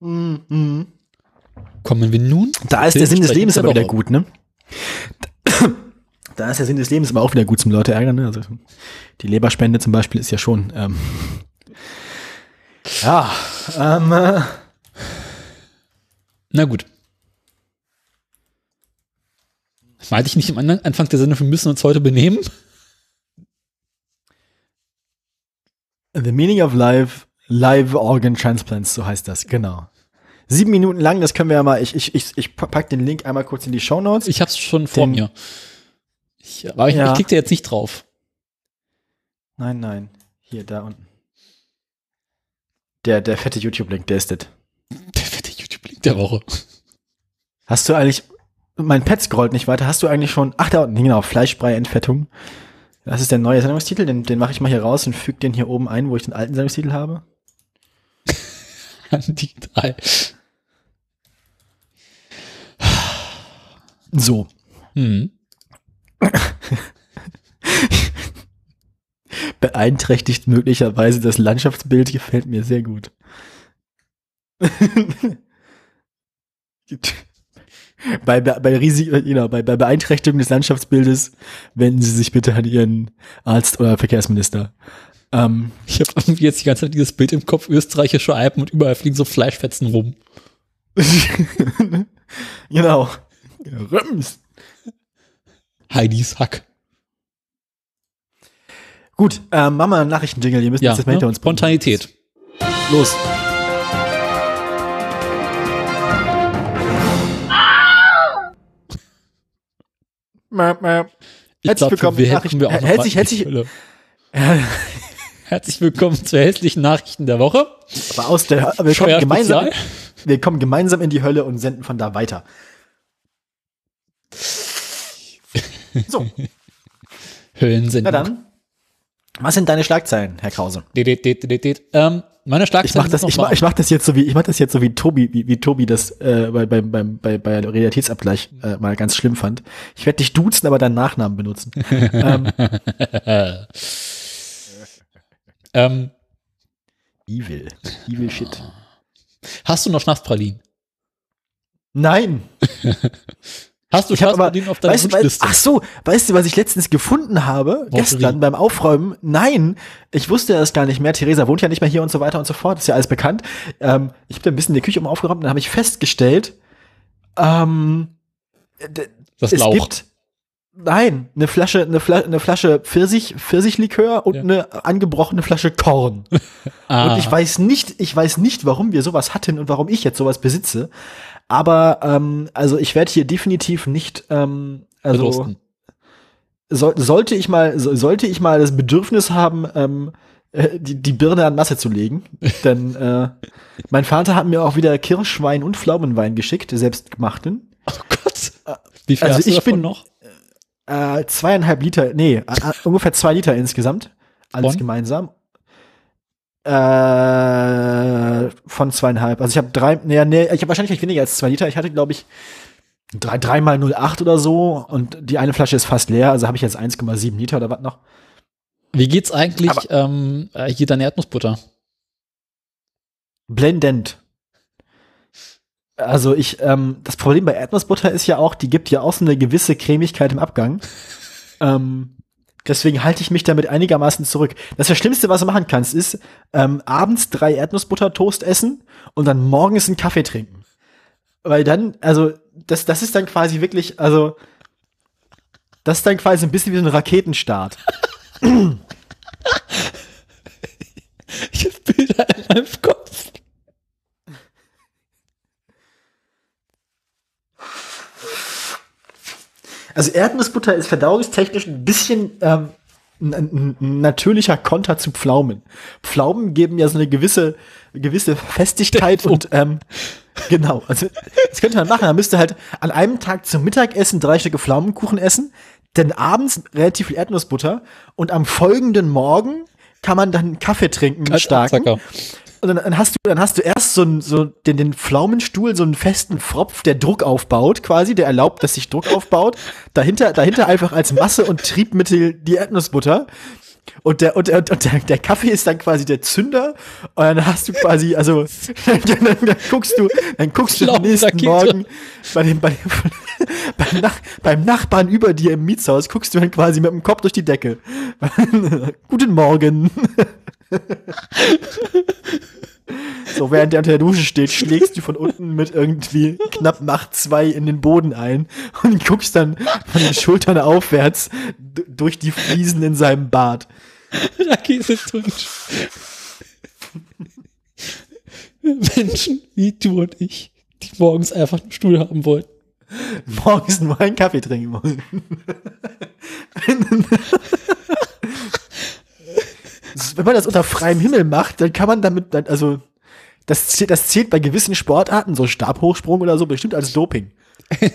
Mhm. Kommen wir nun? Da ist der Sinn des Lebens aber wieder gut, ne? Da ist der Sinn des Lebens aber auch wieder gut zum Leute ärgern, ne? Also die Leberspende zum Beispiel ist ja schon. Ähm, ja, ähm, äh, Na gut. Meinte ich nicht am Anfang der Sendung, wir müssen uns heute benehmen? The Meaning of Life, Live Organ Transplants, so heißt das, genau. Sieben Minuten lang, das können wir ja mal, ich, ich, ich, ich pack den Link einmal kurz in die Show Notes. Ich hab's schon vor den, mir. Ich, aber ich, ja. ich klicke jetzt nicht drauf. Nein, nein. Hier, da unten. Der, der fette YouTube-Link, der ist das. Der fette YouTube-Link der Woche. Hast du eigentlich, mein Pet scrollt nicht weiter, hast du eigentlich schon, ach da unten, genau, Fleischbrei-Entfettung. Das ist der neue Sendungstitel, den, den mache ich mal hier raus und füge den hier oben ein, wo ich den alten Sendungstitel habe. Die drei. So. Mhm. Beeinträchtigt möglicherweise das Landschaftsbild gefällt mir sehr gut. bei, bei, Risik, genau, bei, bei Beeinträchtigung des Landschaftsbildes wenden Sie sich bitte an Ihren Arzt oder Verkehrsminister. Ähm, ich habe irgendwie jetzt die ganze Zeit dieses Bild im Kopf, österreichische Alpen und überall fliegen so Fleischfetzen rum. genau. Röms. Heidis Hack. Gut, äh, machen wir einen Nachrichtenjingle. Ihr müsst ja, jetzt mal hinter ne? uns. Spontanität. Los. Herzlich willkommen. Wir Nachrichten. Wir auch herzlich, herzlich, herzlich willkommen zu hässlichen Nachrichten der Woche. Aber aus der, wir kommen gemeinsam, wir kommen gemeinsam in die Hölle und senden von da weiter. So. Höllensendung. Na dann. Was sind deine Schlagzeilen, Herr Krause? Ähm, meine Schlagzeilen. Ich mach das, ich mach, ich mach das jetzt so wie, ich mach das jetzt so wie Tobi, wie, wie Tobi das äh, bei, bei, bei, bei, bei Realitätsabgleich äh, mal ganz schlimm fand. Ich werde dich duzen, aber deinen Nachnamen benutzen. ähm, ähm, Evil. Evil Shit. Hast du noch Schnapspralinen? Nein. Hast du Schnapspralinen auf deiner weißt, Wunschliste? Ach so, weißt du, was ich letztens gefunden habe? Woche gestern beim Aufräumen? Nein, ich wusste das gar nicht mehr. Theresa wohnt ja nicht mehr hier und so weiter und so fort. Ist ja alles bekannt. Ähm, ich habe da ein bisschen in die Küche um aufgeräumt und dann habe ich festgestellt, ähm, das es Lauch. gibt Nein, eine Flasche, eine, Fla eine Flasche Pfirsich, Pfirsichlikör und ja. eine angebrochene Flasche Korn. ah. Und ich weiß nicht, ich weiß nicht, warum wir sowas hatten und warum ich jetzt sowas besitze. Aber ähm, also ich werde hier definitiv nicht, ähm, also so, sollte ich mal, so, sollte ich mal das Bedürfnis haben, ähm, äh, die, die Birne an Masse zu legen, denn äh, mein Vater hat mir auch wieder Kirschwein und Pflaumenwein geschickt, selbstgemachten. Oh Gott. Äh, Wie viel also hast du ich bin noch? Äh, zweieinhalb Liter, nee, äh, ungefähr zwei Liter insgesamt. Alles von? gemeinsam. Äh, von zweieinhalb. Also ich habe drei, nee, nee, ich habe wahrscheinlich weniger als zwei Liter. Ich hatte, glaube ich, drei, dreimal 08 oder so und die eine Flasche ist fast leer, also habe ich jetzt 1,7 Liter oder was noch. Wie geht's eigentlich Aber, ähm, äh, hier deine Erdnussbutter? Blendend. Also ich, ähm, das Problem bei Erdnussbutter ist ja auch, die gibt ja auch so eine gewisse Cremigkeit im Abgang. ähm, deswegen halte ich mich damit einigermaßen zurück. Das, das Schlimmste, was du machen kannst, ist ähm, abends drei Erdnussbutter-Toast essen und dann morgens einen Kaffee trinken. Weil dann, also das, das ist dann quasi wirklich, also das ist dann quasi ein bisschen wie so ein Raketenstart. ich habe Bilder in meinem Kopf. Also Erdnussbutter ist verdauungstechnisch ein bisschen ähm, ein, ein natürlicher Konter zu Pflaumen. Pflaumen geben ja so eine gewisse, gewisse Festigkeit und ähm, genau. Also das könnte man machen. Man müsste halt an einem Tag zum Mittagessen drei Stücke Pflaumenkuchen essen, denn abends relativ viel Erdnussbutter und am folgenden Morgen kann man dann Kaffee trinken, Kalt starken. Und dann, dann, hast du, dann hast du erst so, so den, den Pflaumenstuhl, so einen festen Pfropf, der Druck aufbaut, quasi, der erlaubt, dass sich Druck aufbaut. Dahinter, dahinter einfach als Masse und Triebmittel die Erdnussbutter. Und der, und, der, und der, der Kaffee ist dann quasi der Zünder. Und dann hast du quasi, also, dann, dann, dann guckst du, dann guckst du am nächsten Morgen bei dem, bei dem, beim, Nach, beim Nachbarn über dir im Mietshaus, guckst du dann quasi mit dem Kopf durch die Decke. Guten Morgen. So, während der unter der Dusche steht, schlägst du von unten mit irgendwie knapp Macht 2 in den Boden ein und guckst dann von den Schultern aufwärts durch die Fliesen in seinem Bad. Raketentunsch. Menschen wie du und ich, die morgens einfach einen Stuhl haben wollten. Morgens nur einen Kaffee trinken wollen. Wenn man das unter freiem Himmel macht, dann kann man damit, also das zählt, das zählt bei gewissen Sportarten, so Stabhochsprung oder so, bestimmt als Doping.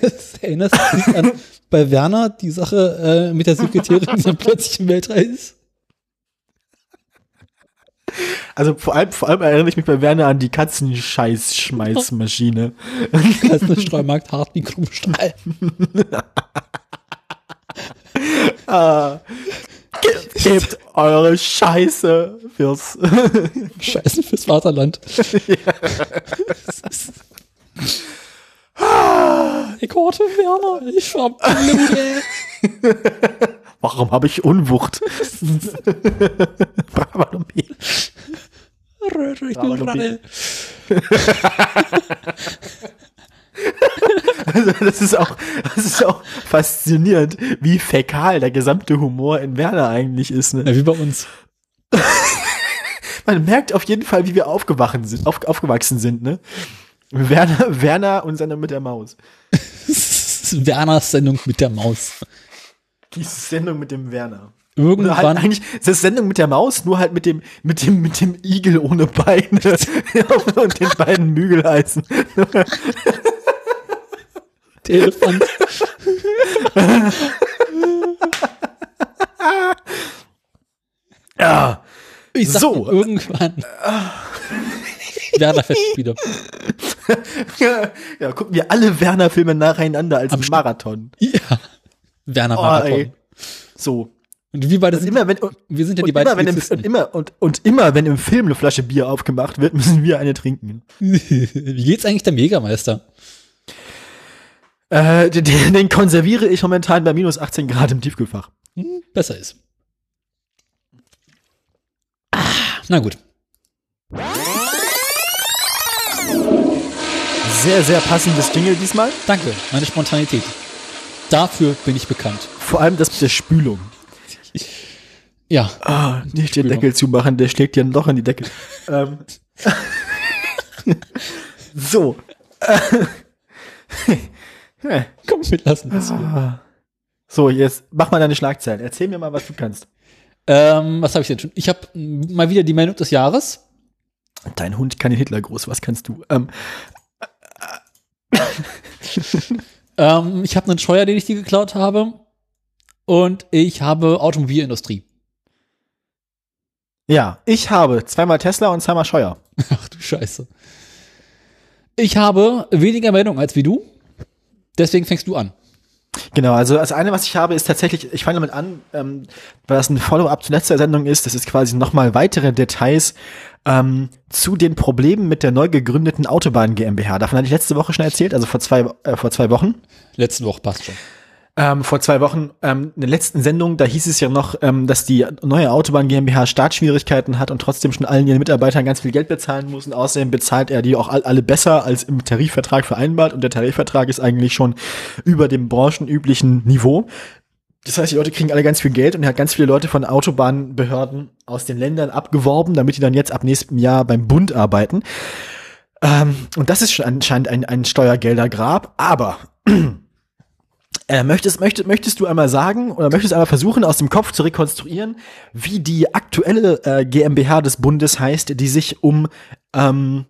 das erinnerst du dich an bei Werner die Sache äh, mit der Sekretärin, die dann plötzlich im Weltall ist? Also vor allem, vor allem erinnere ich mich bei Werner an die Katzenscheiß-Schmeißmaschine. Das ist eine Streumarkt hart wie Krummstahl. ah, Gebt eure Scheiße fürs Scheiße fürs Vaterland. ja. ich horte Werner, ich hab Blude. Warum habe ich Unwucht? Bravanomie. Röhre, ich bin also das ist auch, das ist auch faszinierend, wie fäkal der gesamte Humor in Werner eigentlich ist. Ne? Ja, wie bei uns. Man merkt auf jeden Fall, wie wir aufgewachen sind, auf, aufgewachsen sind, ne? Werner, Werner und Sendung mit der Maus. Werners Sendung mit der Maus. Die Sendung mit dem Werner. Irgendwann. Halt eigentlich das Sendung mit der Maus, nur halt mit dem, mit dem, mit dem Igel ohne Beine und den beiden Mügeleisen. Elefant. ja. Ich sag so. irgendwann. Werner-Festspiele. ja, ja, gucken wir alle Werner-Filme nacheinander als Am Marathon. Ja. Werner-Marathon. Oh, so. Und wir beide sind, immer, wenn, wir sind ja die beiden immer, im, und, immer, und, und immer, wenn im Film eine Flasche Bier aufgemacht wird, müssen wir eine trinken. Wie geht's eigentlich der Jägermeister? Äh, den, den konserviere ich momentan bei minus 18 Grad im Tiefkühlfach. Hm, besser ist. Ah, na gut. Sehr, sehr passendes Jingle diesmal. Danke, meine Spontanität. Dafür bin ich bekannt. Vor allem das mit der Spülung. Ja. Ah, nicht den Deckel zumachen, der schlägt dir ein Loch in die Decke. ähm. so. Komm, wir lassen das. Ah. So, jetzt mach mal deine Schlagzeilen. Erzähl mir mal, was du kannst. Ähm, was habe ich denn schon? Ich habe mal wieder die Meldung des Jahres. Dein Hund kann den Hitler groß, was kannst du? Ähm. ähm, ich habe einen Scheuer, den ich dir geklaut habe. Und ich habe Automobilindustrie. Ja, ich habe zweimal Tesla und zweimal Scheuer. Ach du Scheiße. Ich habe weniger Meldungen als wie du. Deswegen fängst du an. Genau, also das eine, was ich habe, ist tatsächlich, ich fange damit an, ähm, weil das ein Follow-up zur letzten Sendung ist, das ist quasi nochmal weitere Details ähm, zu den Problemen mit der neu gegründeten Autobahn GmbH. Davon hatte ich letzte Woche schon erzählt, also vor zwei, äh, vor zwei Wochen. Letzte Woche passt schon ähm, vor zwei Wochen ähm, in der letzten Sendung, da hieß es ja noch, ähm, dass die neue Autobahn GmbH Startschwierigkeiten hat und trotzdem schon allen ihren Mitarbeitern ganz viel Geld bezahlen muss. Und außerdem bezahlt er die auch alle besser als im Tarifvertrag vereinbart. Und der Tarifvertrag ist eigentlich schon über dem branchenüblichen Niveau. Das heißt, die Leute kriegen alle ganz viel Geld und er hat ganz viele Leute von Autobahnbehörden aus den Ländern abgeworben, damit die dann jetzt ab nächstem Jahr beim Bund arbeiten. Ähm, und das ist schon anscheinend ein, ein Steuergeldergrab. Aber äh, möchtest, möchtest, möchtest du einmal sagen oder möchtest du einmal versuchen, aus dem Kopf zu rekonstruieren, wie die aktuelle äh, GmbH des Bundes heißt, die sich um ähm,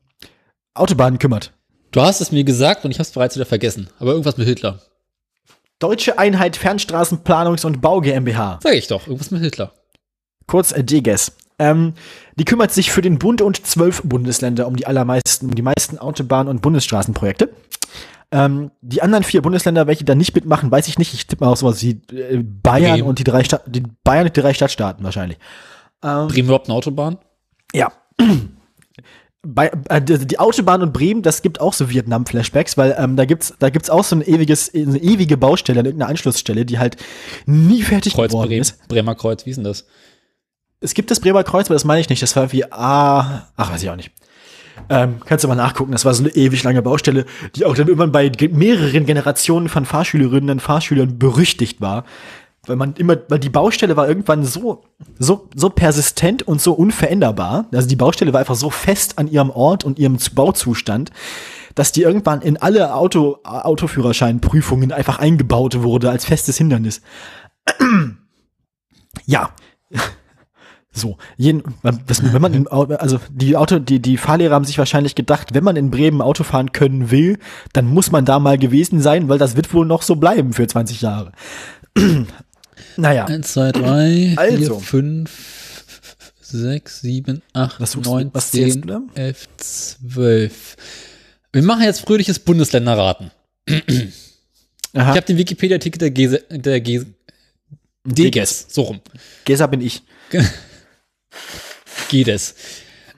Autobahnen kümmert? Du hast es mir gesagt und ich habe es bereits wieder vergessen. Aber irgendwas mit Hitler. Deutsche Einheit Fernstraßenplanungs- und Bau GmbH. Sag ich doch, irgendwas mit Hitler. Kurz äh, DGES. Ähm, die kümmert sich für den Bund und zwölf Bundesländer um die allermeisten, um die meisten Autobahn- und Bundesstraßenprojekte. Ähm, die anderen vier Bundesländer, welche da nicht mitmachen, weiß ich nicht. Ich tippe mal auf sowas wie äh, Bayern Bremen. und die drei Stadt, die Bayern und die drei Stadtstaaten wahrscheinlich. Ähm, Bremen überhaupt eine Autobahn? Ja. Bei, äh, die Autobahn und Bremen, das gibt auch so Vietnam-Flashbacks, weil ähm, da gibt's da gibt's auch so ein ewiges, eine ewige Baustelle, eine Anschlussstelle, die halt nie fertig Kreuz geworden Bremen, ist. Bremer Kreuz, wie ist denn das? Es gibt das Bremer Kreuz, aber das meine ich nicht. Das war wie A, ach weiß ich auch nicht. Ähm, kannst du mal nachgucken. Das war so eine ewig lange Baustelle, die auch dann irgendwann bei mehreren Generationen von Fahrschülerinnen und Fahrschülern berüchtigt war. Weil man immer, weil die Baustelle war irgendwann so, so, so persistent und so unveränderbar. Also die Baustelle war einfach so fest an ihrem Ort und ihrem Bauzustand, dass die irgendwann in alle Auto, Autoführerscheinprüfungen einfach eingebaut wurde als festes Hindernis. ja. So, jeden, das, wenn man in, also die Auto, die, die Fahrlehrer haben sich wahrscheinlich gedacht, wenn man in Bremen Auto fahren können will, dann muss man da mal gewesen sein, weil das wird wohl noch so bleiben für 20 Jahre. naja. 1, 2, 3, also. 4, 5, 6, 7, 8, was 9, was 10, 11, 12. Wir machen jetzt fröhliches Bundesländerraten. ich habe den Wikipedia-Artikel der Gese, der Gese, DGES, so rum. Gesa bin ich. geht es.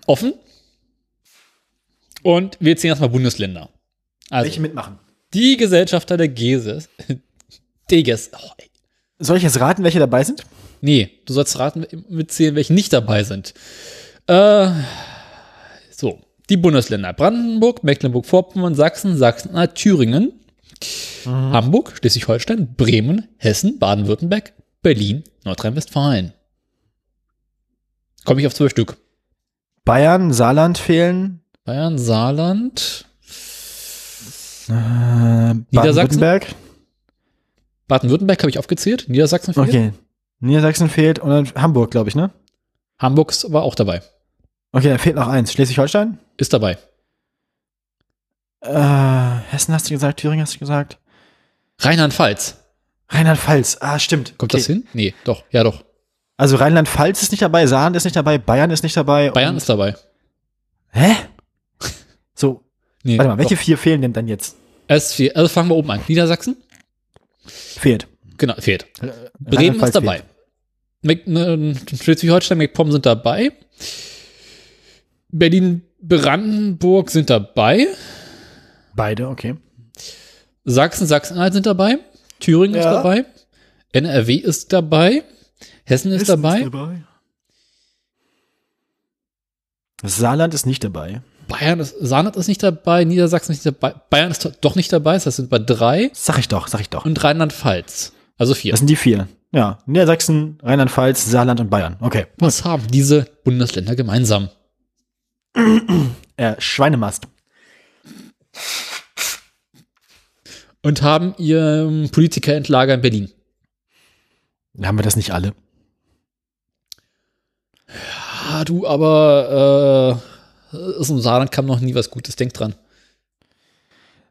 Offen. Und wir ziehen erstmal Bundesländer. Also, Welche mitmachen? Die Gesellschafter der GESES. DGES. Oh, Soll ich jetzt raten, welche dabei sind? Nee, du sollst raten, mitzählen, welche nicht dabei sind. Äh, so, die Bundesländer Brandenburg, Mecklenburg-Vorpommern, Sachsen, Sachsen, äh, Thüringen, mhm. Hamburg, Schleswig-Holstein, Bremen, Hessen, Baden-Württemberg, Berlin, Nordrhein-Westfalen. Komme ich auf zwölf Stück. Bayern, Saarland fehlen. Bayern, Saarland. Äh, Baden-Württemberg. Baden-Württemberg habe ich aufgezählt. Niedersachsen fehlt. Okay. Niedersachsen fehlt und dann Hamburg, glaube ich, ne? Hamburg war auch dabei. Okay, dann fehlt noch eins. Schleswig-Holstein? Ist dabei. Äh, Hessen hast du gesagt, Thüringen hast du gesagt. Rheinland-Pfalz. Rheinland-Pfalz, ah, stimmt. Kommt okay. das hin? Nee, doch, ja doch. Also Rheinland-Pfalz ist nicht dabei, Saarland ist nicht dabei, Bayern ist nicht dabei. Bayern ist dabei. Hä? So. Nee, Warte mal, welche doch. vier fehlen denn dann jetzt? Es vier, also fangen wir oben an. Niedersachsen? Fehlt. Genau, fehlt. Bremen ist dabei. Ne, Schleswig-Holstein, MacPom sind dabei. Berlin-Brandenburg sind dabei. Beide, okay. Sachsen, Sachsen-Anhalt sind dabei. Thüringen ja. ist dabei. NRW ist dabei. Hessen ist Hessen dabei. Ist dabei. Saarland ist nicht dabei. Bayern ist, Saarland ist nicht dabei, Niedersachsen ist nicht dabei, Bayern ist doch nicht dabei, das sind bei drei. Sag ich doch, sag ich doch. Und Rheinland-Pfalz. Also vier. Das sind die vier. Ja, Niedersachsen, Rheinland-Pfalz, Saarland und Bayern. Okay. Was haben diese Bundesländer gemeinsam? äh, Schweinemast. Und haben ihr Politikerentlager in Berlin. Haben wir das nicht alle? Ja, du, aber äh, aus dem Saarland kam noch nie was Gutes. Denk dran.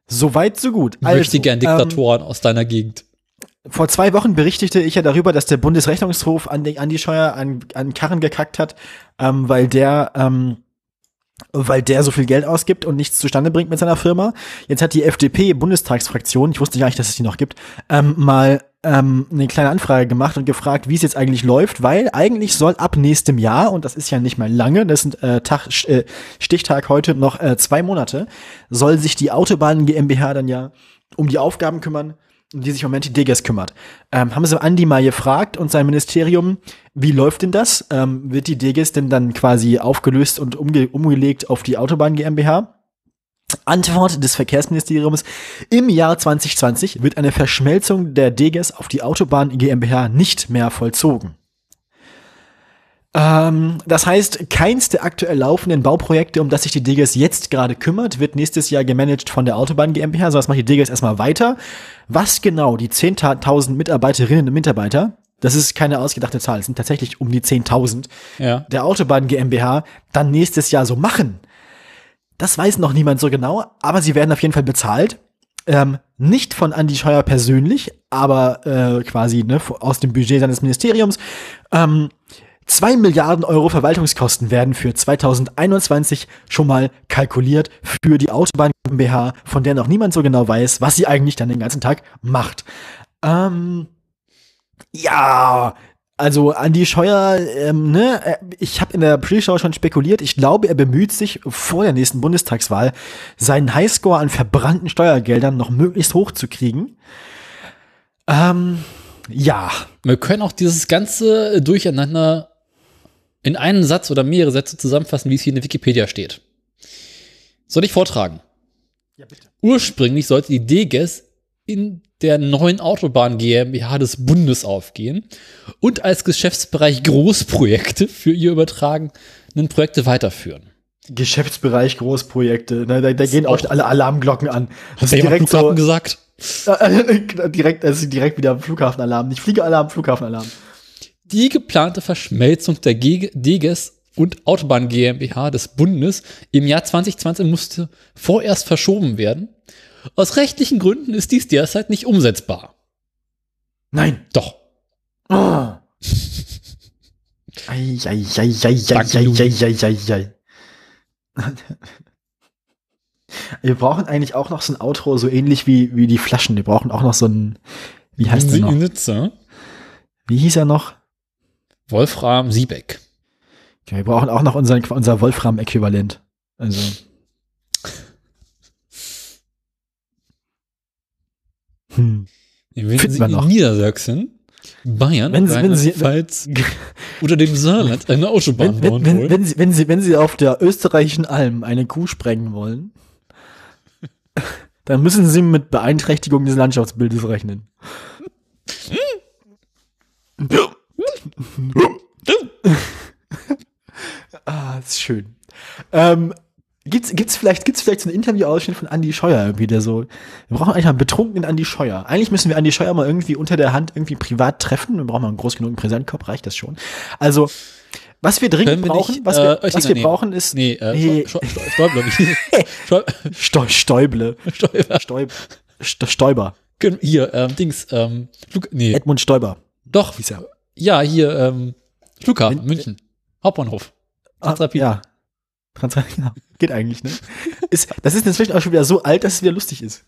So weit, so gut. Ich also, möchte gern Diktatoren ähm, aus deiner Gegend. Vor zwei Wochen berichtete ich ja darüber, dass der Bundesrechnungshof an die, an die Steuer an, an Karren gekackt hat, ähm, weil der ähm, weil der so viel Geld ausgibt und nichts zustande bringt mit seiner Firma. Jetzt hat die FDP-Bundestagsfraktion, ich wusste gar nicht, dass es die noch gibt, ähm, mal ähm, eine kleine Anfrage gemacht und gefragt, wie es jetzt eigentlich läuft, weil eigentlich soll ab nächstem Jahr, und das ist ja nicht mal lange, das sind äh, Tag, äh, Stichtag heute noch äh, zwei Monate, soll sich die Autobahn GmbH dann ja um die Aufgaben kümmern, um die sich im Moment die Deges kümmert. Ähm, haben sie Andi mal gefragt und sein Ministerium, wie läuft denn das? Ähm, wird die Deges denn dann quasi aufgelöst und umge umgelegt auf die Autobahn GmbH? Antwort des Verkehrsministeriums. Im Jahr 2020 wird eine Verschmelzung der Deges auf die Autobahn GmbH nicht mehr vollzogen. Ähm, das heißt, keins der aktuell laufenden Bauprojekte, um das sich die Deges jetzt gerade kümmert, wird nächstes Jahr gemanagt von der Autobahn GmbH, sondern das macht die Deges erstmal weiter. Was genau die 10.000 Mitarbeiterinnen und Mitarbeiter, das ist keine ausgedachte Zahl, es sind tatsächlich um die 10.000, ja. der Autobahn GmbH dann nächstes Jahr so machen, das weiß noch niemand so genau, aber sie werden auf jeden Fall bezahlt. Ähm, nicht von Andy Scheuer persönlich, aber äh, quasi ne, aus dem Budget seines Ministeriums. Ähm, 2 Milliarden Euro Verwaltungskosten werden für 2021 schon mal kalkuliert für die Autobahn GmbH, von der noch niemand so genau weiß, was sie eigentlich dann den ganzen Tag macht. Ähm, ja, also Andi Scheuer, ähm, ne, äh, ich habe in der Pre-Show schon spekuliert, ich glaube, er bemüht sich vor der nächsten Bundestagswahl, seinen Highscore an verbrannten Steuergeldern noch möglichst hoch zu kriegen. Ähm, ja. Wir können auch dieses ganze Durcheinander in einen Satz oder mehrere Sätze zusammenfassen, wie es hier in der Wikipedia steht. Soll ich vortragen? Ja, bitte. Ursprünglich sollte die DGES in der neuen Autobahn GmbH des Bundes aufgehen und als Geschäftsbereich Großprojekte für ihr übertragenen Projekte weiterführen. Geschäftsbereich Großprojekte, ne, da, da gehen auch alle Alarmglocken an. Das ist direkt so, gesagt. direkt, also direkt wieder Flughafenalarm, nicht Fliegealarm, Flughafenalarm. Die geplante Verschmelzung der DGES und Autobahn GmbH des Bundes im Jahr 2020 musste vorerst verschoben werden aus rechtlichen Gründen ist dies derzeit nicht umsetzbar. Nein. Doch. Oh. Wir brauchen eigentlich auch noch so ein Outro, so ähnlich wie, wie die Flaschen. Wir brauchen auch noch so ein, wie heißt der noch? Nizza. Wie hieß er noch? Wolfram Siebeck. Okay, wir brauchen auch noch unseren, unser Wolfram-Äquivalent. Also. Hm. Wenn Finden Sie in noch. Niedersachsen, Bayern, wenn Sie, wenn Sie, Pfalz oder dem Saarland eine Autobahn wenn, wenn, wenn, wenn, Sie, wenn, Sie, wenn Sie auf der österreichischen Alm eine Kuh sprengen wollen, dann müssen Sie mit Beeinträchtigung des Landschaftsbildes rechnen. ah, das ist schön. Ähm, Gibt's, gibt's vielleicht, gibt's vielleicht so ein Interview-Ausschnitt von Andy Scheuer irgendwie, der so, wir brauchen eigentlich mal einen betrunkenen Andy Scheuer. Eigentlich müssen wir Andy Scheuer mal irgendwie unter der Hand irgendwie privat treffen. Wir brauchen mal einen groß genug Präsentkorb, reicht das schon. Also, was wir dringend wir brauchen, nicht, was wir, äh, was wir brauchen ist, nee, äh, nee. Stäuble, Stäuble. Stäuber. Stäuber. Hier, ähm, Dings, ähm, Flug, nee. Edmund Stäuber. Doch. Hieß er. Ja, hier, ähm, Flughafen, München. Hauptbahnhof. Ah, ja. Transrapid, geht eigentlich, ne? Ist, das ist inzwischen auch schon wieder so alt, dass es wieder lustig ist.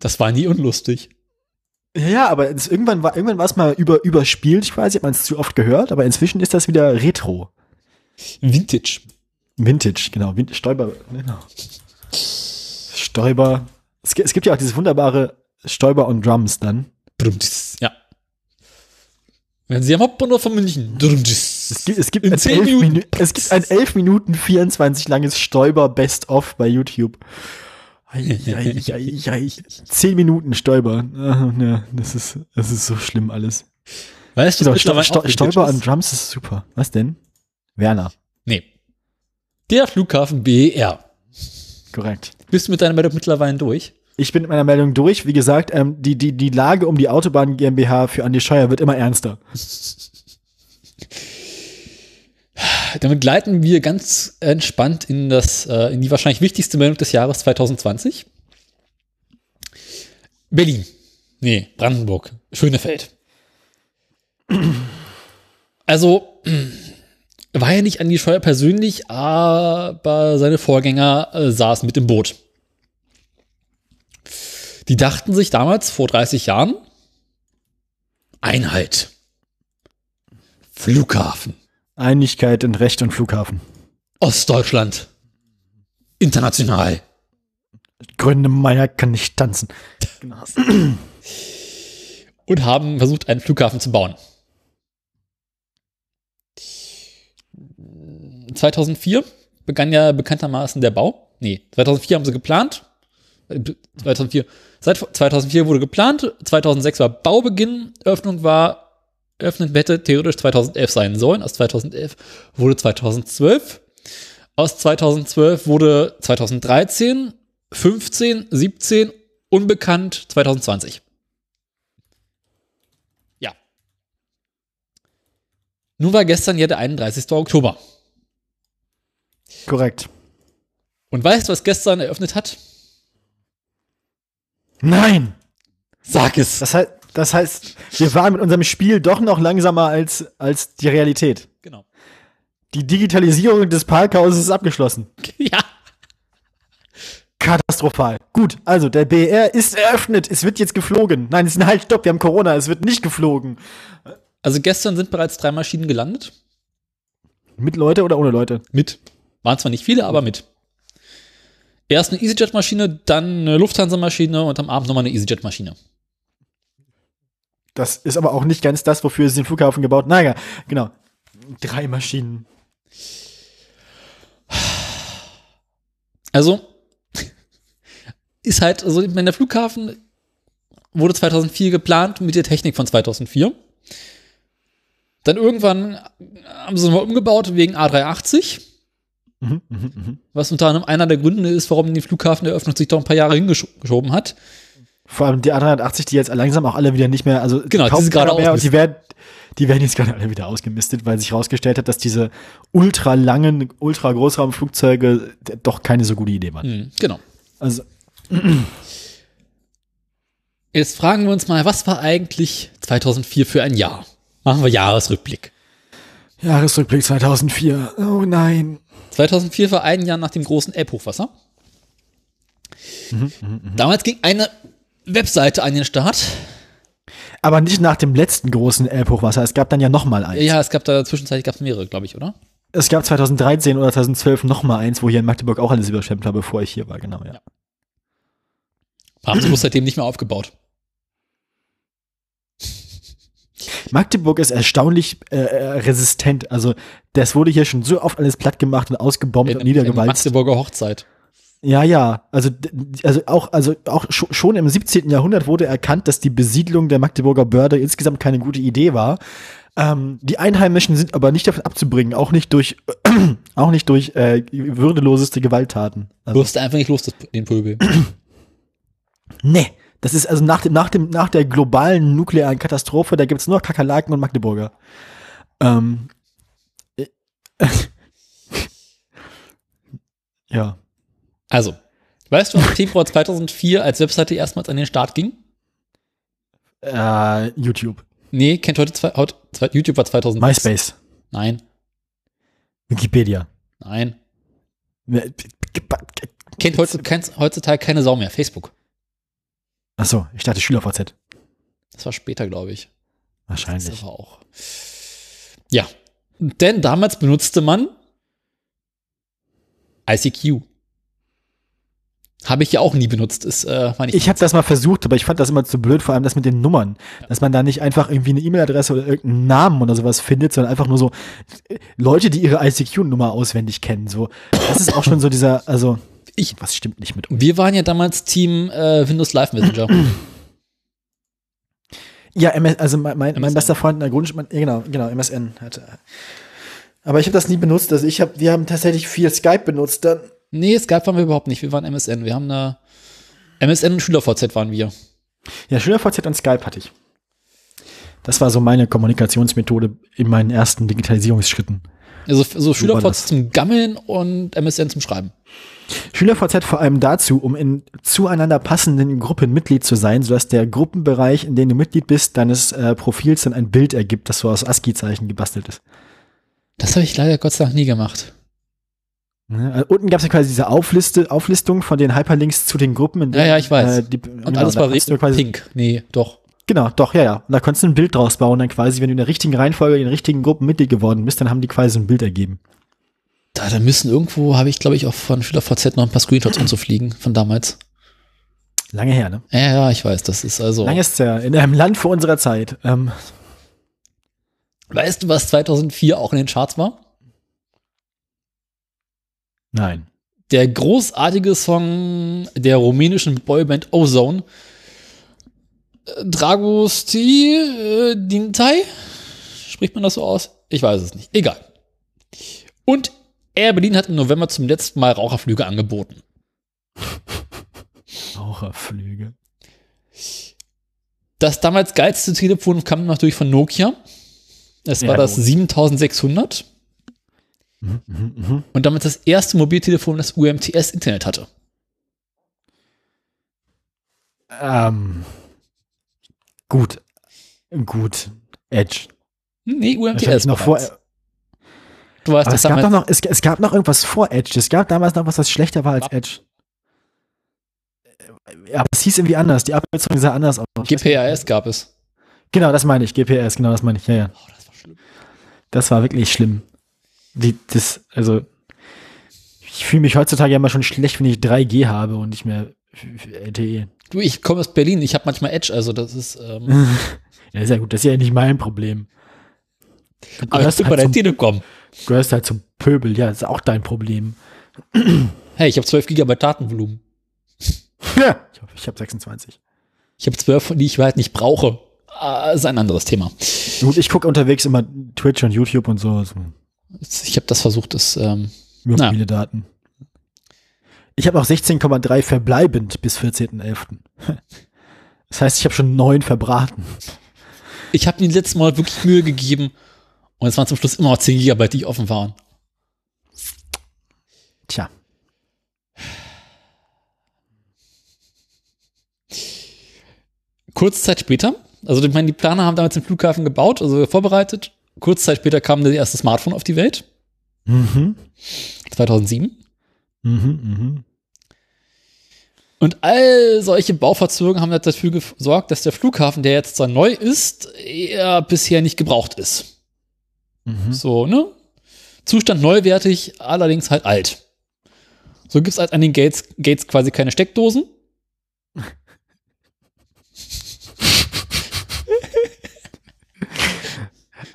Das war nie unlustig. Ja, aber es, irgendwann war irgendwann war es mal über, überspielt, ich weiß, ich habe man es zu oft gehört, aber inzwischen ist das wieder Retro. Vintage. Vintage, genau. Vin Stäuber, genau. Stäuber. Es, es, gibt ja auch dieses wunderbare Stäuber und Drums dann. Ja. Wenn Sie am Hauptbahnhof von München. Es gibt, es, gibt ein 11 Minuten. es gibt ein 11 Minuten 24 langes Stäuber Best-of bei YouTube. Zehn Minuten Stäuber. Ja, das, ist, das ist so schlimm alles. Weißt du, genau, Sto Sto Stäuber an Drums ist super. Was denn? Werner. Nee. Der Flughafen BER. Korrekt. Bist du mit deiner Meldung mittlerweile durch? Ich bin mit meiner Meldung durch. Wie gesagt, ähm, die, die, die Lage um die Autobahn GmbH für Andi Scheuer wird immer ernster. Damit gleiten wir ganz entspannt in, das, äh, in die wahrscheinlich wichtigste Meldung des Jahres 2020. Berlin. Nee, Brandenburg. Schönefeld. Also, war ja nicht Andi Scheuer persönlich, aber seine Vorgänger äh, saßen mit im Boot. Die dachten sich damals, vor 30 Jahren, Einheit. Flughafen. Einigkeit in Recht und Flughafen. Ostdeutschland. International. Gründemeier kann nicht tanzen. und haben versucht, einen Flughafen zu bauen. 2004 begann ja bekanntermaßen der Bau. Nee, 2004 haben sie geplant. 2004, seit 2004 wurde geplant, 2006 war Baubeginn, Öffnung war, öffnen hätte theoretisch 2011 sein sollen, aus 2011 wurde 2012, aus 2012 wurde 2013, 15, 17, unbekannt 2020. Ja. Nun war gestern ja der 31. Oktober. Korrekt. Und weißt du, was gestern eröffnet hat? Nein! Sag es! Das heißt, das heißt, wir waren mit unserem Spiel doch noch langsamer als, als die Realität. Genau. Die Digitalisierung des Parkhauses ist abgeschlossen. Ja. Katastrophal. Gut, also der BR ist eröffnet. Es wird jetzt geflogen. Nein, es ist ein Halt, stopp, wir haben Corona. Es wird nicht geflogen. Also gestern sind bereits drei Maschinen gelandet. Mit Leute oder ohne Leute? Mit. Waren zwar nicht viele, aber mit. Erst eine EasyJet-Maschine, dann eine Lufthansa-Maschine und am Abend nochmal eine EasyJet-Maschine. Das ist aber auch nicht ganz das, wofür sie den Flughafen gebaut. Naja, genau. Drei Maschinen. Also, ist halt, also ich meine, der Flughafen wurde 2004 geplant mit der Technik von 2004. Dann irgendwann haben sie es mal umgebaut wegen A380. Mhm, mh, mh. Was unter anderem einer der Gründe ist, warum die Flughafeneröffnung sich doch ein paar Jahre hingeschoben hat. Vor allem die A380, die jetzt langsam auch alle wieder nicht mehr, also genau, die, gerade mehr und die werden, die werden jetzt gerade alle wieder ausgemistet, weil sich herausgestellt hat, dass diese ultra langen, ultra Großraumflugzeuge doch keine so gute Idee waren. Mhm, genau. Also Jetzt fragen wir uns mal, was war eigentlich 2004 für ein Jahr? Machen wir Jahresrückblick. Jahresrückblick 2004. Oh nein. 2004 war ein Jahr nach dem großen Elbhochwasser. Mhm, mh, mh. Damals ging eine Webseite an den Start. Aber nicht nach dem letzten großen Elbhochwasser. Es gab dann ja noch mal eins. Ja, es gab da zwischenzeitlich gab es mehrere, glaube ich, oder? Es gab 2013 oder 2012 noch mal eins, wo hier in Magdeburg auch alles überschwemmt war, bevor ich hier war, genau, ja. ja. Haben sie bloß seitdem nicht mehr aufgebaut. Magdeburg ist erstaunlich äh, äh, resistent. Also, das wurde hier schon so oft alles platt gemacht und ausgebombt in, und niedergewalzt. Magdeburger Hochzeit. Ja, ja. Also, also auch, also auch schon im 17. Jahrhundert wurde erkannt, dass die Besiedlung der Magdeburger Börde insgesamt keine gute Idee war. Ähm, die Einheimischen sind aber nicht davon abzubringen, auch nicht durch, auch nicht durch äh, würdeloseste Gewalttaten. Also, du hast einfach nicht los, den Pöbel. nee. Das ist also nach dem, nach dem, nach der globalen nuklearen Katastrophe, da gibt es nur Kakerlaken und Magdeburger. Ähm, äh, ja. Also, weißt du, was Februar 2004 als Webseite erstmals an den Start ging? Äh, YouTube. Nee, kennt heute, zwei, heute YouTube war 2000. MySpace. Nein. Wikipedia. Nein. Kennt heutzutage, heutzutage keine Sau mehr. Facebook. Ach so, ich dachte SchülerVZ. Das war später, glaube ich. Wahrscheinlich. Das war auch. Ja. Denn damals benutzte man ICQ. Habe ich ja auch nie benutzt. Ist, äh, ich ich habe das mal versucht, aber ich fand das immer zu blöd, vor allem das mit den Nummern. Ja. Dass man da nicht einfach irgendwie eine E-Mail-Adresse oder irgendeinen Namen oder sowas findet, sondern einfach nur so äh, Leute, die ihre ICQ-Nummer auswendig kennen. So, das ist auch schon so dieser, also ich, was stimmt nicht mit uns? Wir waren ja damals Team äh, Windows Live Messenger. ja, MS, also mein, mein, mein bester Freund in der Grundschule, genau, genau, MSN hatte. Aber ich habe das nie benutzt. Also ich habe, wir haben tatsächlich viel Skype benutzt. Dann Nee, Skype waren wir überhaupt nicht. Wir waren MSN. Wir haben eine MSN und SchülerVZ waren wir. Ja, SchülerVZ und Skype hatte ich. Das war so meine Kommunikationsmethode in meinen ersten Digitalisierungsschritten. Also so SchülerVZ zum Gammeln und MSN zum Schreiben. SchülerVZ vor allem dazu, um in zueinander passenden Gruppen Mitglied zu sein, sodass der Gruppenbereich, in dem du Mitglied bist, deines äh, Profils dann ein Bild ergibt, das so aus ASCII-Zeichen gebastelt ist. Das habe ich leider Gott sei Dank nie gemacht. Ne? Also unten gab es ja quasi diese Aufliste, Auflistung von den Hyperlinks zu den Gruppen. ja, ja, ich weiß. Äh, die, und genau, alles war quasi, pink. Nee, doch. Genau, doch, ja, ja. Und da konntest du ein Bild draus bauen, dann quasi, wenn du in der richtigen Reihenfolge in den richtigen Gruppen Mitglied geworden bist, dann haben die quasi ein Bild ergeben. Da, da müssen irgendwo, habe ich, glaube ich, auch von SchülerVZ noch ein paar Screenshots umzufliegen von damals. Lange her, ne? Ja, ja, ich weiß, das ist also. Lange ist ja, in einem Land vor unserer Zeit. Ähm. Weißt du, was 2004 auch in den Charts war? Nein. Der großartige Song der rumänischen Boyband Ozone. Dragosti äh, Dintai? Spricht man das so aus? Ich weiß es nicht. Egal. Und Air Berlin hat im November zum letzten Mal Raucherflüge angeboten. Raucherflüge. Das damals geilste Telefon kam natürlich von Nokia. Es ja, war das 7600. Mhm, mh, mh. Und damit das erste Mobiltelefon, das UMTS-Internet hatte. Ähm, gut. Gut. Edge. Nee, UMTS. Noch vor, du weißt, es, gab noch, es, es, gab noch irgendwas vor Edge. Es gab damals noch was, was schlechter war als Edge. Aber es hieß irgendwie anders. Die Abkürzung sah anders aus. GPRS gab es. Genau, das meine ich. GPS, genau, das meine ich. Ja, ja. Oh, das war schlimm. Das war wirklich schlimm. Die, das, also, ich fühle mich heutzutage ja immer schon schlecht, wenn ich 3G habe und nicht mehr LTE. Du, ich komme aus Berlin, ich habe manchmal Edge, also das ist. Ähm ja, ist ja gut, das ist ja nicht mein Problem. Du Aber hast du halt bei der Telekom. Du gehörst halt zum Pöbel, ja, das ist auch dein Problem. Hey, ich habe 12 Gigabyte Datenvolumen. Ja, ich habe 26. Ich habe 12, die ich halt nicht brauche. Ah, ist ein anderes Thema. Gut, ich gucke unterwegs immer Twitch und YouTube und so. Ich habe das versucht, das. Ähm, Über viele Daten. Ich habe auch 16,3 verbleibend bis 14.11. Das heißt, ich habe schon neun verbraten. Ich habe mir letztes Mal wirklich Mühe gegeben und es waren zum Schluss immer noch 10 Gigabyte, die offen waren. Tja. Kurze Zeit später, also ich meine, die Planer haben damals den Flughafen gebaut, also vorbereitet Kurz Zeit später kam das erste Smartphone auf die Welt. Mhm. 2007. Mhm, mhm. Und all solche Bauverzögerungen haben dafür gesorgt, dass der Flughafen, der jetzt zwar neu ist, eher bisher nicht gebraucht ist. Mhm. So, ne? Zustand neuwertig, allerdings halt alt. So gibt es halt an den Gates, Gates quasi keine Steckdosen.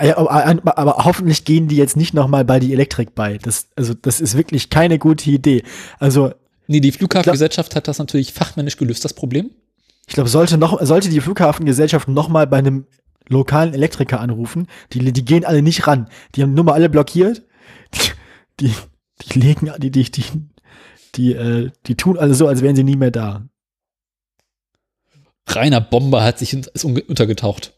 Aber, aber, hoffentlich gehen die jetzt nicht nochmal bei die Elektrik bei. Das, also, das ist wirklich keine gute Idee. Also. Nee, die Flughafengesellschaft hat das natürlich fachmännisch gelöst, das Problem. Ich glaube, sollte noch, sollte die Flughafengesellschaft nochmal bei einem lokalen Elektriker anrufen, die, die gehen alle nicht ran. Die haben nur mal alle blockiert. Die, die, die legen, die, die, die, die, äh, die tun alle so, als wären sie nie mehr da. Rainer Bomber hat sich ist untergetaucht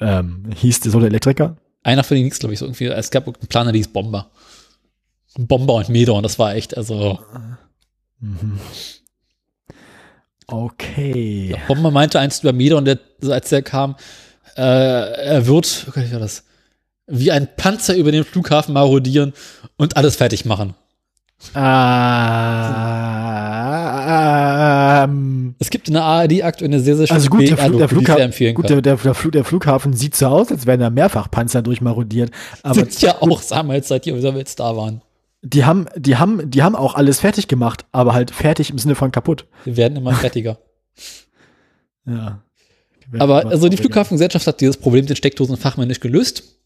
ähm, hieß der so der Elektriker? Einer von denen hieß, glaube ich, so irgendwie, es gab einen Planer, der hieß Bomber. Bomber und Meter und das war echt, also. Mhm. Okay. Ja, Bomber meinte einst über Meter und der, als der kam, äh, er wird, oh wie war das? Wie ein Panzer über den Flughafen marodieren und alles fertig machen. Ähm, Es gibt in der ARD aktuell eine sehr, sehr schöne also gut, der, Flug, der, Flughafen, gut der, der, der, Flughafen sieht so aus, als wären da mehrfach Panzer durchmarodiert. Aber Sind ja auch damals, seit die Elisabeths da waren. Die haben, die haben, die haben auch alles fertig gemacht, aber halt fertig im Sinne von kaputt. Die werden immer fertiger. ja. Aber also die Flughafengesellschaft hat dieses Problem mit den Steckdosen fachmännisch gelöst.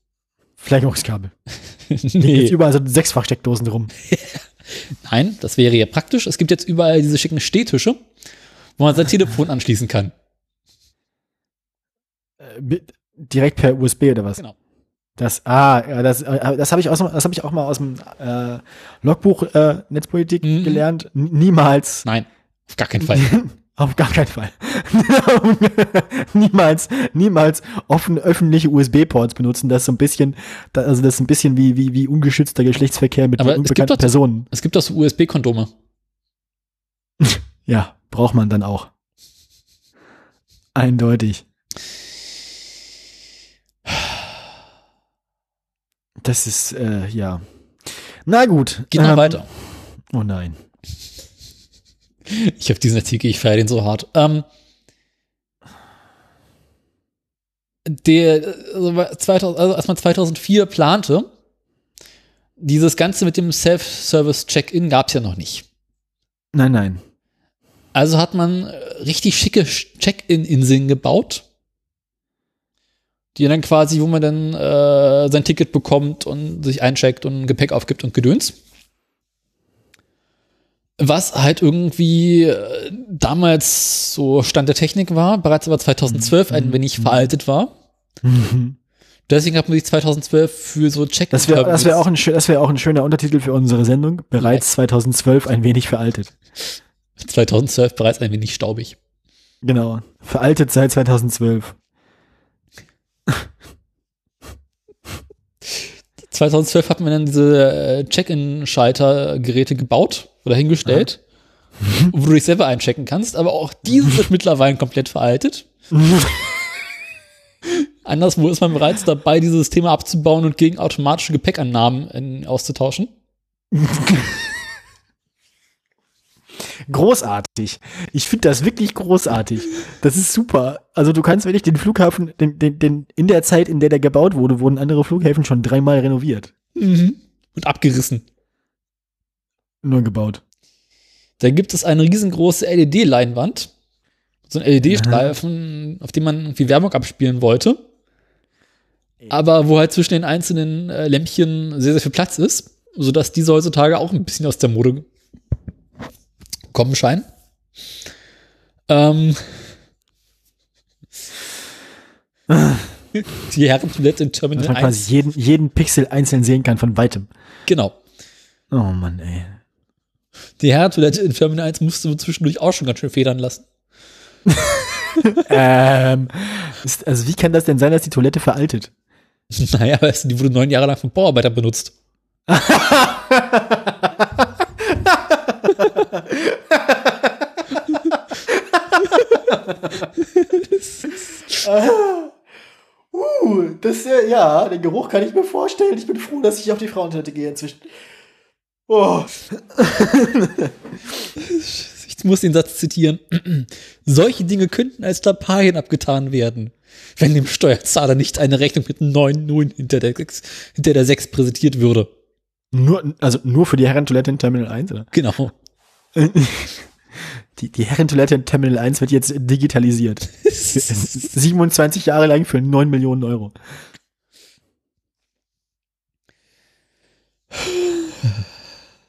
Verlängerungskabel. nee. Jetzt überall so sechsfach Steckdosen rum. Nein, das wäre ja praktisch. Es gibt jetzt überall diese schicken Stehtische, wo man sein Telefon anschließen kann. Äh, direkt per USB oder was? Genau. Das, ah, ja, das, äh, das habe ich, aus, das hab ich auch mal aus dem äh, Logbuch äh, Netzpolitik mhm. gelernt. N niemals. Nein, auf gar keinen Fall. auf gar keinen Fall. niemals, niemals offen öffentliche USB-Ports benutzen. Das ist so ein bisschen, also das ist ein bisschen wie, wie, wie ungeschützter Geschlechtsverkehr mit Aber unbekannten es Personen. Es gibt doch so USB-Kondome. Ja, braucht man dann auch. Eindeutig. Das ist, äh, ja. Na gut. Geht noch ähm, weiter. Oh nein. Ich habe diesen Artikel, ich feiere den so hart. Ähm, der, also, 2000, also als man 2004 plante, dieses Ganze mit dem Self-Service-Check-In gab es ja noch nicht. Nein, nein. Also hat man richtig schicke Check-In-Inseln gebaut die dann quasi, wo man dann äh, sein Ticket bekommt und sich eincheckt und Gepäck aufgibt und Gedöns. Was halt irgendwie äh, damals so Stand der Technik war, bereits aber 2012 mhm. ein wenig veraltet war. Mhm. Deswegen hat man sich 2012 für so check Das wäre das wär auch, ein, das wär auch ein schöner Untertitel für unsere Sendung. Bereits Nein. 2012 ein wenig veraltet. 2012 bereits ein wenig staubig. Genau. Veraltet seit 2012. 2012 hat man dann diese äh, Check-in-Schalter-Geräte gebaut oder hingestellt, mhm. wo du dich selber einchecken kannst, aber auch dieses ist mittlerweile komplett veraltet. Anderswo ist man bereits dabei, dieses Thema abzubauen und gegen automatische Gepäckannahmen in, auszutauschen. großartig. Ich finde das wirklich großartig. Das ist super. Also du kannst wirklich den Flughafen, den, den, den, in der Zeit, in der der gebaut wurde, wurden andere Flughäfen schon dreimal renoviert. Mhm. Und abgerissen. Nur gebaut. Da gibt es eine riesengroße LED-Leinwand. So ein LED-Streifen, auf dem man irgendwie Werbung abspielen wollte. Aber wo halt zwischen den einzelnen äh, Lämpchen sehr, sehr viel Platz ist, sodass diese heutzutage auch ein bisschen aus der Mode kommen scheinen. Ähm, die Herrentoilette in Terminal Dass man 1. quasi jeden, jeden Pixel einzeln sehen kann von weitem. Genau. Oh Mann, ey. Die Herrentoilette in Terminal 1 musste du zwischendurch auch schon ganz schön federn lassen. ähm, ist, also wie kann das denn sein, dass die Toilette veraltet? Naja, weißt du, die wurde neun Jahre lang von Bauarbeitern benutzt. Uh, das äh, ja, den Geruch kann ich mir vorstellen. Ich bin froh, dass ich auf die Frauentoilette gehe inzwischen. Oh. ich muss den Satz zitieren. Solche Dinge könnten als Lappalien abgetan werden, wenn dem Steuerzahler nicht eine Rechnung mit neun Nullen hinter der, hinter der 6 präsentiert würde. Nur, also nur für die Herrentoilette in Terminal 1, oder? Genau. Die, die Herrentoilette in Terminal 1 wird jetzt digitalisiert. 27 Jahre lang für 9 Millionen Euro.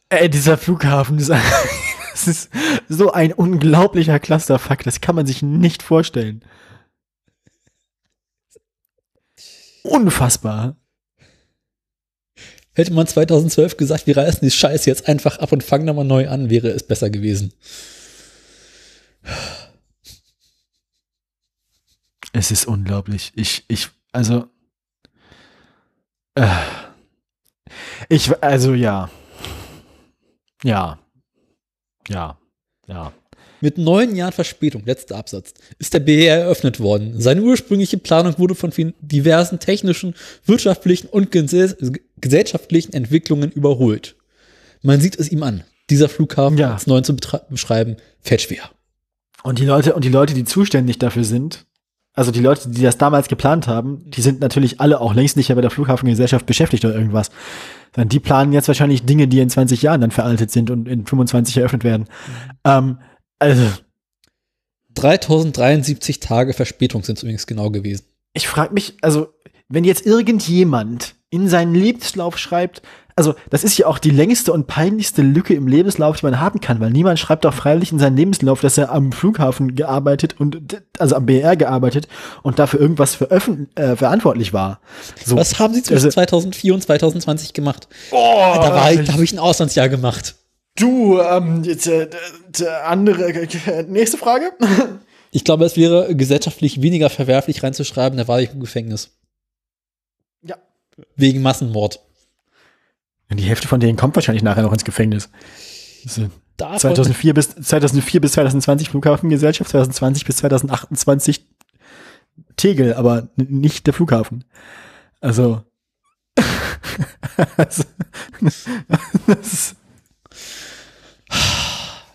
Ey, dieser Flughafen ist, das ist so ein unglaublicher Clusterfuck, das kann man sich nicht vorstellen. Unfassbar. Hätte man 2012 gesagt, wir reißen die Scheiße jetzt einfach ab und fangen nochmal neu an, wäre es besser gewesen. Es ist unglaublich. Ich, ich, also, äh, ich, also ja, ja, ja, ja. Mit neun Jahren Verspätung, letzter Absatz, ist der BR eröffnet worden. Seine ursprüngliche Planung wurde von diversen technischen, wirtschaftlichen und gesellschaftlichen Entwicklungen überholt. Man sieht es ihm an. Dieser Flughafen, ja. als neun zu beschreiben, fällt schwer. Und die Leute, und die Leute, die zuständig dafür sind, also die Leute, die das damals geplant haben, die sind natürlich alle auch längst nicht mehr bei der Flughafengesellschaft beschäftigt oder irgendwas. Sondern die planen jetzt wahrscheinlich Dinge, die in 20 Jahren dann veraltet sind und in 25 eröffnet werden. Mhm. Ähm, also. 3073 Tage Verspätung sind es übrigens genau gewesen. Ich frage mich, also, wenn jetzt irgendjemand in seinen Lebenslauf schreibt, also das ist ja auch die längste und peinlichste Lücke im Lebenslauf, die man haben kann, weil niemand schreibt doch freiwillig in seinen Lebenslauf, dass er am Flughafen gearbeitet und also am BR gearbeitet und dafür irgendwas äh, verantwortlich war. So. Was haben Sie zwischen also, 2004 und 2020 gemacht? Oh, da war da habe ich ein Auslandsjahr gemacht. Du, ähm, jetzt, äh, andere, äh, nächste Frage. ich glaube, es wäre gesellschaftlich weniger verwerflich reinzuschreiben, da war ich im Gefängnis. Ja. Wegen Massenmord. Die Hälfte von denen kommt wahrscheinlich nachher noch ins Gefängnis. 2004 bis, 2004 bis 2020 Flughafengesellschaft, 2020 bis 2028 Tegel, aber nicht der Flughafen. Also, also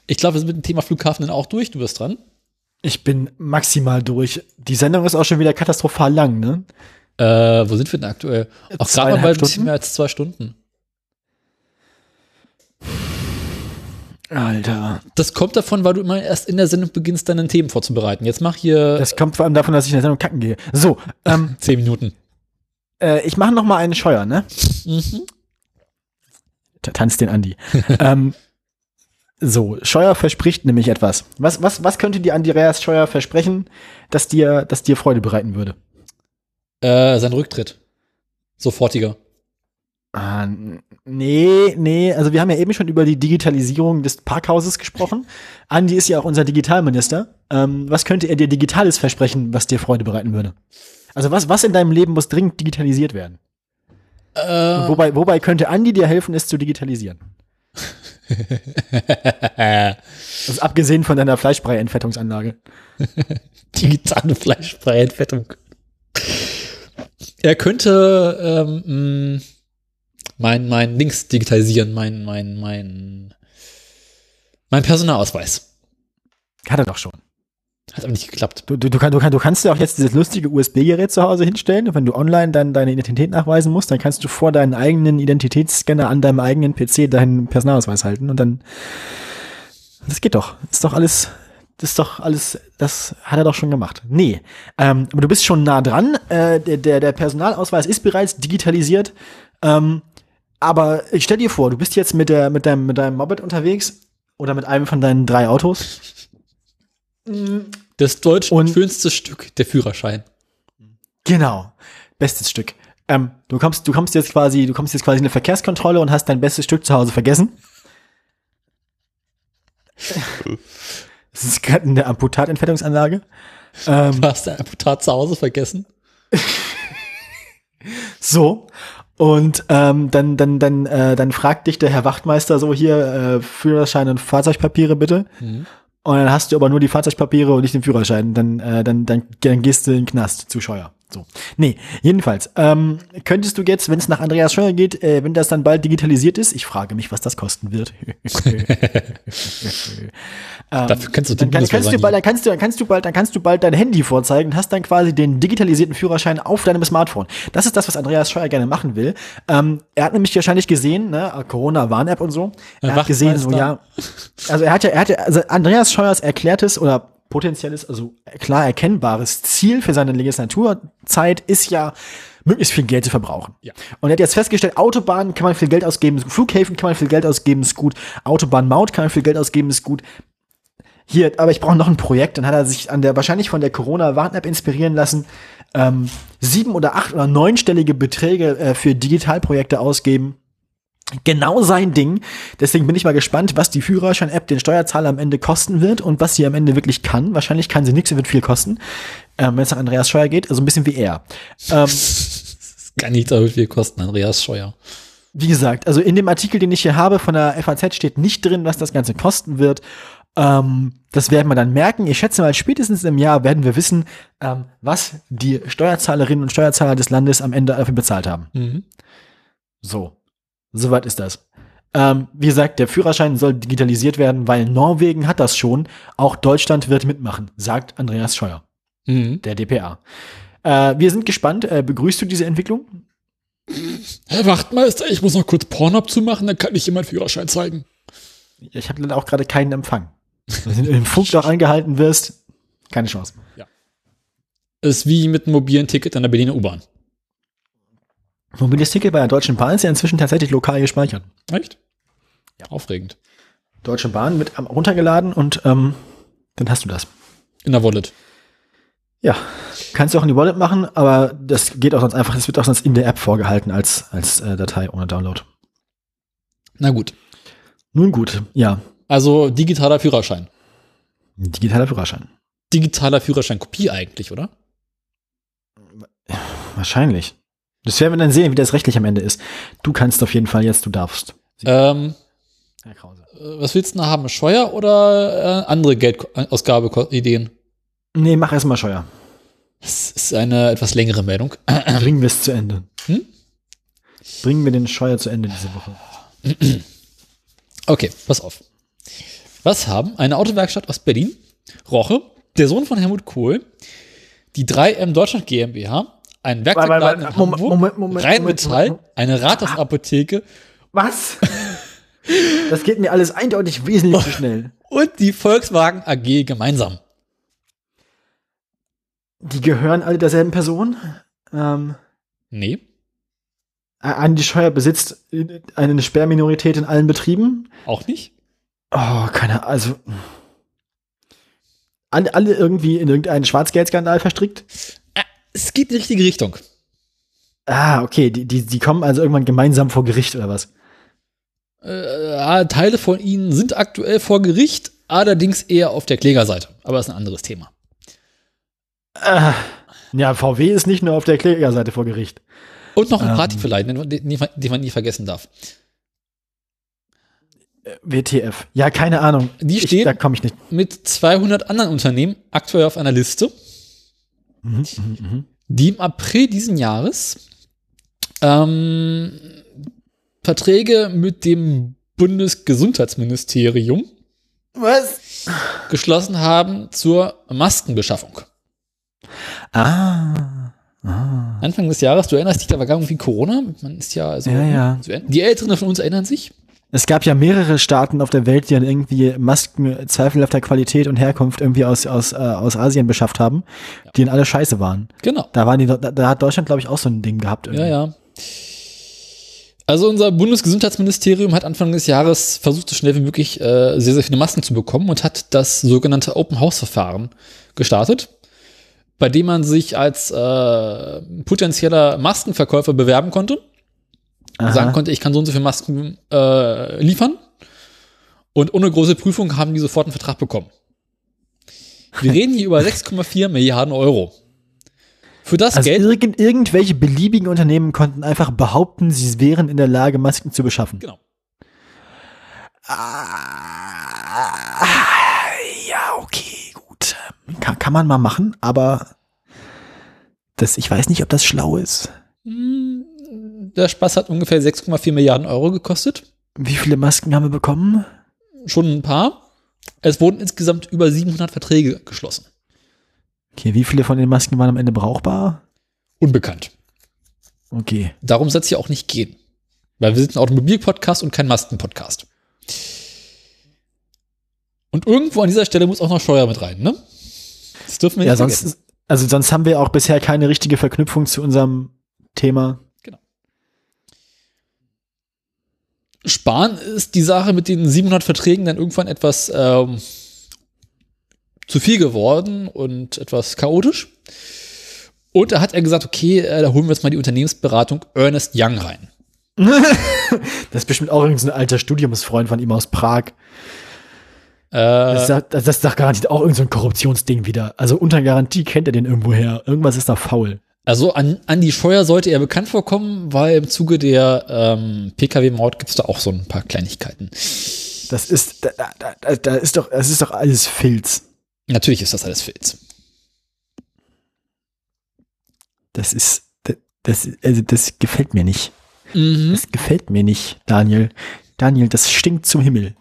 ich glaube, wir sind mit dem Thema Flughafen dann auch durch. Du bist dran. Ich bin maximal durch. Die Sendung ist auch schon wieder katastrophal lang, ne? Äh, wo sind wir denn aktuell? Auch gerade mal bei ein bisschen mehr als zwei Stunden. Alter. Das kommt davon, weil du immer erst in der Sendung beginnst, deine Themen vorzubereiten. Jetzt mach hier. Das kommt vor allem davon, dass ich in der Sendung kacken gehe. So. Ähm, Zehn Minuten. Äh, ich mache noch mal einen Scheuer, ne? Mhm. Tanz den Andi. ähm, so, Scheuer verspricht nämlich etwas. Was, was, was könnte dir Andreas Scheuer versprechen, dass dir, dass dir Freude bereiten würde? Äh, sein Rücktritt. Sofortiger. Ah, nee, nee, also wir haben ja eben schon über die Digitalisierung des Parkhauses gesprochen. Andi ist ja auch unser Digitalminister. Ähm, was könnte er dir Digitales versprechen, was dir Freude bereiten würde? Also was, was in deinem Leben muss dringend digitalisiert werden? Äh. Wobei, wobei könnte Andi dir helfen, es zu digitalisieren? Also abgesehen von deiner Fleischbrei-Entfettungsanlage. Digitale Fleischbrei-Entfettung. Er könnte ähm, mein, mein Links digitalisieren, mein, mein, mein, mein Personalausweis. Hat er doch schon. Hat aber nicht geklappt. Du, du, du, kann, du, kann, du kannst dir auch jetzt dieses lustige USB-Gerät zu Hause hinstellen. Und wenn du online dann deine Identität nachweisen musst, dann kannst du vor deinen eigenen Identitätsscanner an deinem eigenen PC deinen Personalausweis halten und dann. Das geht doch. Ist doch alles. Das ist doch alles. Das hat er doch schon gemacht. Nee. Ähm, aber du bist schon nah dran. Äh, der, der Personalausweis ist bereits digitalisiert. Ähm, aber ich stell dir vor, du bist jetzt mit, der, mit, deinem, mit deinem Moped unterwegs oder mit einem von deinen drei Autos. Das deutsch und schönste Stück, der Führerschein. Genau. Bestes Stück. Ähm, du kommst, du kommst jetzt quasi, du kommst jetzt quasi in eine Verkehrskontrolle und hast dein bestes Stück zu Hause vergessen. Das ist gerade in der Amputatentfettungsanlage. Ähm, du hast dein Amputat zu Hause vergessen? so. Und ähm, dann, dann, dann, äh, dann fragt dich der Herr Wachtmeister so hier, äh, Führerschein und Fahrzeugpapiere bitte. Mhm. Und dann hast du aber nur die Fahrzeugpapiere und nicht den Führerschein. Dann, äh, dann, dann, dann gehst du in den Knast zu Scheuer. So. Nee, jedenfalls. Ähm, könntest du jetzt, wenn es nach Andreas Scheuer geht, äh, wenn das dann bald digitalisiert ist, ich frage mich, was das kosten wird. ähm, Dafür kannst du dann, kann, kannst du bald, dann kannst du, dann kannst du bald, dann kannst du bald dein Handy vorzeigen und hast dann quasi den digitalisierten Führerschein auf deinem Smartphone. Das ist das, was Andreas Scheuer gerne machen will. Ähm, er hat nämlich wahrscheinlich gesehen, ne, Corona-Warn-App und so. Er hat gesehen, so ja. Also er hat ja, er hat ja, also Andreas Scheuers erklärtes oder potenzielles, also klar erkennbares Ziel für seine Legislaturzeit ist ja, möglichst viel Geld zu verbrauchen. Ja. Und er hat jetzt festgestellt, Autobahnen kann man viel Geld ausgeben, Flughäfen kann man viel Geld ausgeben, ist gut. Autobahnmaut kann man viel Geld ausgeben, ist gut. Hier, aber ich brauche noch ein Projekt. Dann hat er sich an der, wahrscheinlich von der Corona-Warn-App inspirieren lassen, ähm, sieben oder acht oder neunstellige Beträge äh, für Digitalprojekte ausgeben genau sein Ding. Deswegen bin ich mal gespannt, was die Führerschein-App den Steuerzahler am Ende kosten wird und was sie am Ende wirklich kann. Wahrscheinlich kann sie nichts, sie wird viel kosten, ähm, wenn es nach Andreas Scheuer geht. Also ein bisschen wie er. Ähm, kann nicht so viel kosten, Andreas Scheuer. Wie gesagt, also in dem Artikel, den ich hier habe von der FAZ, steht nicht drin, was das Ganze kosten wird. Ähm, das werden wir dann merken. Ich schätze mal, spätestens im Jahr werden wir wissen, ähm, was die Steuerzahlerinnen und Steuerzahler des Landes am Ende dafür bezahlt haben. Mhm. So. Soweit ist das. Ähm, wie gesagt, der Führerschein soll digitalisiert werden, weil Norwegen hat das schon. Auch Deutschland wird mitmachen, sagt Andreas Scheuer, mhm. der DPA. Äh, wir sind gespannt. Äh, begrüßt du diese Entwicklung? Herr Wachtmeister, ich muss noch kurz Porn abzumachen, dann kann ich meinen Führerschein zeigen. Ich habe leider auch gerade keinen Empfang. Wenn du im Funk doch angehalten wirst, keine Chance. Ja. Ist wie mit einem mobilen Ticket an der Berliner U-Bahn. Mobiles Ticket bei der Deutschen Bahn ist ja inzwischen tatsächlich lokal gespeichert. Echt? Ja. Aufregend. Deutsche Bahn wird runtergeladen und ähm, dann hast du das. In der Wallet. Ja, kannst du auch in die Wallet machen, aber das geht auch sonst einfach, das wird auch sonst in der App vorgehalten als, als äh, Datei ohne Download. Na gut. Nun gut, ja. Also digitaler Führerschein. Digitaler Führerschein. Digitaler Führerschein Kopie eigentlich, oder? Wahrscheinlich. Das werden wir dann sehen, wie das rechtlich am Ende ist. Du kannst auf jeden Fall jetzt, du darfst. Ähm, Herr Krause. Äh, was willst du noch haben? Scheuer oder äh, andere Geldausgabeideen? Nee, mach erstmal Scheuer. Das ist eine etwas längere Meldung. Bringen wir es zu Ende. Hm? Bringen wir den Scheuer zu Ende diese Woche. Okay, pass auf. Was haben eine Autowerkstatt aus Berlin, Roche, der Sohn von Helmut Kohl, die 3M Deutschland GmbH, ein Werkzeugladen in Hamburg, Moment, Moment, Rheinmetall, Moment, eine Rathausapotheke. Was? Das geht mir alles eindeutig wesentlich zu schnell. Und die Volkswagen AG gemeinsam. Die gehören alle derselben Person? Ähm, nee. Andi Scheuer besitzt eine Sperrminorität in allen Betrieben? Auch nicht. Oh, keine Ahnung. Also. Alle, alle irgendwie in irgendeinen Schwarzgeldskandal verstrickt? Es geht in die richtige Richtung. Ah, okay. Die, die, die kommen also irgendwann gemeinsam vor Gericht oder was? Äh, Teile von ihnen sind aktuell vor Gericht, allerdings eher auf der Klägerseite. Aber das ist ein anderes Thema. Äh, ja, VW ist nicht nur auf der Klägerseite vor Gericht. Und noch ein ähm, Partyverleih, den, den man nie vergessen darf. Äh, WTF. Ja, keine Ahnung. Die steht da komme ich nicht. mit 200 anderen Unternehmen aktuell auf einer Liste, mhm, mhm, mhm, die im April diesen Jahres ähm, Verträge mit dem Bundesgesundheitsministerium Was? geschlossen haben zur Maskenbeschaffung. Ah. Ah. Anfang des Jahres, du erinnerst dich, da war irgendwie Corona. Man ist ja, also, ja, ja. die Älteren von uns erinnern sich. Es gab ja mehrere Staaten auf der Welt, die dann irgendwie Masken zweifelhafter Qualität und Herkunft irgendwie aus, aus, äh, aus Asien beschafft haben, ja. die dann alle scheiße waren. Genau. Da waren die, da, da hat Deutschland, glaube ich, auch so ein Ding gehabt. Irgendwie. Ja, ja. Also unser Bundesgesundheitsministerium hat Anfang des Jahres versucht, so schnell wie möglich äh, sehr, sehr viele Masken zu bekommen und hat das sogenannte Open House Verfahren gestartet bei dem man sich als äh, potenzieller Maskenverkäufer bewerben konnte. Aha. Sagen konnte, ich kann so und so viele Masken äh, liefern. Und ohne große Prüfung haben die sofort einen Vertrag bekommen. Wir reden hier über 6,4 Milliarden Euro. Für das also Geld. Irgend, irgendwelche beliebigen Unternehmen konnten einfach behaupten, sie wären in der Lage, Masken zu beschaffen. Genau. Ah, ja, okay, gut. Kann, kann man mal machen, aber das, ich weiß nicht, ob das schlau ist. Hm, der Spaß hat ungefähr 6,4 Milliarden Euro gekostet. Wie viele Masken haben wir bekommen? Schon ein paar. Es wurden insgesamt über 700 Verträge geschlossen. Okay, wie viele von den Masken waren am Ende brauchbar? Unbekannt. Okay. Darum soll es ja auch nicht gehen. Weil wir sind ein Automobil-Podcast und kein Masken-Podcast. Und irgendwo an dieser Stelle muss auch noch Steuer mit rein, ne? Das dürfen wir nicht ja, vergessen. Sonst, also sonst haben wir auch bisher keine richtige Verknüpfung zu unserem Thema. Genau. Spahn ist die Sache mit den 700 Verträgen dann irgendwann etwas ähm, zu viel geworden und etwas chaotisch. Und da hat er gesagt, okay, äh, da holen wir jetzt mal die Unternehmensberatung Ernest Young rein. das ist bestimmt auch irgendein alter Studiumsfreund von ihm aus Prag. Äh, das, ist, das ist doch garantiert auch irgendein so Korruptionsding wieder. Also unter Garantie kennt er den irgendwo her. Irgendwas ist da faul. Also an, an die Scheuer sollte er bekannt vorkommen, weil im Zuge der ähm, Pkw-Maut gibt es da auch so ein paar Kleinigkeiten. Das ist, da, da, da ist doch, das ist doch alles Filz. Natürlich ist das alles Filz. Das ist, das, also das gefällt mir nicht. Mhm. Das gefällt mir nicht, Daniel. Daniel, das stinkt zum Himmel.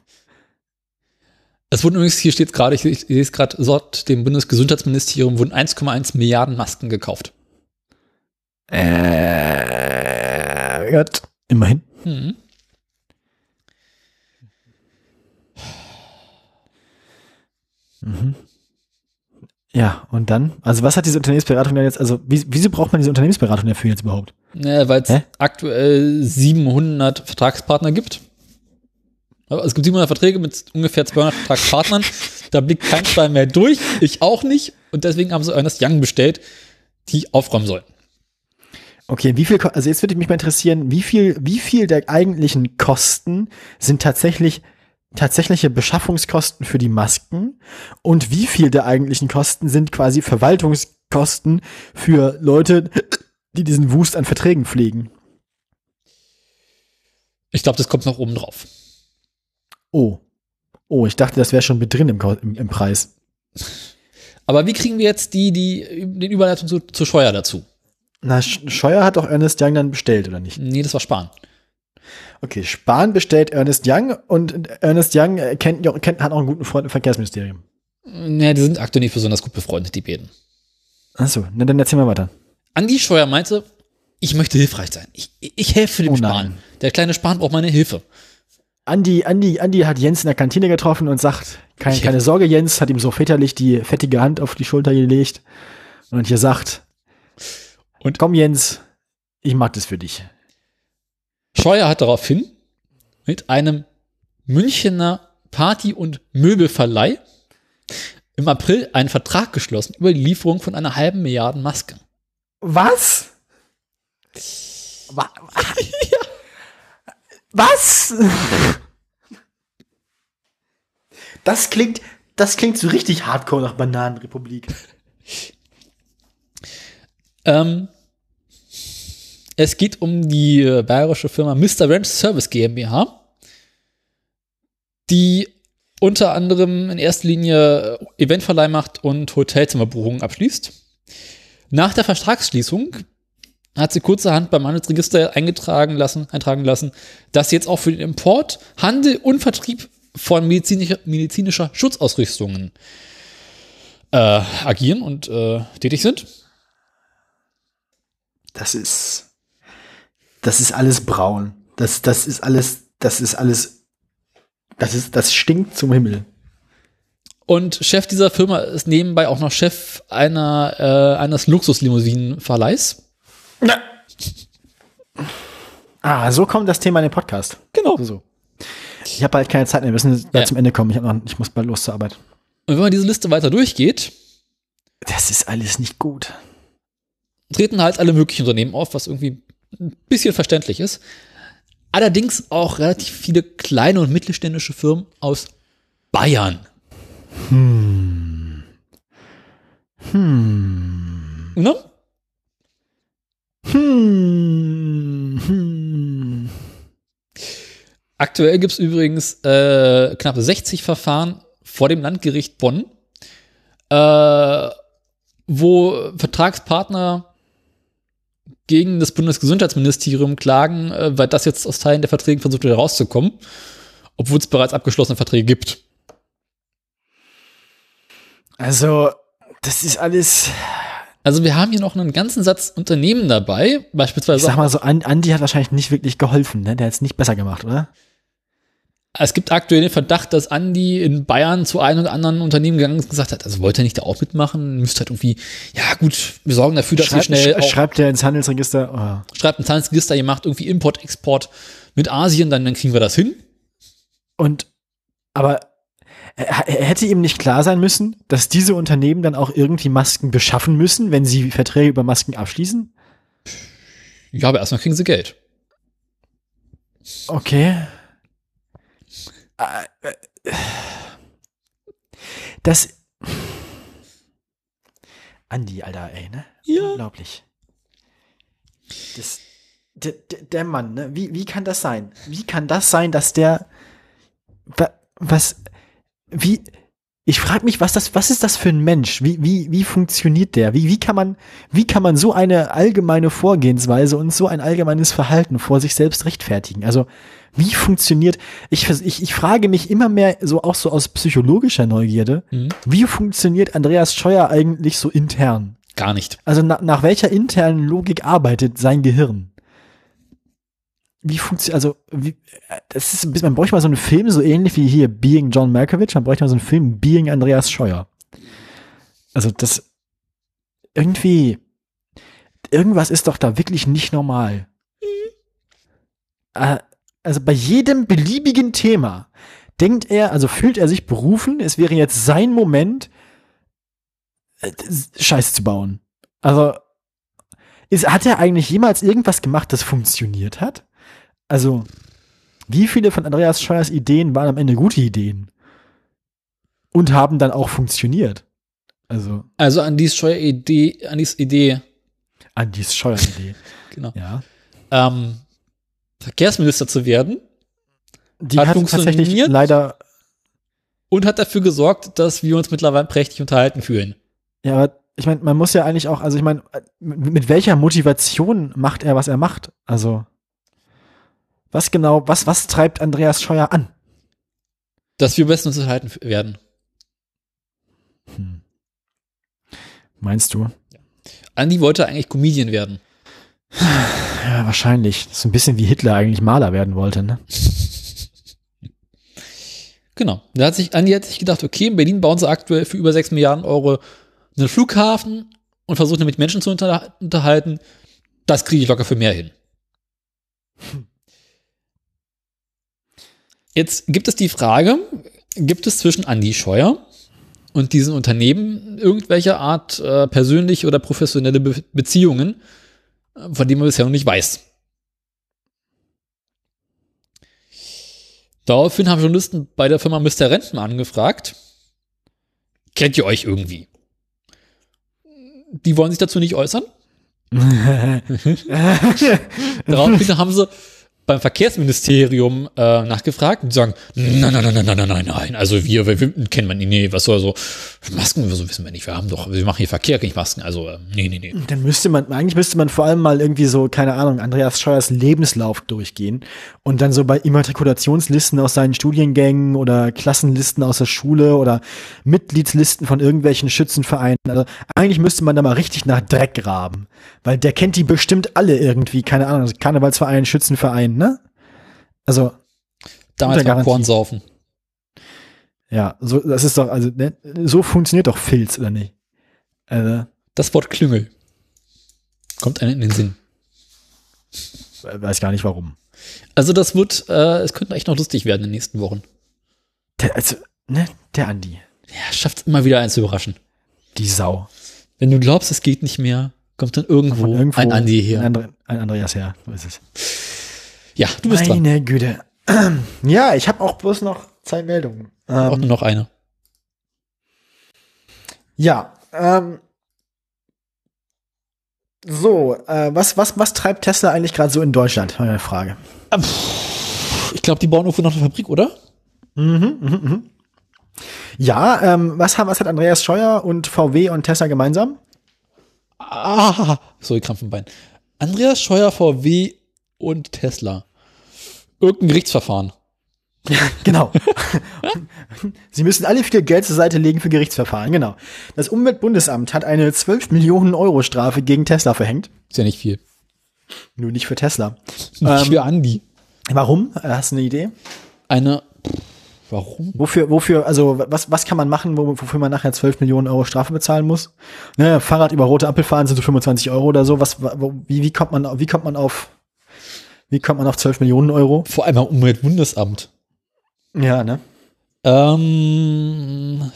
Es wurden übrigens, hier steht gerade, ich, ich sehe es gerade, dort dem Bundesgesundheitsministerium wurden 1,1 Milliarden Masken gekauft. Äh, Gott. Immerhin. Mhm. Mhm. Ja, und dann? Also was hat diese Unternehmensberatung denn jetzt, also wie, wieso braucht man diese Unternehmensberatung dafür jetzt überhaupt? Ja, weil es aktuell 700 Vertragspartner gibt. Es gibt 700 Verträge mit ungefähr 200 Vertragspartnern. Da blickt kein Stein mehr durch, ich auch nicht. Und deswegen haben sie Ernest Young bestellt, die aufräumen sollen. Okay, wie viel, also jetzt würde mich mal interessieren, wie viel, wie viel der eigentlichen Kosten sind tatsächlich tatsächliche Beschaffungskosten für die Masken und wie viel der eigentlichen Kosten sind quasi Verwaltungskosten für Leute, die diesen Wust an Verträgen pflegen? Ich glaube, das kommt noch oben drauf. Oh. Oh, ich dachte, das wäre schon mit drin im, im, im, Preis. Aber wie kriegen wir jetzt die, die, den Überleitung zu, zu Scheuer dazu? Na, Scheuer hat doch Ernest Young dann bestellt, oder nicht? Nee, das war Spahn. Okay, Spahn bestellt Ernest Young und Ernest Young kennt, kennt, hat auch einen guten Freund im Verkehrsministerium. Ja, die sind aktuell nicht besonders gut befreundet, die beiden. Achso, na dann erzähl mal weiter. Andi Scheuer meinte, ich möchte hilfreich sein. Ich, ich helfe dem oh Spahn. Der kleine Spahn braucht meine Hilfe. Andi, Andi, Andi hat Jens in der Kantine getroffen und sagt, kein, keine Sorge, Jens, hat ihm so väterlich die fettige Hand auf die Schulter gelegt und hier sagt, und komm Jens, ich mach das für dich. Scheuer hat daraufhin mit einem Münchener Party- und Möbelverleih im April einen Vertrag geschlossen über die Lieferung von einer halben Milliarde Masken. Was? ja. Was? Das klingt, das klingt so richtig hardcore nach Bananenrepublik. ähm, es geht um die äh, bayerische Firma Mr. Ranch Service GmbH, die unter anderem in erster Linie äh, Eventverleih macht und Hotelzimmerbuchungen abschließt. Nach der Vertragsschließung hat sie kurzerhand beim Handelsregister eingetragen lassen, eintragen lassen, dass sie jetzt auch für den Import, Handel und Vertrieb von medizinischer, medizinischer Schutzausrüstungen äh, agieren und äh, tätig sind. Das ist, das ist alles braun. Das, das ist alles, das ist alles, das ist, das stinkt zum Himmel. Und Chef dieser Firma ist nebenbei auch noch Chef einer, äh, eines Luxuslimousinenverleihs. Na. Ah, so kommt das Thema in den Podcast. Genau. So. Ich habe bald keine Zeit mehr, wir müssen ja. zum Ende kommen. Ich, noch, ich muss bald los zur Arbeit. Und wenn man diese Liste weiter durchgeht, das ist alles nicht gut. Treten halt alle möglichen Unternehmen auf, was irgendwie ein bisschen verständlich ist. Allerdings auch relativ viele kleine und mittelständische Firmen aus Bayern. Hm. Hm. Ne? Hm. Hm. Aktuell gibt es übrigens äh, knapp 60 Verfahren vor dem Landgericht Bonn, äh, wo Vertragspartner gegen das Bundesgesundheitsministerium klagen, äh, weil das jetzt aus Teilen der Verträge versucht wird rauszukommen, obwohl es bereits abgeschlossene Verträge gibt. Also, das ist alles. Also wir haben hier noch einen ganzen Satz Unternehmen dabei, beispielsweise. Ich sag mal so, Andi hat wahrscheinlich nicht wirklich geholfen, ne? Der hat es nicht besser gemacht, oder? Es gibt aktuell den Verdacht, dass Andi in Bayern zu einem oder anderen Unternehmen gegangen ist und gesagt hat, also wollte er nicht da auch mitmachen, müsste halt irgendwie, ja gut, wir sorgen dafür, dass schreibt, wir schnell. Sch schreibt er ins Handelsregister. Oh. Schreibt ins Handelsregister, ihr macht irgendwie Import, Export mit Asien, dann, dann kriegen wir das hin. Und, aber hätte ihm nicht klar sein müssen, dass diese Unternehmen dann auch irgendwie Masken beschaffen müssen, wenn sie Verträge über Masken abschließen? Ja, aber erstmal kriegen sie Geld. Okay. Das. Andi, Alter, ey, ne? Ja. Unglaublich. Das, der, der Mann, ne? Wie, wie kann das sein? Wie kann das sein, dass der. Was. Wie. ich frage mich, was das, was ist das für ein Mensch? Wie, wie, wie funktioniert der? Wie, wie kann man, wie kann man so eine allgemeine Vorgehensweise und so ein allgemeines Verhalten vor sich selbst rechtfertigen? Also, wie funktioniert, ich, ich, ich frage mich immer mehr so auch so aus psychologischer Neugierde, mhm. wie funktioniert Andreas Scheuer eigentlich so intern? Gar nicht. Also na, nach welcher internen Logik arbeitet sein Gehirn? wie funktioniert, also, wie, das ist, man bräuchte mal so einen Film, so ähnlich wie hier Being John Malkovich, man bräuchte mal so einen Film Being Andreas Scheuer. Also, das, irgendwie, irgendwas ist doch da wirklich nicht normal. Mhm. Also, bei jedem beliebigen Thema denkt er, also fühlt er sich berufen, es wäre jetzt sein Moment, äh, Scheiße zu bauen. Also, ist, hat er eigentlich jemals irgendwas gemacht, das funktioniert hat? Also, wie viele von Andreas Scheuers Ideen waren am Ende gute Ideen? Und haben dann auch funktioniert? Also. Also an dies Scheuer Idee, an dies Idee. An dies Scheuer Idee. genau. Ja. Ähm, Verkehrsminister zu werden. Die hat, hat tatsächlich leider. Und hat dafür gesorgt, dass wir uns mittlerweile prächtig unterhalten fühlen. Ja, aber ich meine, man muss ja eigentlich auch, also ich meine, mit welcher Motivation macht er, was er macht? Also. Was genau, was, was treibt Andreas Scheuer an? Dass wir bestens unterhalten werden. Hm. Meinst du? Ja. Andi wollte eigentlich Comedian werden. Ja, wahrscheinlich. Ist ein bisschen wie Hitler eigentlich Maler werden wollte, ne? Genau. Da hat sich, Andi hat sich gedacht, okay, in Berlin bauen sie aktuell für über 6 Milliarden Euro einen Flughafen und versuchen damit Menschen zu unter unterhalten. Das kriege ich locker für mehr hin. Jetzt gibt es die Frage, gibt es zwischen Andy Scheuer und diesen Unternehmen irgendwelche Art äh, persönliche oder professionelle Be Beziehungen, von denen man bisher noch nicht weiß? Daraufhin haben Journalisten bei der Firma Mr. Rentner angefragt. Kennt ihr euch irgendwie? Die wollen sich dazu nicht äußern. Daraufhin haben sie beim Verkehrsministerium äh, nachgefragt und sagen, nein, nein, nein, nein, nein, nein, nein, also wir, wir, wir kennen man, nee, was soll so, Masken, so wissen wir nicht, wir haben doch, wir machen hier Verkehr, nicht Masken, also äh, nee, nee, nee. Dann müsste man, eigentlich müsste man vor allem mal irgendwie so, keine Ahnung, Andreas Scheuers Lebenslauf durchgehen und dann so bei Immatrikulationslisten aus seinen Studiengängen oder Klassenlisten aus der Schule oder Mitgliedslisten von irgendwelchen Schützenvereinen, also eigentlich müsste man da mal richtig nach Dreck graben, weil der kennt die bestimmt alle irgendwie, keine Ahnung, Karnevalsverein, Schützenverein, ne? Also. Damals beim Kornsaufen. Ja, so, das ist doch, also, ne, so funktioniert doch Filz, oder nicht? Also, das Wort Klüngel. Kommt einem in den Sinn. Weiß gar nicht warum. Also, das wird, äh, es könnte echt noch lustig werden in den nächsten Wochen. Der, also, ne, der Andi. Ja, schafft immer wieder eins zu überraschen. Die Sau. Wenn du glaubst, es geht nicht mehr, kommt dann irgendwo, irgendwo ein Andi her. Ein, André, ein Andreas her, so ist es. Ja, du bist Meine dran. Güte. Ja, ich habe auch bloß noch zwei Meldungen. Ähm, auch nur noch eine. Ja, ähm, so, äh, was, was, was treibt Tesla eigentlich gerade so in Deutschland? Meine Frage. Ähm, ich glaube, die bauen irgendwo noch eine Fabrik, oder? Mhm, mhm, mhm. Ja, ähm, was, haben, was hat Andreas Scheuer und VW und Tesla gemeinsam? Ah, so, die Krampfenbein. Andreas Scheuer, VW und Tesla irgendein Gerichtsverfahren. genau. Sie müssen alle viel Geld zur Seite legen für Gerichtsverfahren, genau. Das Umweltbundesamt hat eine 12 Millionen Euro Strafe gegen Tesla verhängt. Ist ja nicht viel. Nur nicht für Tesla. Nicht ähm, für Andi. Warum? Hast du eine Idee? Eine. Warum? Wofür, wofür, also was, was kann man machen, wofür man nachher 12 Millionen Euro Strafe bezahlen muss? Ne, Fahrrad über rote Ampel fahren sind so 25 Euro oder so. Was, wie, wie kommt man, wie kommt man auf wie kommt man auf 12 Millionen Euro? Vor allem am Umweltbundesamt. Ja, ne? Ähm,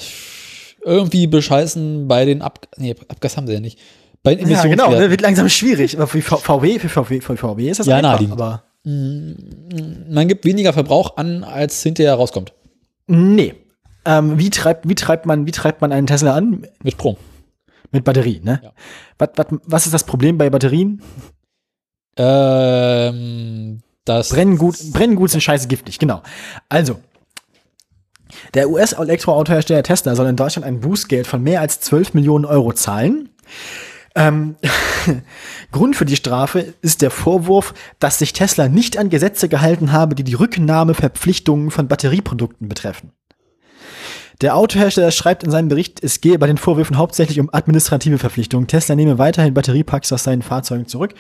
irgendwie bescheißen bei den Ab nee, Abgas haben sie ja nicht. Bei den ja, genau, ne, wird langsam schwierig. Aber für VW, für VW, für VW ist das ja, einfach, na, aber mm, man gibt weniger Verbrauch an, als hinterher rauskommt. Nee. Ähm, wie, treibt, wie, treibt man, wie treibt man einen Tesla an? Mit Strom. Mit Batterie, ne? Ja. Was, was, was ist das Problem bei Batterien? Ähm, das Brenngut, Brenngut sind scheiße giftig, genau. Also, Der US-Elektroautohersteller Tesla soll in Deutschland ein Bußgeld von mehr als 12 Millionen Euro zahlen. Ähm, Grund für die Strafe ist der Vorwurf, dass sich Tesla nicht an Gesetze gehalten habe, die die Rücknahmeverpflichtungen von Batterieprodukten betreffen. Der Autohersteller schreibt in seinem Bericht, es gehe bei den Vorwürfen hauptsächlich um administrative Verpflichtungen. Tesla nehme weiterhin Batteriepacks aus seinen Fahrzeugen zurück.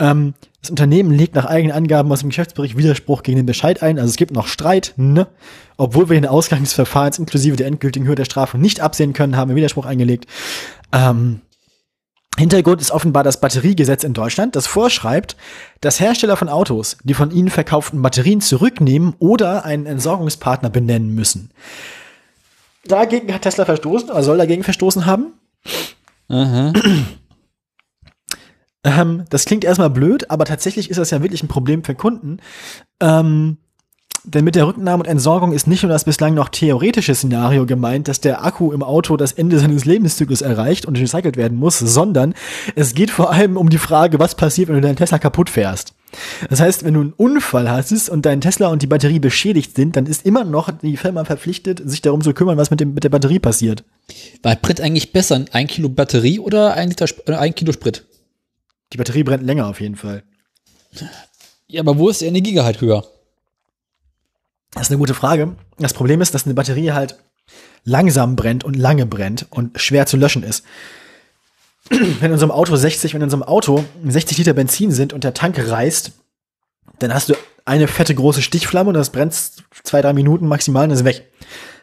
Ähm, das Unternehmen legt nach eigenen Angaben aus dem Geschäftsbericht Widerspruch gegen den Bescheid ein. Also es gibt noch Streit, ne? Obwohl wir den Ausgang des Verfahrens inklusive der endgültigen Höhe der Strafe nicht absehen können, haben wir Widerspruch eingelegt. Ähm, Hintergrund ist offenbar das Batteriegesetz in Deutschland, das vorschreibt, dass Hersteller von Autos die von ihnen verkauften Batterien zurücknehmen oder einen Entsorgungspartner benennen müssen. Dagegen hat Tesla verstoßen oder soll dagegen verstoßen haben. Aha. Ähm, das klingt erstmal blöd, aber tatsächlich ist das ja wirklich ein Problem für Kunden. Ähm, denn mit der Rücknahme und Entsorgung ist nicht nur das bislang noch theoretische Szenario gemeint, dass der Akku im Auto das Ende seines Lebenszyklus erreicht und recycelt werden muss, sondern es geht vor allem um die Frage, was passiert, wenn du deinen Tesla kaputt fährst. Das heißt, wenn du einen Unfall hast und dein Tesla und die Batterie beschädigt sind, dann ist immer noch die Firma verpflichtet, sich darum zu kümmern, was mit, dem, mit der Batterie passiert. War Sprit eigentlich besser? Ein Kilo Batterie oder ein, Liter, äh, ein Kilo Sprit? Die Batterie brennt länger auf jeden Fall. Ja, aber wo ist der Energiegehalt höher? Das ist eine gute Frage. Das Problem ist, dass eine Batterie halt langsam brennt und lange brennt und schwer zu löschen ist. Wenn in unserem Auto 60, wenn in unserem Auto 60 Liter Benzin sind und der Tank reißt, dann hast du eine fette große Stichflamme und das brennt zwei, drei Minuten maximal und ist weg.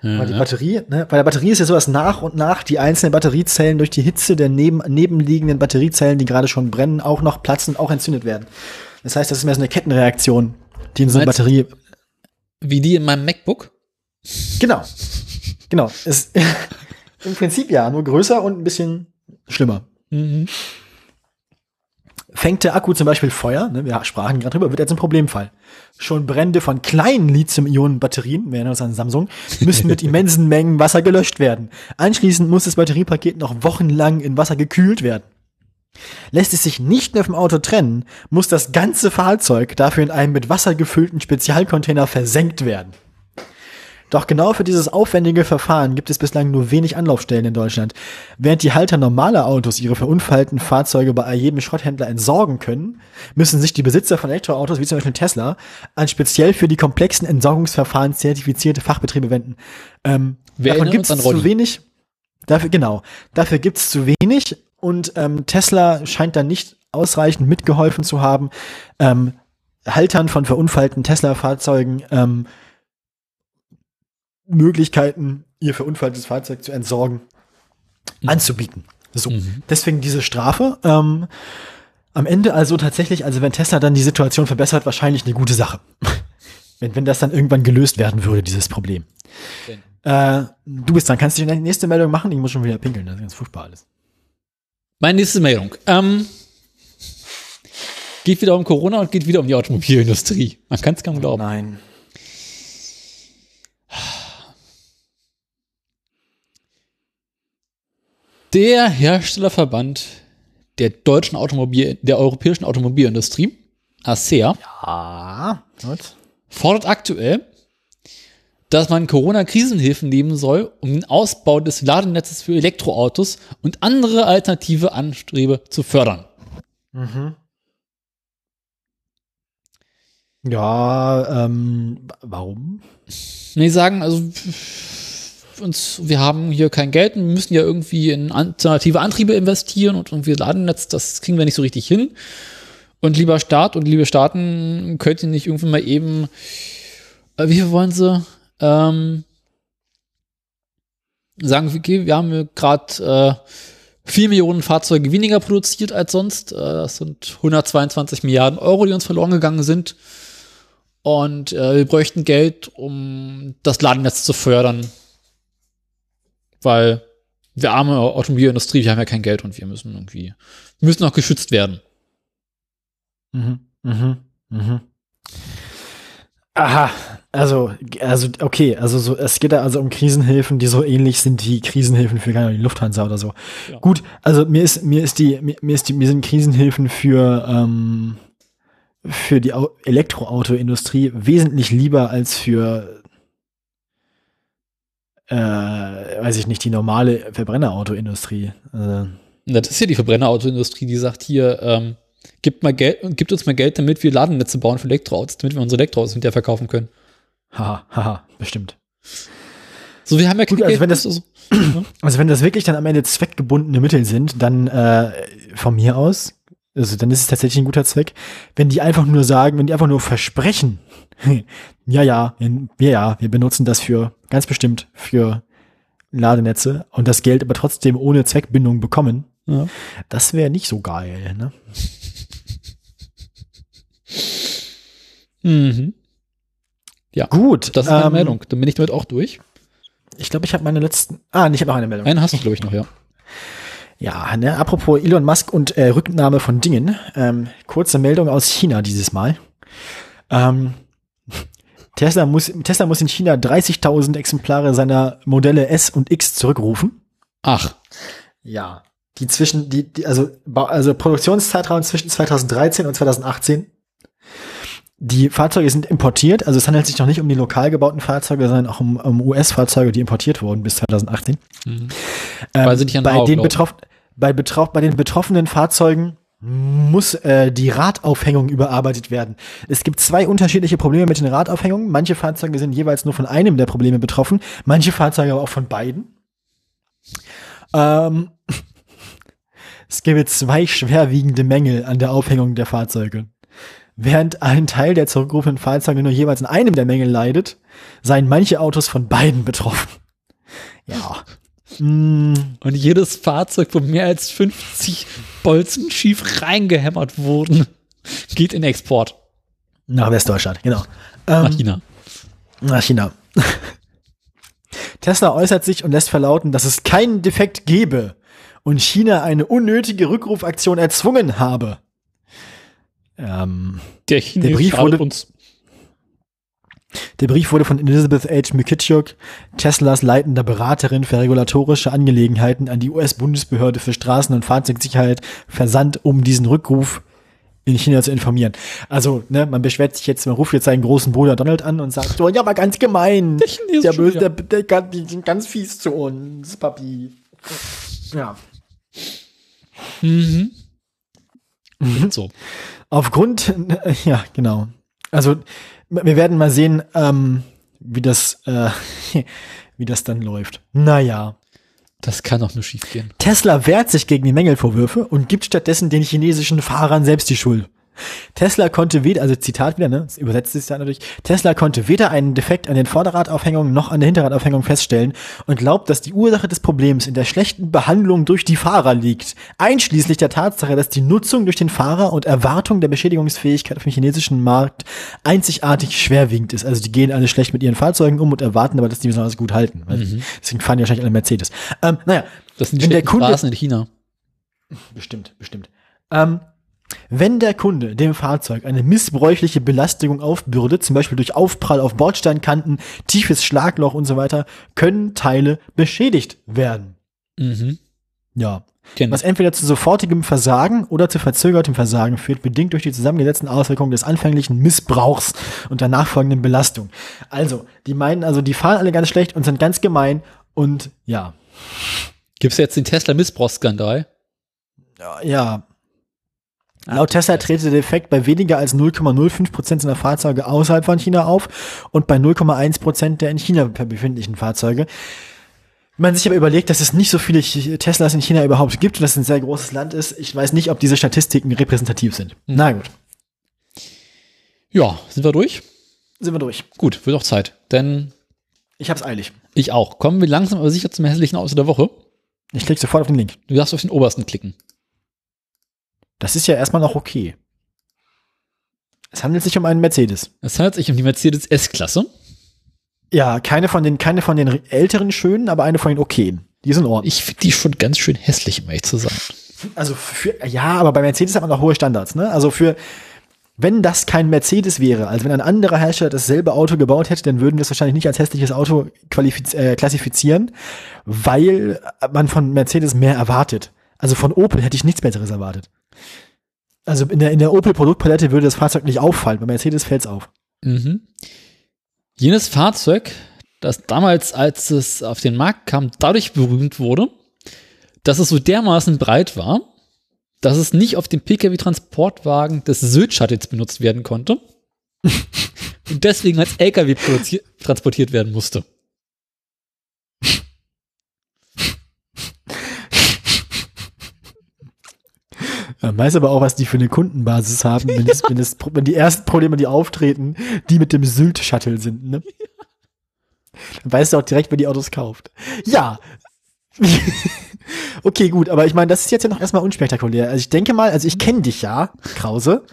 Mhm. Weil die Batterie, ne, bei der Batterie ist ja so, dass nach und nach die einzelnen Batteriezellen durch die Hitze der neben, nebenliegenden Batteriezellen, die gerade schon brennen, auch noch platzen, auch entzündet werden. Das heißt, das ist mehr so eine Kettenreaktion, die in so einer Batterie wie die in meinem MacBook? Genau. Genau. Ist Im Prinzip ja, nur größer und ein bisschen schlimmer. Mhm. Fängt der Akku zum Beispiel Feuer, ne, wir sprachen gerade drüber, wird jetzt ein Problemfall. Schon Brände von kleinen Lithium-Ionen-Batterien, wir erinnern uns an Samsung, müssen mit immensen Mengen Wasser gelöscht werden. Anschließend muss das Batteriepaket noch wochenlang in Wasser gekühlt werden. Lässt es sich nicht mehr vom Auto trennen, muss das ganze Fahrzeug dafür in einem mit Wasser gefüllten Spezialcontainer versenkt werden. Doch genau für dieses aufwendige Verfahren gibt es bislang nur wenig Anlaufstellen in Deutschland. Während die Halter normaler Autos ihre verunfallten Fahrzeuge bei jedem Schrotthändler entsorgen können, müssen sich die Besitzer von Elektroautos, wie zum Beispiel Tesla, an speziell für die komplexen Entsorgungsverfahren zertifizierte Fachbetriebe wenden. Ähm, davon gibt es zu wenig. Dafür, genau. Dafür gibt es zu wenig und ähm, Tesla scheint da nicht ausreichend mitgeholfen zu haben, ähm, Haltern von verunfallten Tesla-Fahrzeugen ähm, Möglichkeiten, ihr verunfalltes Fahrzeug zu entsorgen, mhm. anzubieten. So, mhm. deswegen diese Strafe. Ähm, am Ende also tatsächlich, also wenn Tesla dann die Situation verbessert, wahrscheinlich eine gute Sache. wenn, wenn das dann irgendwann gelöst werden würde, dieses Problem. Okay. Äh, du bist dann, kannst du die nächste Meldung machen? Ich muss schon wieder pinkeln, das ist ganz furchtbar alles. Meine nächste Meldung. Ähm, geht wieder um Corona und geht wieder um die Automobilindustrie. Man kann es kaum glauben. Nein. Der Herstellerverband der deutschen Automobil, der europäischen Automobilindustrie, ASEA, ja, fordert aktuell, dass man Corona-Krisenhilfen nehmen soll, um den Ausbau des Ladenetzes für Elektroautos und andere alternative Anstrebe zu fördern. Mhm. Ja, ähm, warum? Nee, sagen, also uns, wir haben hier kein Geld und müssen ja irgendwie in alternative Antriebe investieren und irgendwie Ladennetz, das kriegen wir nicht so richtig hin. Und lieber Staat und liebe Staaten, könnt ihr nicht irgendwie mal eben, äh, wie wollen sie? ähm, sagen, okay, wir haben gerade äh, 4 Millionen Fahrzeuge weniger produziert als sonst. Äh, das sind 122 Milliarden Euro, die uns verloren gegangen sind. Und äh, wir bräuchten Geld, um das Ladennetz zu fördern. Weil wir arme Automobilindustrie, wir haben ja kein Geld und wir müssen irgendwie, wir müssen auch geschützt werden. Mhm, mhm, mhm. Aha, also, also, okay, also so, es geht da also um Krisenhilfen, die so ähnlich sind wie Krisenhilfen für die Lufthansa oder so. Ja. Gut, also mir ist, mir ist die, mir, mir ist die, mir sind Krisenhilfen für, ähm, für die Elektroautoindustrie wesentlich lieber als für äh, weiß ich nicht, die normale Verbrennerautoindustrie. Also, das ist ja die Verbrennerautoindustrie, die sagt hier, ähm, gibt, mal Geld, gibt uns mal Geld, damit wir Ladennetze bauen für Elektroautos, damit wir unsere Elektroautos hinterher verkaufen können. Haha, haha, bestimmt. So, wir haben ja Gut, also wenn das, also, also wenn das wirklich dann am Ende zweckgebundene Mittel sind, dann äh, von mir aus, also dann ist es tatsächlich ein guter Zweck. Wenn die einfach nur sagen, wenn die einfach nur versprechen, ja, ja, ja, ja, wir benutzen das für, ganz bestimmt für Ladenetze und das Geld aber trotzdem ohne Zweckbindung bekommen, ja. das wäre nicht so geil, ne? Mhm. Ja. Gut. Das ist meine ähm, Meldung. Dann bin ich damit auch durch. Ich glaube, ich habe meine letzten. Ah, ich habe noch eine Meldung. Einen hast du, glaube ich, noch, ja. Ja, ne, apropos Elon Musk und äh, Rücknahme von Dingen. Ähm, kurze Meldung aus China dieses Mal. Ähm, Tesla, muss, Tesla muss in China 30.000 Exemplare seiner Modelle S und X zurückrufen. Ach. Ja. Die zwischen, die, die also, also Produktionszeitraum zwischen 2013 und 2018 die Fahrzeuge sind importiert, also es handelt sich noch nicht um die lokal gebauten Fahrzeuge, sondern auch um, um US-Fahrzeuge, die importiert wurden bis 2018. Mhm. Ähm, bei, den betroff bei, betroff bei den betroffenen Fahrzeugen muss äh, die Radaufhängung überarbeitet werden. Es gibt zwei unterschiedliche Probleme mit den Radaufhängungen. Manche Fahrzeuge sind jeweils nur von einem der Probleme betroffen, manche Fahrzeuge aber auch von beiden. Ähm, es gibt zwei schwerwiegende Mängel an der Aufhängung der Fahrzeuge. Während ein Teil der zurückgerufenen Fahrzeuge nur jeweils in einem der Mängel leidet, seien manche Autos von beiden betroffen. Ja. Mm. Und jedes Fahrzeug, wo mehr als 50 Bolzen schief reingehämmert wurden, geht in Export. Nach Westdeutschland, genau. Ähm, nach China. Nach China. Tesla äußert sich und lässt verlauten, dass es keinen Defekt gebe und China eine unnötige Rückrufaktion erzwungen habe. Ähm, der, der, Brief wurde, uns. Der Brief wurde von Elizabeth H. McKitchuk, Teslas leitender Beraterin für regulatorische Angelegenheiten, an die US-Bundesbehörde für Straßen- und Fahrzeugsicherheit versandt, um diesen Rückruf in China zu informieren. Also, ne, man beschwert sich jetzt, man ruft jetzt seinen großen Bruder Donald an und sagt so, ja, aber ganz gemein. Der, der böse, der, der, der, die sind ganz fies zu uns, Papi. Ja. Mhm. mhm. So. Aufgrund, ja, genau. Also wir werden mal sehen, ähm, wie das, äh, wie das dann läuft. Naja. Das kann auch nur schief gehen. Tesla wehrt sich gegen die Mängelvorwürfe und gibt stattdessen den chinesischen Fahrern selbst die Schuld. Tesla konnte weder, also Zitat wieder, ne, das übersetzt sich da natürlich, Tesla konnte weder einen Defekt an den Vorderradaufhängungen noch an der Hinterradaufhängung feststellen und glaubt, dass die Ursache des Problems in der schlechten Behandlung durch die Fahrer liegt, einschließlich der Tatsache, dass die Nutzung durch den Fahrer und Erwartung der Beschädigungsfähigkeit auf dem chinesischen Markt einzigartig schwerwiegend ist. Also die gehen alle schlecht mit ihren Fahrzeugen um und erwarten aber, dass die besonders gut halten. Mhm. Deswegen fahren die wahrscheinlich alle Mercedes. Ähm, naja, das sind die der Kunde, Straßen in China. Bestimmt, bestimmt. Ähm, wenn der Kunde dem Fahrzeug eine missbräuchliche Belastung aufbürdet, zum Beispiel durch Aufprall auf Bordsteinkanten, tiefes Schlagloch und so weiter, können Teile beschädigt werden. Mhm. Ja. Genau. Was entweder zu sofortigem Versagen oder zu verzögertem Versagen führt, bedingt durch die zusammengesetzten Auswirkungen des anfänglichen Missbrauchs und der nachfolgenden Belastung. Also, die meinen also, die fahren alle ganz schlecht und sind ganz gemein und ja. Gibt es jetzt den Tesla-Missbrauchsskandal? Ja, ja, Laut Tesla trete der Defekt bei weniger als 0,05 Prozent seiner Fahrzeuge außerhalb von China auf und bei 0,1 Prozent der in China befindlichen Fahrzeuge. Wenn man sich aber überlegt, dass es nicht so viele Teslas in China überhaupt gibt und dass es ein sehr großes Land ist, ich weiß nicht, ob diese Statistiken repräsentativ sind. Mhm. Na gut. Ja, sind wir durch? Sind wir durch. Gut, wird auch Zeit. Denn. Ich hab's eilig. Ich auch. Kommen wir langsam aber sicher zum hässlichen Auto der Woche. Ich klicke sofort auf den Link. Du darfst auf den obersten klicken. Das ist ja erstmal noch okay. Es handelt sich um einen Mercedes. Es handelt sich um die Mercedes S-Klasse. Ja, keine von den, keine von den älteren schönen, aber eine von den okayen. Die sind ordentlich. Ich finde die schon ganz schön hässlich, um ehrlich zu sein. Also für, ja, aber bei Mercedes hat man auch hohe Standards, ne? Also für, wenn das kein Mercedes wäre, also wenn ein anderer Hersteller dasselbe Auto gebaut hätte, dann würden wir es wahrscheinlich nicht als hässliches Auto äh, klassifizieren, weil man von Mercedes mehr erwartet. Also von Opel hätte ich nichts Besseres erwartet. Also in der, in der Opel-Produktpalette würde das Fahrzeug nicht auffallen, bei Mercedes fällt es auf. Mhm. Jenes Fahrzeug das damals, als es auf den Markt kam, dadurch berühmt wurde, dass es so dermaßen breit war, dass es nicht auf dem Pkw-Transportwagen des Sylt-Shuttles benutzt werden konnte und deswegen als LKW transportiert werden musste. Man weiß aber auch, was die für eine Kundenbasis haben, wenn, das, wenn, das, wenn die ersten Probleme, die auftreten, die mit dem Sylt-Shuttle sind. Ne? Dann weißt du auch direkt, wer die Autos kauft. Ja. okay, gut, aber ich meine, das ist jetzt ja noch erstmal unspektakulär. Also ich denke mal, also ich kenne dich ja, Krause.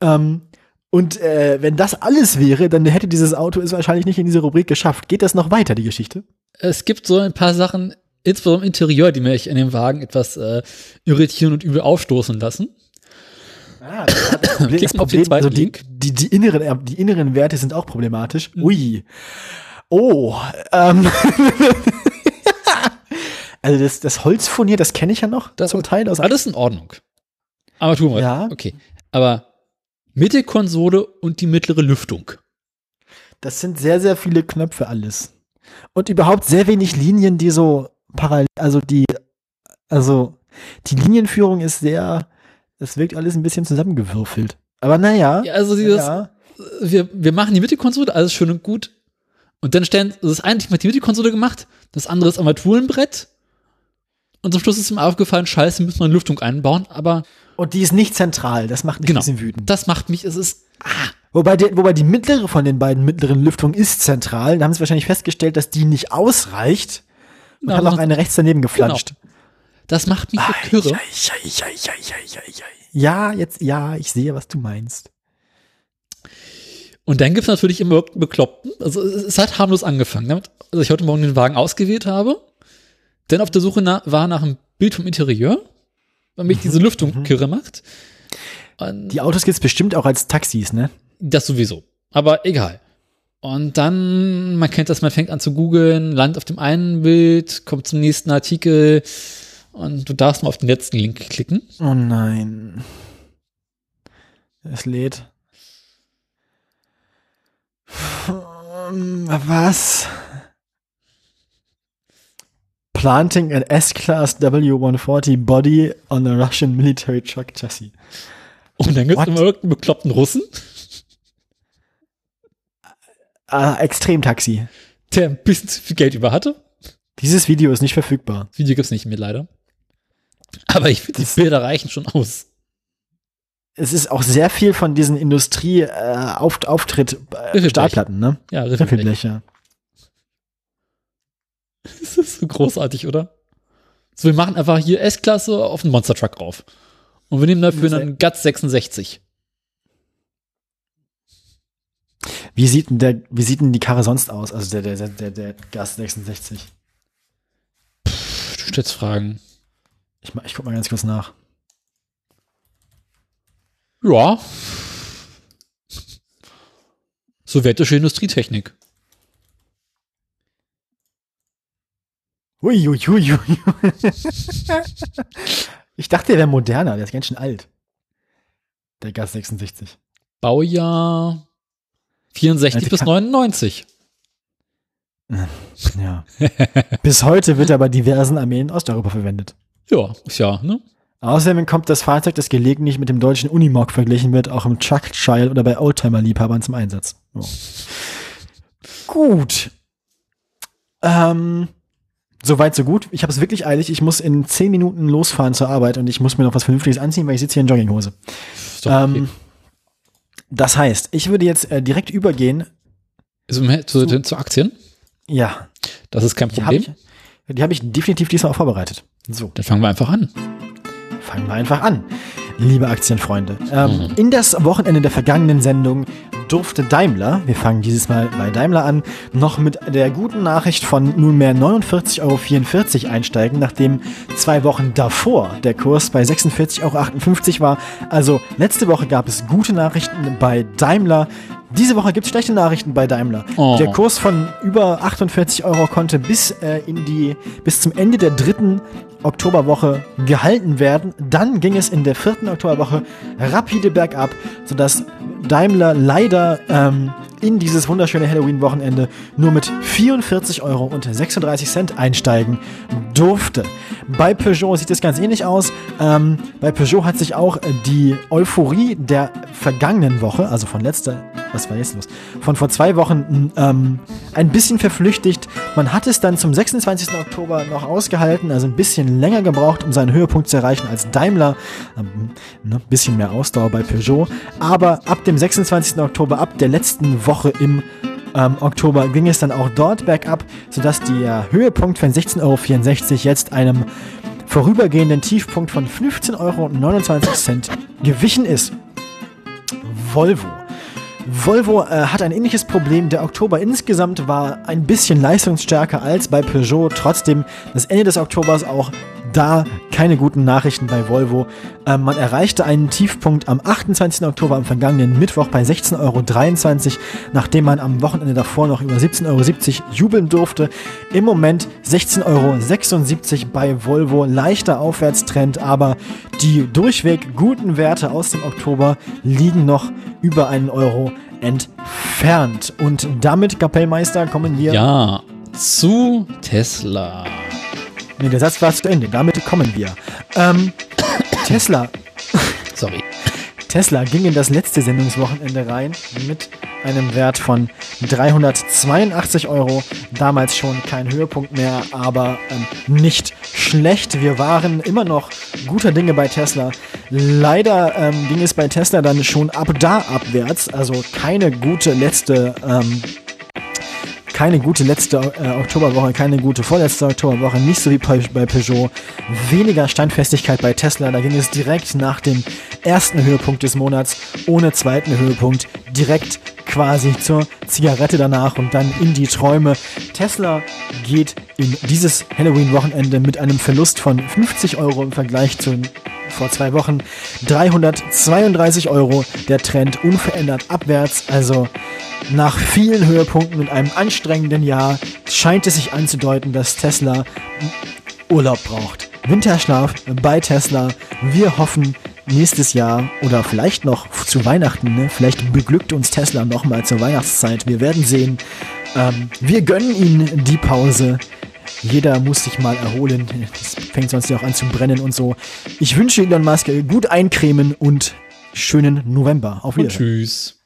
Ähm, und äh, wenn das alles wäre, dann hätte dieses Auto es wahrscheinlich nicht in diese Rubrik geschafft. Geht das noch weiter, die Geschichte? Es gibt so ein paar Sachen, insbesondere im Interieur, die mich in dem Wagen etwas äh, irritieren und übel aufstoßen lassen. Ah, das Problem, das Problem also die, die, die, inneren, die inneren Werte sind auch problematisch. Mhm. Ui. Oh. Ähm. also das, das Holzfurnier, das kenne ich ja noch das zum Teil. Aus alles in Ordnung. Aber tun wir. Ja. Okay. Aber Mittelkonsole und die mittlere Lüftung. Das sind sehr, sehr viele Knöpfe alles. Und überhaupt sehr wenig Linien, die so parallel, also die, also die Linienführung ist sehr, es wirkt alles ein bisschen zusammengewürfelt. Aber naja. Ja, also dieses, ja. wir, wir machen die Mittelkonsole, alles schön und gut. Und dann stellen, das eine Team hat die Mittelkonsole gemacht, das andere ist Armaturenbrett. Und zum Schluss ist ihm aufgefallen, scheiße, müssen wir eine Lüftung einbauen, aber. Und die ist nicht zentral, das macht mich genau, ein bisschen wütend. Das macht mich, es ist, ah. Wobei, die, wobei die mittlere von den beiden mittleren Lüftungen ist zentral. Da haben sie wahrscheinlich festgestellt, dass die nicht ausreicht. Und ja, haben noch eine rechts daneben geflanscht. Genau. Das macht mich so kirre. Ja, jetzt, ja, ich sehe, was du meinst. Und dann gibt es natürlich immer Bekloppten. Also es hat harmlos angefangen. Damit, also ich heute Morgen den Wagen ausgewählt habe, dann auf der Suche nach, war nach einem Bild vom Interieur, weil mich mhm. diese Lüftung mhm. kirre macht. Und Die Autos gibt es bestimmt auch als Taxis, ne? Das sowieso. Aber egal. Und dann, man kennt das, man fängt an zu googeln, landet auf dem einen Bild, kommt zum nächsten Artikel und du darfst mal auf den letzten Link klicken. Oh nein. Es lädt. Was? Planting an S-Class W140 Body on a Russian military truck chassis. Und dann gibt es immer irgendeinen bekloppten Russen. Uh, Extremtaxi. Der ein bisschen zu viel Geld über hatte. Dieses Video ist nicht verfügbar. Das Video gibt es nicht mehr, leider. Aber ich finde, die Bilder reichen schon aus. Es ist auch sehr viel von diesen Industrie-Auftritt-Stahlplatten, äh, ne? Ja, Riffelblech, ja. Das ist so großartig, oder? So, wir machen einfach hier S-Klasse auf den Monster Truck auf. Und wir nehmen dafür einen GATS 66. Wie sieht denn der, wie sieht denn die Karre sonst aus? Also der, der, der, der GATS 66. Pff, du stellst Fragen. Ich, ich guck mal ganz kurz nach. Ja. Sowjetische Industrietechnik. Uiuiuiui. ich dachte, der wäre moderner, der ist ganz schön alt. Der Gas 66. Baujahr 64 bis 99. Ja. bis heute wird er bei diversen Armeen in Osteuropa verwendet. Ja, ist ja, ne? Außerdem kommt das Fahrzeug, das gelegentlich mit dem deutschen Unimog verglichen wird, auch im Truck Trial oder bei Oldtimer-Liebhabern zum Einsatz. Oh. Gut. Ähm, Soweit, so gut. Ich habe es wirklich eilig. Ich muss in zehn Minuten losfahren zur Arbeit und ich muss mir noch was Vernünftiges anziehen, weil ich sitze hier in Jogginghose. Okay. Ähm, das heißt, ich würde jetzt äh, direkt übergehen. Zu, zu, zu, Aktien? Ja. Das ist kein Problem. Die habe ich, hab ich definitiv diesmal auch vorbereitet. So. Dann fangen wir einfach an. Fangen wir einfach an liebe Aktienfreunde. Ähm, mhm. In das Wochenende der vergangenen Sendung durfte Daimler, wir fangen dieses Mal bei Daimler an, noch mit der guten Nachricht von nunmehr 49,44 Euro einsteigen, nachdem zwei Wochen davor der Kurs bei 46,58 Euro war. Also letzte Woche gab es gute Nachrichten bei Daimler. Diese Woche gibt es schlechte Nachrichten bei Daimler. Oh. Der Kurs von über 48 Euro konnte bis äh, in die bis zum Ende der dritten Oktoberwoche gehalten werden. Dann ging es in der vierten Oktoberwoche rapide bergab, sodass Daimler leider ähm, in dieses wunderschöne Halloween-Wochenende nur mit 44 Euro und 36 Cent einsteigen durfte. Bei Peugeot sieht es ganz ähnlich aus. Ähm, bei Peugeot hat sich auch die Euphorie der vergangenen Woche, also von letzter, was war jetzt los, von vor zwei Wochen ähm, ein bisschen verflüchtigt. Man hat es dann zum 26. Oktober noch ausgehalten, also ein bisschen länger gebraucht, um seinen Höhepunkt zu erreichen als Daimler. Ähm, ne, bisschen mehr Ausdauer bei Peugeot. Aber ab dem 26. Oktober, ab der letzten Woche im ähm, Oktober ging es dann auch dort bergab, sodass der Höhepunkt von 16,64 Euro jetzt einem vorübergehenden Tiefpunkt von 15,29 Euro gewichen ist. Volvo. Volvo äh, hat ein ähnliches Problem. Der Oktober insgesamt war ein bisschen leistungsstärker als bei Peugeot. Trotzdem das Ende des Oktobers auch da keine guten Nachrichten bei Volvo. Ähm, man erreichte einen Tiefpunkt am 28. Oktober am vergangenen Mittwoch bei 16,23 Euro, nachdem man am Wochenende davor noch über 17,70 Euro jubeln durfte. Im Moment 16,76 Euro bei Volvo. Leichter Aufwärtstrend, aber die durchweg guten Werte aus dem Oktober liegen noch über einen Euro entfernt. Und damit, Kapellmeister, kommen wir. Ja, zu Tesla. Nee, der Satz war zu Ende. Damit kommen wir. Ähm, Tesla. Sorry. Tesla ging in das letzte Sendungswochenende rein mit einem Wert von 382 Euro. Damals schon kein Höhepunkt mehr, aber ähm, nicht schlecht. Wir waren immer noch guter Dinge bei Tesla. Leider ähm, ging es bei Tesla dann schon ab da abwärts. Also keine gute letzte ähm, keine gute letzte äh, Oktoberwoche, keine gute vorletzte Oktoberwoche, nicht so wie bei, Peugeot. Weniger Standfestigkeit bei Tesla, da ging es direkt nach dem ersten Höhepunkt des Monats, ohne zweiten Höhepunkt, direkt quasi zur Zigarette danach und dann in die Träume. Tesla geht in dieses Halloween-Wochenende mit einem Verlust von 50 Euro im Vergleich zu vor zwei Wochen 332 Euro. Der Trend unverändert abwärts. Also nach vielen Höhepunkten und einem anstrengenden Jahr scheint es sich anzudeuten, dass Tesla Urlaub braucht. Winterschlaf bei Tesla. Wir hoffen nächstes Jahr oder vielleicht noch zu Weihnachten, ne? vielleicht beglückt uns Tesla nochmal zur Weihnachtszeit. Wir werden sehen. Ähm, wir gönnen ihnen die Pause. Jeder muss sich mal erholen. Es fängt sonst ja auch an zu brennen und so. Ich wünsche Elon Musk gut eincremen und schönen November. Auf Wiedersehen. Und tschüss.